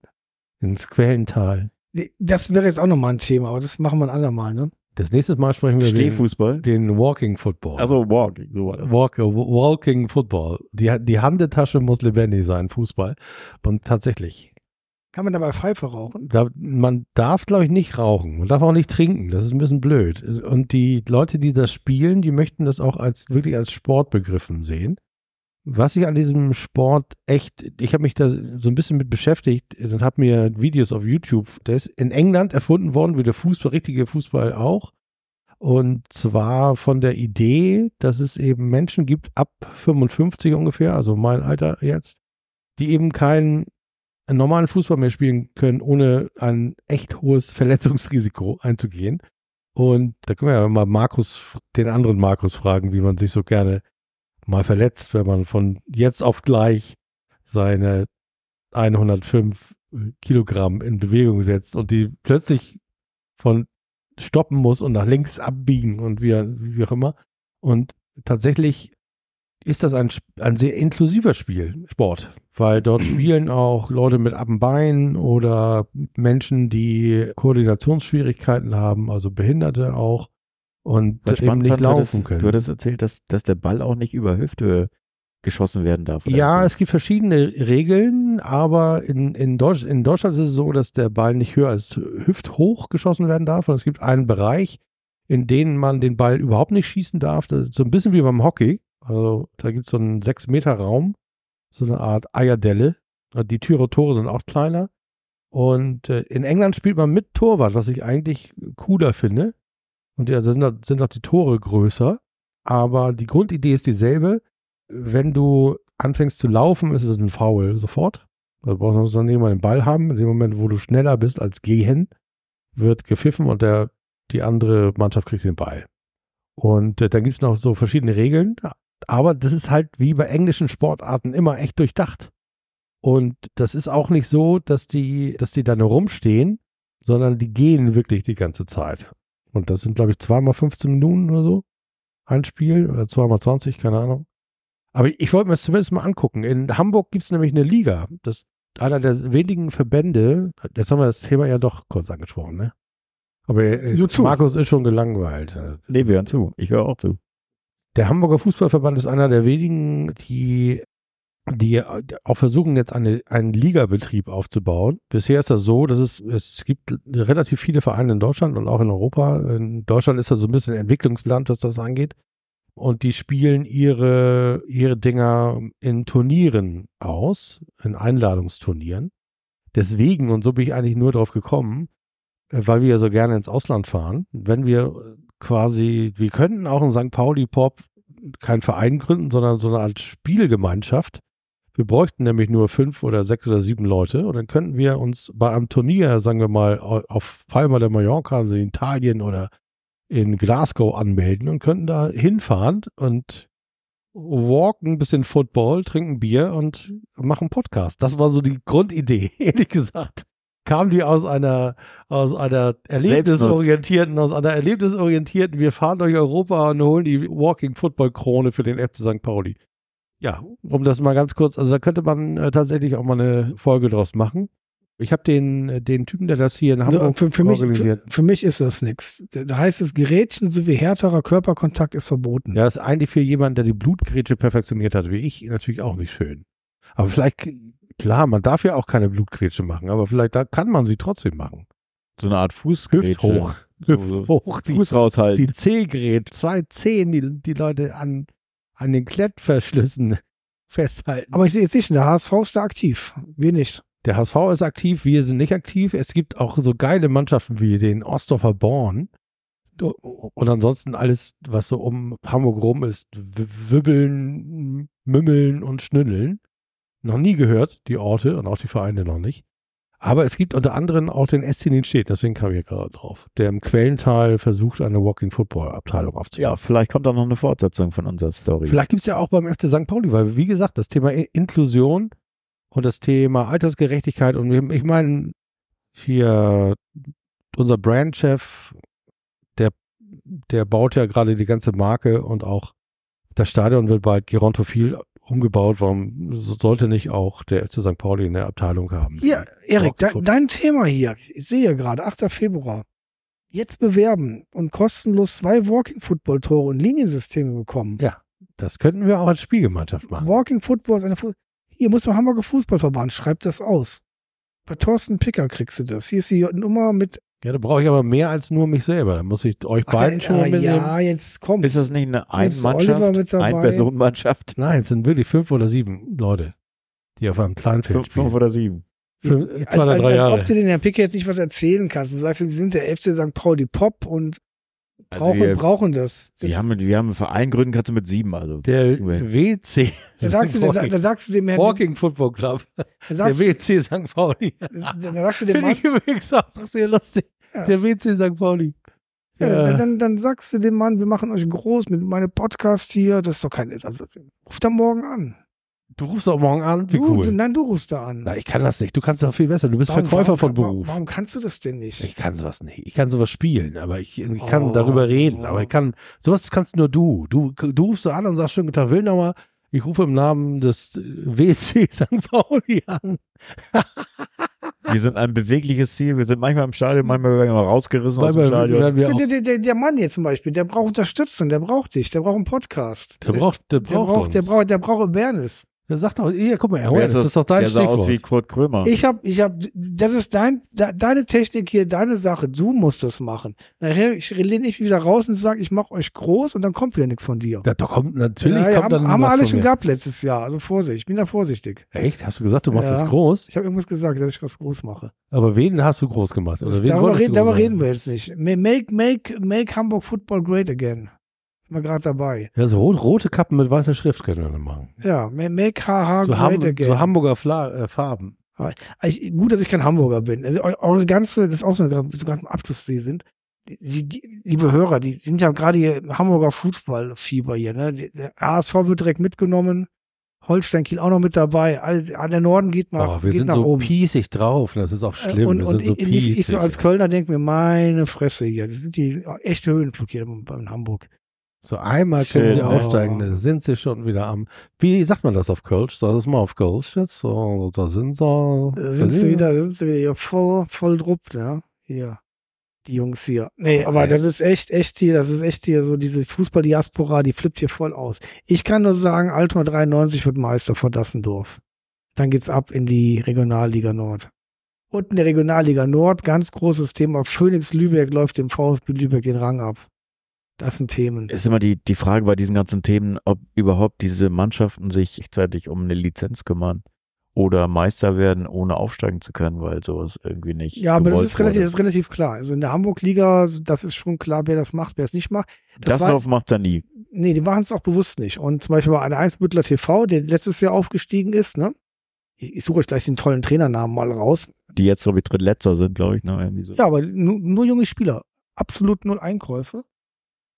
ins Quellental. Das wäre jetzt auch nochmal ein Thema, aber das machen wir ein andermal, ne? Das nächste Mal sprechen wir über den, den Walking Football. Also Walking. So. Walk, Walking Football. Die, die Handetasche muss lebendig sein, Fußball. Und tatsächlich, Kann man dabei Pfeife rauchen? da, man darf, glaube ich, nicht rauchen. Man darf auch nicht trinken. Das ist ein bisschen blöd. Und die Leute, die das spielen, die möchten das auch als wirklich als Sport begriffen sehen. Was ich an diesem Sport echt, ich habe mich da so ein bisschen mit beschäftigt und habe mir Videos auf YouTube, der ist in England erfunden worden, wie der Fußball, richtige Fußball auch. Und zwar von der Idee, dass es eben Menschen gibt, ab 55 ungefähr, also mein Alter jetzt, die eben keinen normalen Fußball mehr spielen können, ohne ein echt hohes <laughs> Verletzungsrisiko einzugehen. Und da können wir ja mal Markus, den anderen Markus fragen, wie man sich so gerne mal verletzt, wenn man von jetzt auf gleich seine 105 Kilogramm in Bewegung setzt und die plötzlich von stoppen muss und nach links abbiegen und wie, wie auch immer. Und tatsächlich ist das ein, ein sehr inklusiver Spiel, Sport, weil dort <clears throat> spielen auch Leute mit Bein oder Menschen, die Koordinationsschwierigkeiten haben, also Behinderte auch und Was eben nicht laufen können. Du hattest erzählt, dass, dass der Ball auch nicht über Hüfte geschossen werden darf. Ja, so. es gibt verschiedene Regeln, aber in, in, Deutsch, in Deutschland ist es so, dass der Ball nicht höher als hüfthoch geschossen werden darf. Und es gibt einen Bereich, in dem man den Ball überhaupt nicht schießen darf. Das ist so ein bisschen wie beim Hockey. Also da gibt es so einen 6-Meter-Raum, so eine Art Eierdelle. Die Türe Tore sind auch kleiner. Und äh, in England spielt man mit Torwart, was ich eigentlich cooler finde. Und ja, da sind, sind auch die Tore größer. Aber die Grundidee ist dieselbe wenn du anfängst zu laufen, ist es ein Foul sofort. Da brauchst du dann jemand den Ball haben. In dem Moment, wo du schneller bist als gehen, wird gepfiffen und der, die andere Mannschaft kriegt den Ball. Und äh, dann gibt es noch so verschiedene Regeln. Aber das ist halt wie bei englischen Sportarten immer echt durchdacht. Und das ist auch nicht so, dass die, dass die da nur rumstehen, sondern die gehen wirklich die ganze Zeit. Und das sind, glaube ich, zweimal 15 Minuten oder so. Ein Spiel oder zweimal 20, keine Ahnung. Aber ich wollte mir das zumindest mal angucken. In Hamburg gibt es nämlich eine Liga. Das ist einer der wenigen Verbände. Jetzt haben wir das Thema ja doch kurz angesprochen, ne? Aber äh. Markus ist schon gelangweilt. Nee, wir hören zu. Ich höre auch zu. Der Hamburger Fußballverband ist einer der wenigen, die, die auch versuchen, jetzt eine, einen Ligabetrieb aufzubauen. Bisher ist das so, dass es, es gibt relativ viele Vereine in Deutschland und auch in Europa. In Deutschland ist das so ein bisschen Entwicklungsland, was das angeht. Und die spielen ihre, ihre Dinger in Turnieren aus, in Einladungsturnieren. Deswegen, und so bin ich eigentlich nur drauf gekommen, äh, weil wir ja so gerne ins Ausland fahren, wenn wir quasi, wir könnten auch in St. Pauli Pop keinen Verein gründen, sondern so eine Art Spielgemeinschaft. Wir bräuchten nämlich nur fünf oder sechs oder sieben Leute und dann könnten wir uns bei einem Turnier, sagen wir mal, au- auf Palma de Mallorca, also in Italien oder in Glasgow anmelden und könnten da hinfahren und walken ein bisschen Football, trinken Bier und machen Podcast. Das war so die Grundidee, <laughs> ehrlich gesagt. Kam die aus einer, aus einer erlebnisorientierten, aus einer erlebnisorientierten, wir fahren durch Europa und holen die Walking Football Krone für den FC St. Pauli. Ja, um das mal ganz kurz, also da könnte man äh, tatsächlich auch mal eine Folge draus machen. Ich habe den, äh, den Typen, der das hier in Hamburg für, für, mich, für, organisiert. für mich ist das nichts. Da heißt es, Gerätchen sowie härterer Körperkontakt ist verboten. Ja, das ist eigentlich für jemanden, der die Blutgrätsche perfektioniert hat, wie ich, natürlich auch nicht schön. Aber vielleicht, klar, man darf ja auch keine Blutgrätsche machen, aber vielleicht da kann man sie trotzdem machen. So eine Art Hüft Fußgrätsche. hoch. So, Hüft so hoch. Die, Fuß raushalten. die C-Gerät, zwei Zehen, die, die Leute an, an den Klettverschlüssen <laughs> festhalten. Aber ich sehe jetzt nicht, der HSV ist da aktiv. Wir nicht. Der HSV ist aktiv, wir sind nicht aktiv. Es gibt auch so geile Mannschaften wie den Ostdorfer Born. Und ansonsten alles, was so um Hamburg rum ist, wibbeln, mümmeln und schnüddeln. Noch nie gehört, die Orte und auch die Vereine noch nicht. Aber es gibt unter anderem auch den SC Nienstedt, deswegen kam ich hier gerade drauf, der im Quellental versucht, eine Walking Football Abteilung aufzubauen. ja, vielleicht kommt da noch eine Fortsetzung von unserer Story. Vielleicht gibt es ja auch beim FC St. Pauli, weil, wie gesagt, das Thema Inklusion und das Thema Altersgerechtigkeit und ich meine, hier unser Brandchef, der, der baut ja gerade die ganze Marke und auch das Stadion wird bald gerontophil umgebaut. Warum so- sollte nicht auch der FC St. Pauli eine Abteilung haben? Hier, Erik, de, dein Thema hier. Ich sehe ja gerade, 8. Februar. Jetzt bewerben und kostenlos zwei Walking Football Tore und Liniensysteme bekommen. Ja. Das könnten wir auch als Spielgemeinschaft machen. Walking Football ist eine Fu Hier muss man Hamburger Fußballverband, schreibt das aus. Bei Thorsten Picker kriegst du das. Hier ist die Nummer mit. Ja, da brauche ich aber mehr als nur mich selber. Da muss ich euch Ach, beiden der- schon ah, mitnehmen. ja, jetzt komm. Ist das nicht eine Ein-Mannschaft? Ein-Personen-Mannschaft? Nein, es sind wirklich fünf oder sieben Leute, die auf einem kleinen Feld Fünf, spielen. fünf oder sieben. Fünf, als, zwei oder als, drei als Jahre. ob du den Herrn Picker jetzt nicht was erzählen kannst. Du sagst, sie sind der FC St. Pauli Pop und Also brauchen, wir, brauchen das. wir, haben, wir haben einen Verein gründen, kannst du mit sieben. Also Der. WC. Da sagst, du, da, da sagst du dem Herrn, Walking Football Club. Der WC St. Pauli. da, da sagst du dem Finde Mann, ich übrigens auch sehr lustig. Ja. Der WC St. Pauli. ja, Ja. Dann, dann, dann sagst du dem Mann, wir machen euch groß mit meinem Podcast hier. Das ist doch kein, also, ruf da morgen an. Du rufst doch morgen an, wie du, cool. du, nein, du rufst da an. Na, ich kann das nicht. Du kannst doch viel besser. Du bist Verkäufer von warum, Beruf. Warum kannst du das denn nicht? Ich kann sowas nicht. Ich kann sowas spielen, aber ich, ich kann Oh. darüber reden. Aber ich kann, sowas kannst nur du. Du, du rufst so an und sagst, schönen guten Tag, Wilnauer. Ich rufe im Namen des äh, WC St. <laughs> Pauli an. Wir sind ein bewegliches Ziel. Wir sind manchmal im Stadion, manchmal werden wir rausgerissen aus dem Stadion. Der, der, der, der Mann hier zum Beispiel, der braucht Unterstützung, der braucht dich, der braucht einen Podcast. der braucht, der der braucht, braucht, uns. der braucht, der braucht Awareness. Der sagt doch, ja, guck mal, Wer das, ist doch dein der sah aus wie Stichwort. Kurt Krömer. Ich hab, ich hab, das ist dein, de, deine Technik hier, deine Sache. Du musst das machen. Nachher, ich lehne mich wieder raus und sage, ich mache euch groß und dann kommt wieder nichts von dir. Da, da kommt natürlich ja, ja, kommt haben, dann haben wir alle schon mir. gehabt letztes Jahr. Also Vorsicht, ich bin da vorsichtig. Echt? Hast du gesagt, du machst Ja. das groß? Ich habe irgendwas gesagt, dass ich was groß mache. Aber wen hast du groß gemacht? Oder Das, wen darüber wolltest reden, du darüber reden wir jetzt nicht. Ma- Make, make, make Hamburg Football great again. Wir gerade dabei. Ja, so rot, rote Kappen mit weißer Schrift können wir dann machen. Ja, ma- make HH So, great again. so Hamburger Fla äh, Farben. Ich, gut, dass ich kein Hamburger bin. Also eu- eure ganze, das ist auch so, dass wir gerade im Abschlusssee sind. Die, die, liebe Hörer, die sind ja gerade hier im Hamburger Fußballfieber hier. Ne? Der ASV wird direkt mitgenommen. Holstein Kiel auch noch mit dabei. Also, ah, der Norden geht nach, Oh, wir geht sind nach so oben. piesig drauf. Das ist auch Äh, schlimm. Und, wir und sind so ich, ich, piesig. ich so als Kölner denke mir, meine Fresse hier. Das sind die echte Höhenflug hier in Hamburg. So einmal können Schön, sie ja. aufsteigen, da sind sie schon wieder am. Wie sagt man das auf Kölsch? Sag das mal auf Kölsch jetzt. So, da sind sie. Da sind sie wieder, da sind sie wieder hier voll, voll drupp, ne? Hier. Die Jungs hier. Nee, aber das ist echt, echt hier, das ist echt hier so diese Fußball-Diaspora, die flippt hier voll aus. Ich kann nur sagen, Altona 93 wird Meister vor Dassendorf. Dann geht's ab in die Regionalliga Nord. Und in der Regionalliga Nord, ganz großes Thema, Phoenix Lübeck läuft dem VfB Lübeck den Rang ab. Das sind Themen. ist immer die, die Frage bei diesen ganzen Themen, ob überhaupt diese Mannschaften sich rechtzeitig um eine Lizenz kümmern oder Meister werden, ohne aufsteigen zu können, weil sowas irgendwie nicht. Ja, aber das ist relativ, wurde. das ist relativ klar. Also in der Hamburg-Liga, das ist schon klar, wer das macht, wer es nicht macht. Das Das war- macht er nie. Nee, die machen es auch bewusst nicht. Und zum Beispiel bei der Einsbüttler TV, der letztes Jahr aufgestiegen ist, ne? Ich, ich suche euch gleich den tollen Trainernamen mal raus. Die jetzt, glaube ich, drittletzter sind, glaube ich. Ne? Irgendwie so. Ja, aber nur, nur junge Spieler. Absolut null Einkäufe.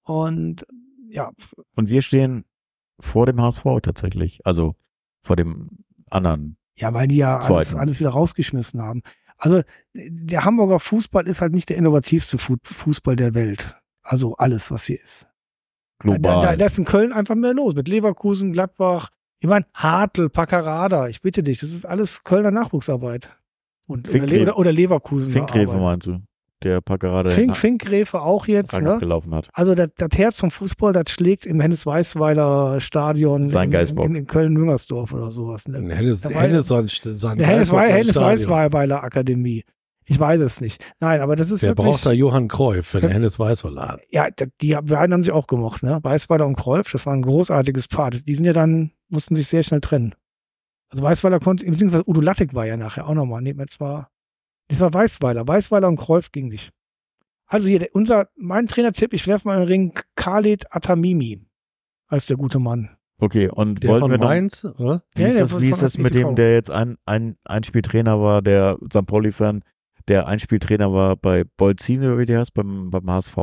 Und ja, Und wir stehen vor dem HSV tatsächlich. Also vor dem anderen. ja, weil die ja alles, alles wieder rausgeschmissen haben. Also der Hamburger Fußball ist halt nicht der innovativste Fu- Fußball der Welt. Also alles, was hier ist. Global. Da, da, da ist in Köln einfach mehr los. Mit Leverkusen, Gladbach, ich meine, Hartl, Paccarada, ich bitte dich, das ist alles Kölner Nachwuchsarbeit. Und, oder, Le oder Leverkusen. Finkgräfe meinst du? Der Packerade Fink, Finkgräfe auch jetzt, ne? gelaufen hat. Also das, das Herz vom Fußball, das schlägt im Hennes-Weißweiler Stadion Sein in, in, in Köln-Müngersdorf oder sowas. Ne? Hennes, war- Hennes, sein, sein Der Hennes, Hennes. Weißweiler Akademie. Ich weiß es nicht. Nein, aber das ist Der wirklich. braucht da Johann wenn der Ja. Hennes Weißweiler ja, die beiden haben sich auch gemocht, ne? Weißweiler und Kreuf, das war ein großartiges Paar. Das- Die sind ja dann, mussten sich sehr schnell trennen. Also Weißweiler konnte, beziehungsweise Udo Lattek war ja nachher auch nochmal. Nee, es war, es war Weißweiler. Weißweiler und Kreuf ging nicht. Also hier, der, unser, mein Trainertipp, ich werfe mal in den Ring, Khalid Atamimi als der gute Mann. Okay, und Der wollten von wir noch, Mainz, oder? wie Ja, ist das, wie ist das mit dem, der jetzt ein, ein Einspieltrainer war, der St. Pauli-Fan, der Einspieltrainer war bei Bolzine, oder wie der heißt, beim, beim HSV?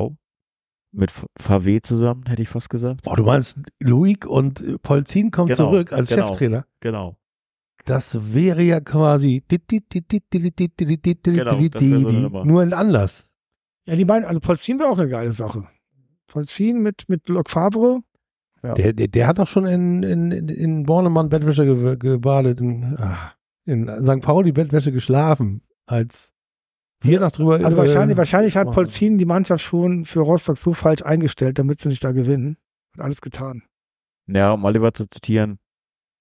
Mit VW zusammen, hätte ich fast gesagt. Boah, du meinst, Luik und Polzin kommt Genau, zurück als genau. Cheftrainer. Genau. Das wäre ja quasi Genau, so nur ein Anlass. Ja, die beiden, also Polzin wäre auch eine geile Sache. Polzin mit, mit Lok Favre. Ja. Der, der, der hat doch schon in, in, in, Bornemann Bettwäsche ge, gebadet, in, ah, in St. Pauli Bettwäsche geschlafen, als wir noch drüber. Also äh, wahrscheinlich, wahrscheinlich hat oh. Polzin die Mannschaft schon für Rostock so falsch eingestellt, damit sie nicht da gewinnen. Hat alles getan. Ja, um Oliver zu zitieren,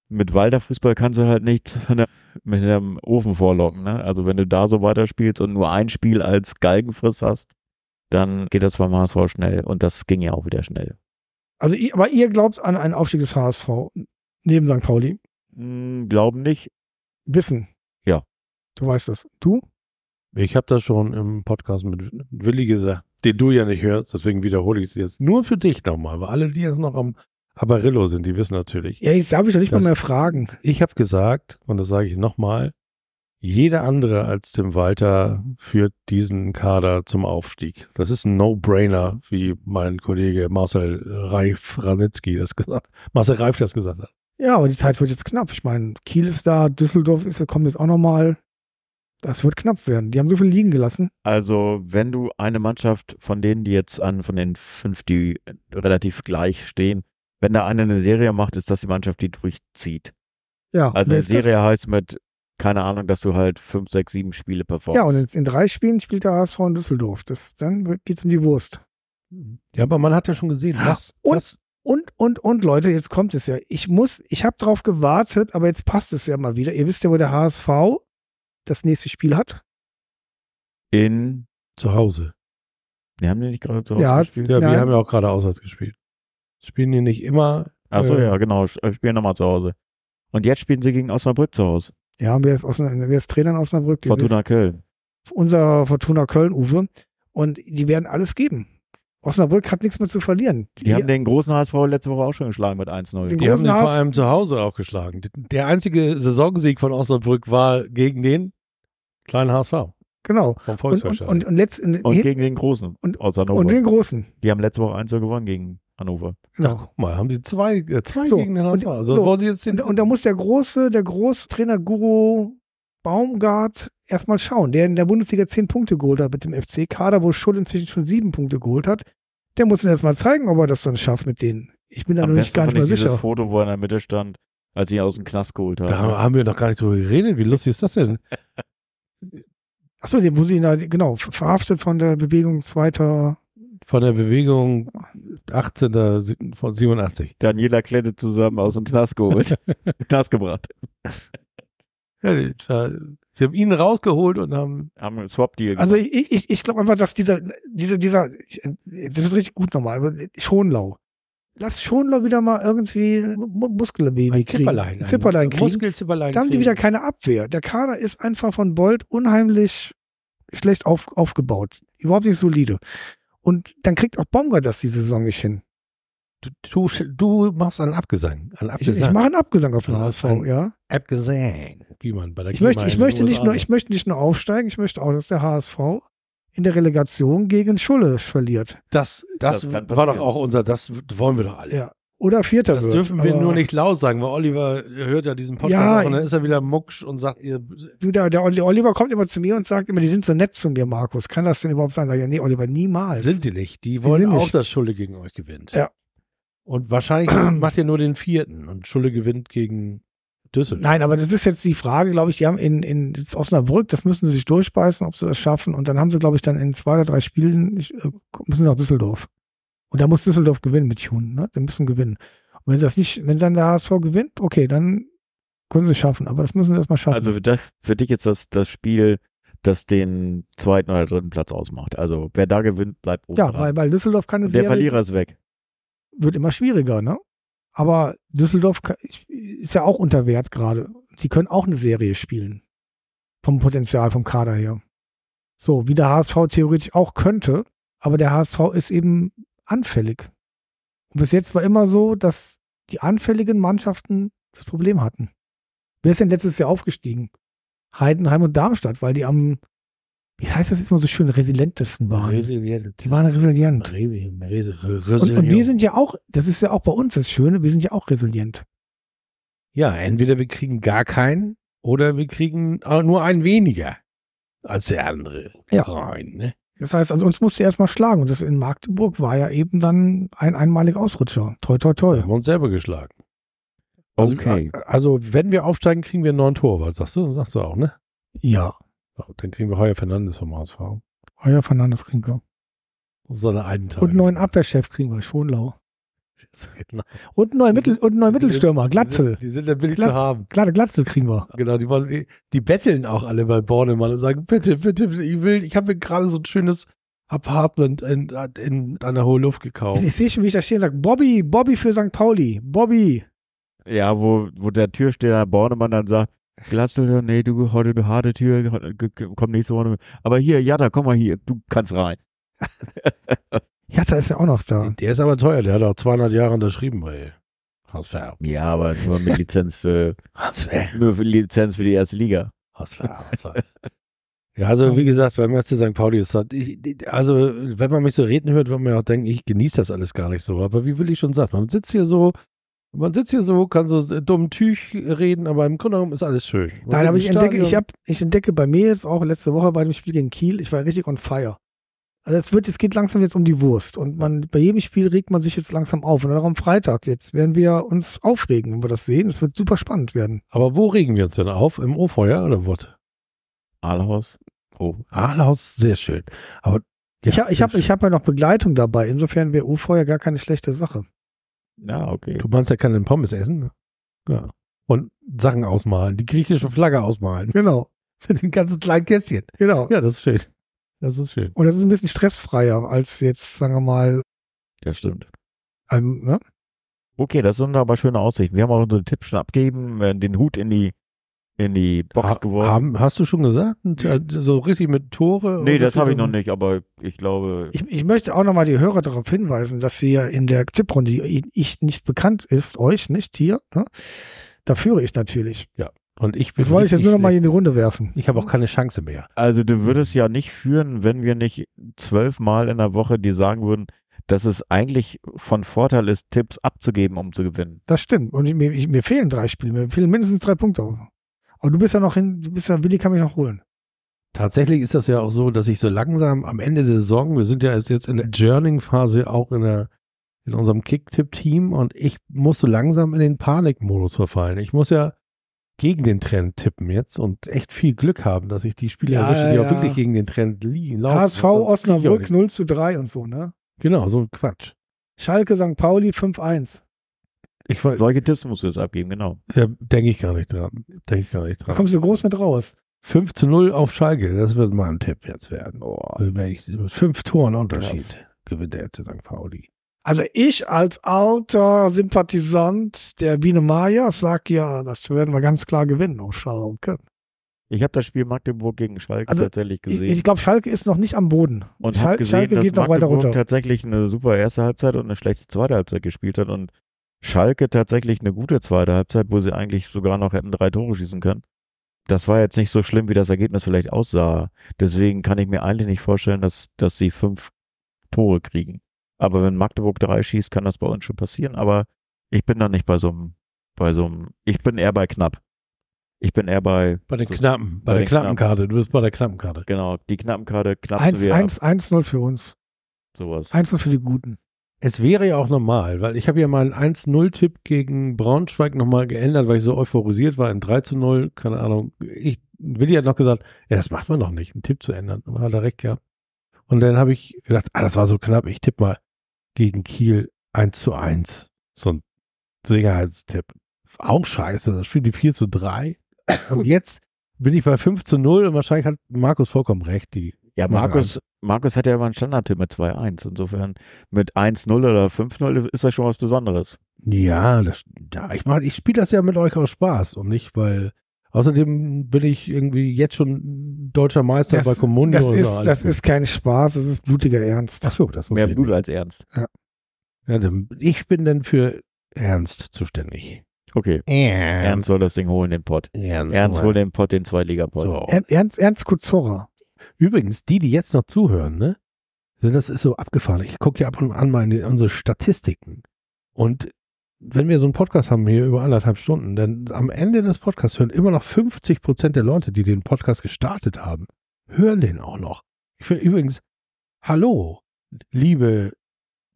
mit Walder-Fußball kannst du halt nicht <laughs> mit einem Ofen vorlocken. Ne? Also wenn du da so weiterspielst und nur ein Spiel als Galgenfriss hast, dann geht das beim HSV schnell. Und das ging ja auch wieder schnell. Also, ihr, aber ihr glaubt an einen Aufstieg des HSV neben St. Pauli? Hm, glauben nicht. Wissen. Ja. Du weißt das. Du? Ich habe das schon im Podcast mit Willi gesagt, den du ja nicht hörst, deswegen wiederhole ich es jetzt nur für dich nochmal, weil alle, die jetzt noch am Aparillo sind, die wissen natürlich. Ja, jetzt darf ich doch nicht mal mehr fragen. Ich habe gesagt, und das sage ich nochmal, jeder andere als Tim Walter führt diesen Kader zum Aufstieg. Das ist ein No-Brainer, wie mein Kollege Marcel Reif Ranitzky das gesagt Marcel Reif das gesagt hat. Ja, aber die Zeit wird jetzt knapp. Ich meine, Kiel ist da, Düsseldorf ist, kommt jetzt auch nochmal. Das wird knapp werden. Die haben so viel liegen gelassen. Also, wenn du eine Mannschaft von denen, die jetzt an, von den fünf, die relativ gleich stehen, wenn da eine eine Serie macht, ist das die Mannschaft, die durchzieht. Ja, Also eine? Serie heißt mit, keine Ahnung, dass du halt fünf, sechs, sieben Spiele performst. Ja, und in, in drei Spielen spielt der HSV in Düsseldorf. Das, dann geht's um die Wurst. Ja, aber man hat ja schon gesehen, was, Und- was Und, und, und Leute, jetzt kommt es ja. Ich muss, ich habe drauf gewartet, aber jetzt passt es ja mal wieder. Ihr wisst ja, wo der HSV das nächste Spiel hat. In, zu Hause. die haben die nicht gerade zu Hause Ja, gespielt? Ja, wir haben ja auch gerade auswärts gespielt. Spielen die nicht immer. Achso, äh, ja, genau, sch- spielen nochmal zu Hause. Und jetzt spielen sie gegen Osnabrück zu Hause. Ja, wer ist, Osnabrück, wer ist Trainer in Osnabrück? Ihr Fortuna Köln. Unser Fortuna Köln, Uwe. Und die werden alles geben. Osnabrück hat nichts mehr zu verlieren. Die haben den großen HSV letzte Woche auch schon geschlagen mit 1-0. Den Die haben großen den vor HSV allem zu Hause auch geschlagen. Der einzige Saisonsieg von Osnabrück war gegen den kleinen HSV genau. vom Und, und, und, und, letzt, Und gegen den Großen und- und den großen. die haben letzte Woche 1 gewonnen gegen Hannover. Genau. Guck mal, haben die zwei, äh, zwei So, gegen den HSV. Also so, wollen sie jetzt den, Und, und da muss der große, der große Trainer Guru Baumgart erstmal schauen, der in der Bundesliga zehn Punkte geholt hat mit dem FC-Kader, wo Schull inzwischen schon sieben Punkte geholt hat. Der muss uns erstmal zeigen, ob er das dann schafft mit denen. Ich bin da Am noch nicht gar nicht ich mal dieses sicher. Foto, wo er in der Mitte stand, als sie ihn aus dem Knast geholt haben. da haben, haben wir noch gar nicht drüber geredet. Wie lustig ist das denn? Achso, den, wo sie ihn da, genau, verhaftet von der Bewegung zweiter. Von der Bewegung 18. sie- von 87. Daniela Klette zusammen aus dem Knast geholt. <laughs> Knast gebracht. Ja, sie haben ihn rausgeholt und haben Haben einen Swap-Deal Also gemacht. ich, ich, ich glaube einfach, dass dieser, dieser, dieser, ich- das ist richtig gut nochmal, aber Schonlau. Lass Schonlau wieder mal irgendwie Mu- Muskelbaby kriegen. Zipperlein. Ein Zipperlein kriegen. Muskelzipperlein. Da haben die wieder keine Abwehr. Der Kader ist einfach von Bolt unheimlich schlecht auf, aufgebaut. Überhaupt nicht solide. Und dann kriegt auch Baumgart das die Saison nicht hin. Du, du, du machst einen Abgesang. Einen Ich, Abgesang. ich mache einen Abgesang auf den Ja, HSV, ja. Abgesang. Wie man bei der Ich möchte, ich möchte nicht nur, ich möchte nicht nur aufsteigen, ich möchte auch, dass der HSV in der Relegation gegen Schulle verliert. Das, das, Das war doch auch unser, das wollen wir doch alle. Ja. Oder Vierter Das wird. dürfen wir aber nur nicht laut sagen, weil Oliver hört ja diesen Podcast Ja, auch und dann ist er wieder mucksch und sagt, ihr, Du, der, der Oli- Oliver kommt immer zu mir und sagt immer, die sind so nett zu mir, Markus. Kann das denn überhaupt sein? Sag ja, nee, Oliver, niemals. sind die nicht. Die wollen sind auch, nicht. dass Schulle gegen euch gewinnt. Ja. Und wahrscheinlich <clears throat> macht ihr nur den vierten und Schulle gewinnt gegen Düsseldorf. Nein, aber das ist jetzt die Frage, glaube ich, die haben in, in Osnabrück, das müssen sie sich durchbeißen, ob sie das schaffen. Und dann haben sie, glaube ich, dann in zwei oder drei Spielen, ich, äh, müssen sie nach Düsseldorf. Und da muss Düsseldorf gewinnen mit Jun, ne? Die müssen gewinnen. Und wenn sie das nicht, wenn dann der HSV gewinnt, okay, dann können sie es schaffen. Aber das müssen sie erstmal schaffen. Also für, das, für dich jetzt das, das Spiel, das den zweiten oder dritten Platz ausmacht. Also wer da gewinnt, bleibt oben ja, dran. weil, weil Düsseldorf keine Und der Serie Verlierer ist weg. wird immer schwieriger, ne? Aber Düsseldorf ist ja auch unter Wert gerade. Die können auch eine Serie spielen. Vom Potenzial, vom Kader her. So, wie der HSV theoretisch auch könnte, aber der HSV ist eben anfällig. Und bis jetzt war immer so, dass die anfälligen Mannschaften das Problem hatten. Wer ist denn letztes Jahr aufgestiegen? Heidenheim und Darmstadt, weil die am, wie heißt das jetzt immer so schön, resilentesten waren. Resilient. Die waren resilient. Re- Re- Re- Und, und wir sind ja auch, das ist ja auch bei uns das Schöne, wir sind ja auch resilient. Ja, entweder wir kriegen gar keinen oder wir kriegen auch nur einen weniger als der andere. Ja. Rein, ne? Das heißt, also uns musste erstmal schlagen und das in Magdeburg war ja eben dann ein einmaliger Ausrutscher. Toi, toi, Wir toi. haben uns selber geschlagen. Also, Okay. Also, wenn wir aufsteigen, kriegen wir einen neuen Torwart, sagst du? Sagst du auch, ne? Ja. So, Dann kriegen wir Heuer Fernandes vom HSV. Heuer Fernandes kriegen wir. Auf so eine alten Tage. Und einen neuen Abwehrchef kriegen wir, Schonlau. Genau. Und einen neuen, Mittel, und einen neuen Mittelstürmer, Glatzel. Die sind, die sind ja billig Glatz- zu haben. Klar, Glatzel kriegen wir. Genau, die, wollen, die, die betteln auch alle bei Bornemann und sagen, bitte, bitte, ich will, ich habe mir gerade so ein schönes Apartment in, in, an der hohen Luft gekauft. Ich, ich sehe schon, wie ich da stehe und sage, Bobby, Bobby für St. Pauli. Bobby. Ja, wo, wo der Türsteher Bornemann dann sagt, Glatzel, nee, du, heute eine harte Tür, komm nächste Woche. Aber hier, Jada, komm mal hier, du kannst rein. <laughs> Jatta ist ja auch noch da. Der ist aber teuer, der hat auch 200 Jahre unterschrieben bei HSV. Ja, aber nur mit Lizenz für, HSV. nur für Lizenz für die erste Liga. HSV. HSV. Ja, also wie gesagt, beim FC St. Pauli ist das, ich, also wenn man mich so reden hört, wird man ja auch denken, ich genieße das alles gar nicht so. Aber wie will ich schon sagen, man sitzt hier so Man sitzt hier so, kann so dumm Tüch reden, aber im Grunde genommen ist alles schön. Man Nein, aber ich entdecke, ich, hab, ich entdecke bei mir jetzt auch letzte Woche bei dem Spiel gegen Kiel, ich war richtig on fire. Also es wird, es geht langsam jetzt um die Wurst und man, bei jedem Spiel regt man sich jetzt langsam auf. Und auch am Freitag jetzt werden wir uns aufregen, wenn wir das sehen. Es wird super spannend werden. Aber wo regen wir uns denn auf? Im Ofeuer oder was? Aalhaus. Oh. Ahlhaus, sehr schön. Aber ich ja, habe ich sehr hab, schön. ich hab ja noch Begleitung dabei. Insofern wäre ja gar keine schlechte Sache. Ja, okay. Du meinst, er kann den Pommes essen? ne? Ja. Und Sachen ausmalen, die griechische Flagge ausmalen. Genau, <laughs> Mit den ganzen kleinen Kästchen. genau. Ja, das ist schön. Das ist schön. Und das ist ein bisschen stressfreier als jetzt, sagen wir mal, Das stimmt. ähm, ne? Okay, das sind aber schöne Aussichten. Wir haben auch unsere Tipps schon abgegeben, äh, den Hut in die in die Box Ha- geworfen. Haben, hast du schon gesagt? Äh, So richtig mit Tore? nee, das habe ich noch nicht, aber ich glaube, Ich, ich möchte auch nochmal die Hörer darauf hinweisen, dass ihr in der Tipprunde, die ich nicht bekannt ist, euch nicht hier, ne? da führe ich natürlich. Und ich bin Das wollte ich jetzt nur nochmal in schlecht. die Runde werfen. Ich habe auch keine Chance mehr. also du würdest ja nicht führen, wenn wir nicht zwölfmal in der Woche dir sagen würden, dass es eigentlich von Vorteil ist, Tipps abzugeben, um zu gewinnen. Das stimmt. Und ich, mir, ich, mir fehlen drei Spiele, mir fehlen mindestens drei Punkte. Aber du bist ja noch hin, du bist ja, Willi kann mich noch holen. Tatsächlich ist das ja auch so, dass ich so langsam am Ende der Saison, wir sind ja jetzt in der Journeying-Phase auch in der in unserem Kick-Tipp-Team und ich muss so langsam in den Panikmodus verfallen. Ich muss ja gegen den Trend tippen jetzt und echt viel Glück haben, dass ich die Spiele Ja, erwische, die auch ja. wirklich gegen den Trend liegen. HSV auch Osnabrück nicht. 0 zu 3 und so, ne? Genau, so ein Quatsch. Schalke St. Pauli 5-1. Ich weiß, Solche Tipps musst du jetzt abgeben, genau. ja, denke ich gar nicht dran. Denke ich gar nicht Da dran. kommst du groß mit raus. 5 zu 0 auf Schalke, das wird mein Tipp jetzt werden. Oh. Also wenn ich mit fünf Toren Unterschied gewinnt der FC St. Pauli. Also ich als alter Sympathisant der Biene Maya sag ja, das werden wir ganz klar gewinnen auf Schalke. Ich habe das Spiel Magdeburg gegen Schalke Also, tatsächlich Ich, gesehen. ich glaube, Schalke ist noch nicht am Boden. und Schal gesehen, Schalke geht noch weiter runter. tatsächlich eine super erste Halbzeit und eine schlechte zweite Halbzeit gespielt hat und Schalke tatsächlich eine gute zweite Halbzeit, wo sie eigentlich sogar noch hätten drei Tore schießen können. Das war jetzt nicht so schlimm, wie das Ergebnis vielleicht aussah. Deswegen kann ich mir eigentlich nicht vorstellen, dass, dass sie fünf Tore kriegen. Aber wenn Magdeburg drei schießt, kann das bei uns schon passieren. Aber ich bin da nicht bei so einem, bei so einem, ich bin eher bei knapp. Ich bin eher bei, Bei den so, Knappen, bei, bei der den Knappenkarte. Du bist bei der Knappenkarte. genau, die knappen Karte, knapp 1 so wie 1 1-0 für uns. sowas. 1-0 für die Guten. Es wäre ja auch normal, weil ich habe ja meinen 1-0-Tipp gegen Braunschweig nochmal geändert, weil ich so euphorisiert war in 3 zu 0. Keine Ahnung. Ich, Willi hat noch gesagt, ja, das macht man doch nicht, einen Tipp zu ändern. Aber hat er recht gehabt. Und dann habe ich gedacht, ah, das war so knapp, ich tippe mal gegen Kiel 1 zu 1. So ein Sicherheitstipp. Auch scheiße, das spielt die 4 zu 3. <coughs> Und jetzt bin ich bei 5 zu 0 und wahrscheinlich hat Markus vollkommen recht. Die Ja, Markus, Markus hat ja immer einen Standardtipp mit 2-1. Insofern mit 1-0 oder 5-0 ist das schon was Besonderes. Ja, das, ja ich mach, ich spiele das ja mit euch aus Spaß und nicht, weil außerdem bin ich irgendwie jetzt schon deutscher Meister bei Comunio. das und ist, das ist kein Spaß, das ist blutiger Ernst. Ach so, das muss Mehr ich Blut nicht. als Ernst. Ja, dann, ich bin dann für Ernst zuständig. Okay. Ernst soll das Ding holen, den Pott. Ernst, Ernst holt den Pott, den Zweitligapott. So. Er- Ernst, Ernst Kuzorra. Übrigens, die, die jetzt noch zuhören, ne? sind- Das ist so abgefahren. Ich gucke ja ab und an mal in die, unsere Statistiken. Und wenn wir so einen Podcast haben hier über anderthalb Stunden, dann am Ende des Podcasts hören immer noch 50 Prozent der Leute, die den Podcast gestartet haben, hören den auch noch. Ich will übrigens, hallo, liebe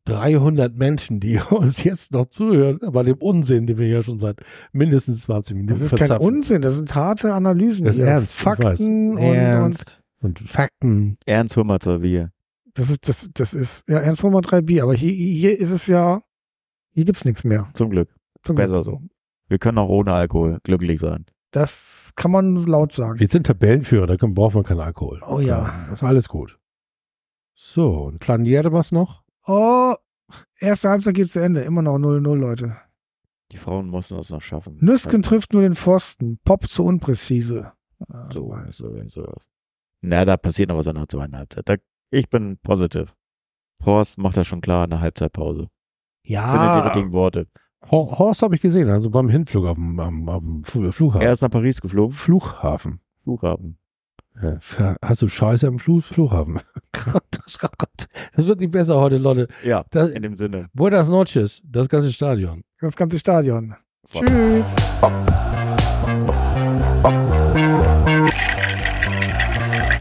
300 Menschen, die <laughs> uns jetzt noch zuhören, bei dem Unsinn, den wir ja schon seit mindestens 20 Minuten Das ist kein verzapfen. Unsinn, das sind harte Analysen. Das ist hier. ernst. Fakten und, und ernst. Und Fakten. Ernst mal zwei Bier. das ist, das, das ist, ja, Ernst Nummer 3 Bier, aber hier, hier ist es ja, hier gibt's nichts mehr. Zum Glück. Zum Besser Glück. so. Wir können auch ohne Alkohol glücklich sein. Das kann man laut sagen. Wir sind Tabellenführer, da können, braucht man keinen Alkohol. Oh ja. Das ist alles gut. So, ein kleinen was noch? Oh, erste Halbzeit geht zu Ende, immer noch 0-0, Leute. Die Frauen mussten das noch schaffen. Nüsken trifft nur den Pfosten, Pop zu unpräzise. So, so, so. Na, da passiert noch was an der zweiten Halbzeit. Da, ich bin positiv. Horst macht das schon klar in der Halbzeitpause. Findet die Ja, richtigen Worte. Hor- Horst habe ich gesehen, also beim Hinflug auf dem, am, auf dem Fl- Flughafen. Er ist nach Paris geflogen. Flughafen. Flughafen. Ja, hast du Scheiße am Flu Flughafen? <laughs> Gott, das, oh Gott, das wird nicht besser heute, Leute. Ja, Das, in dem Sinne. Buenas noches, das ganze Stadion. das ganze Stadion. Tschüss. Bop. Bop.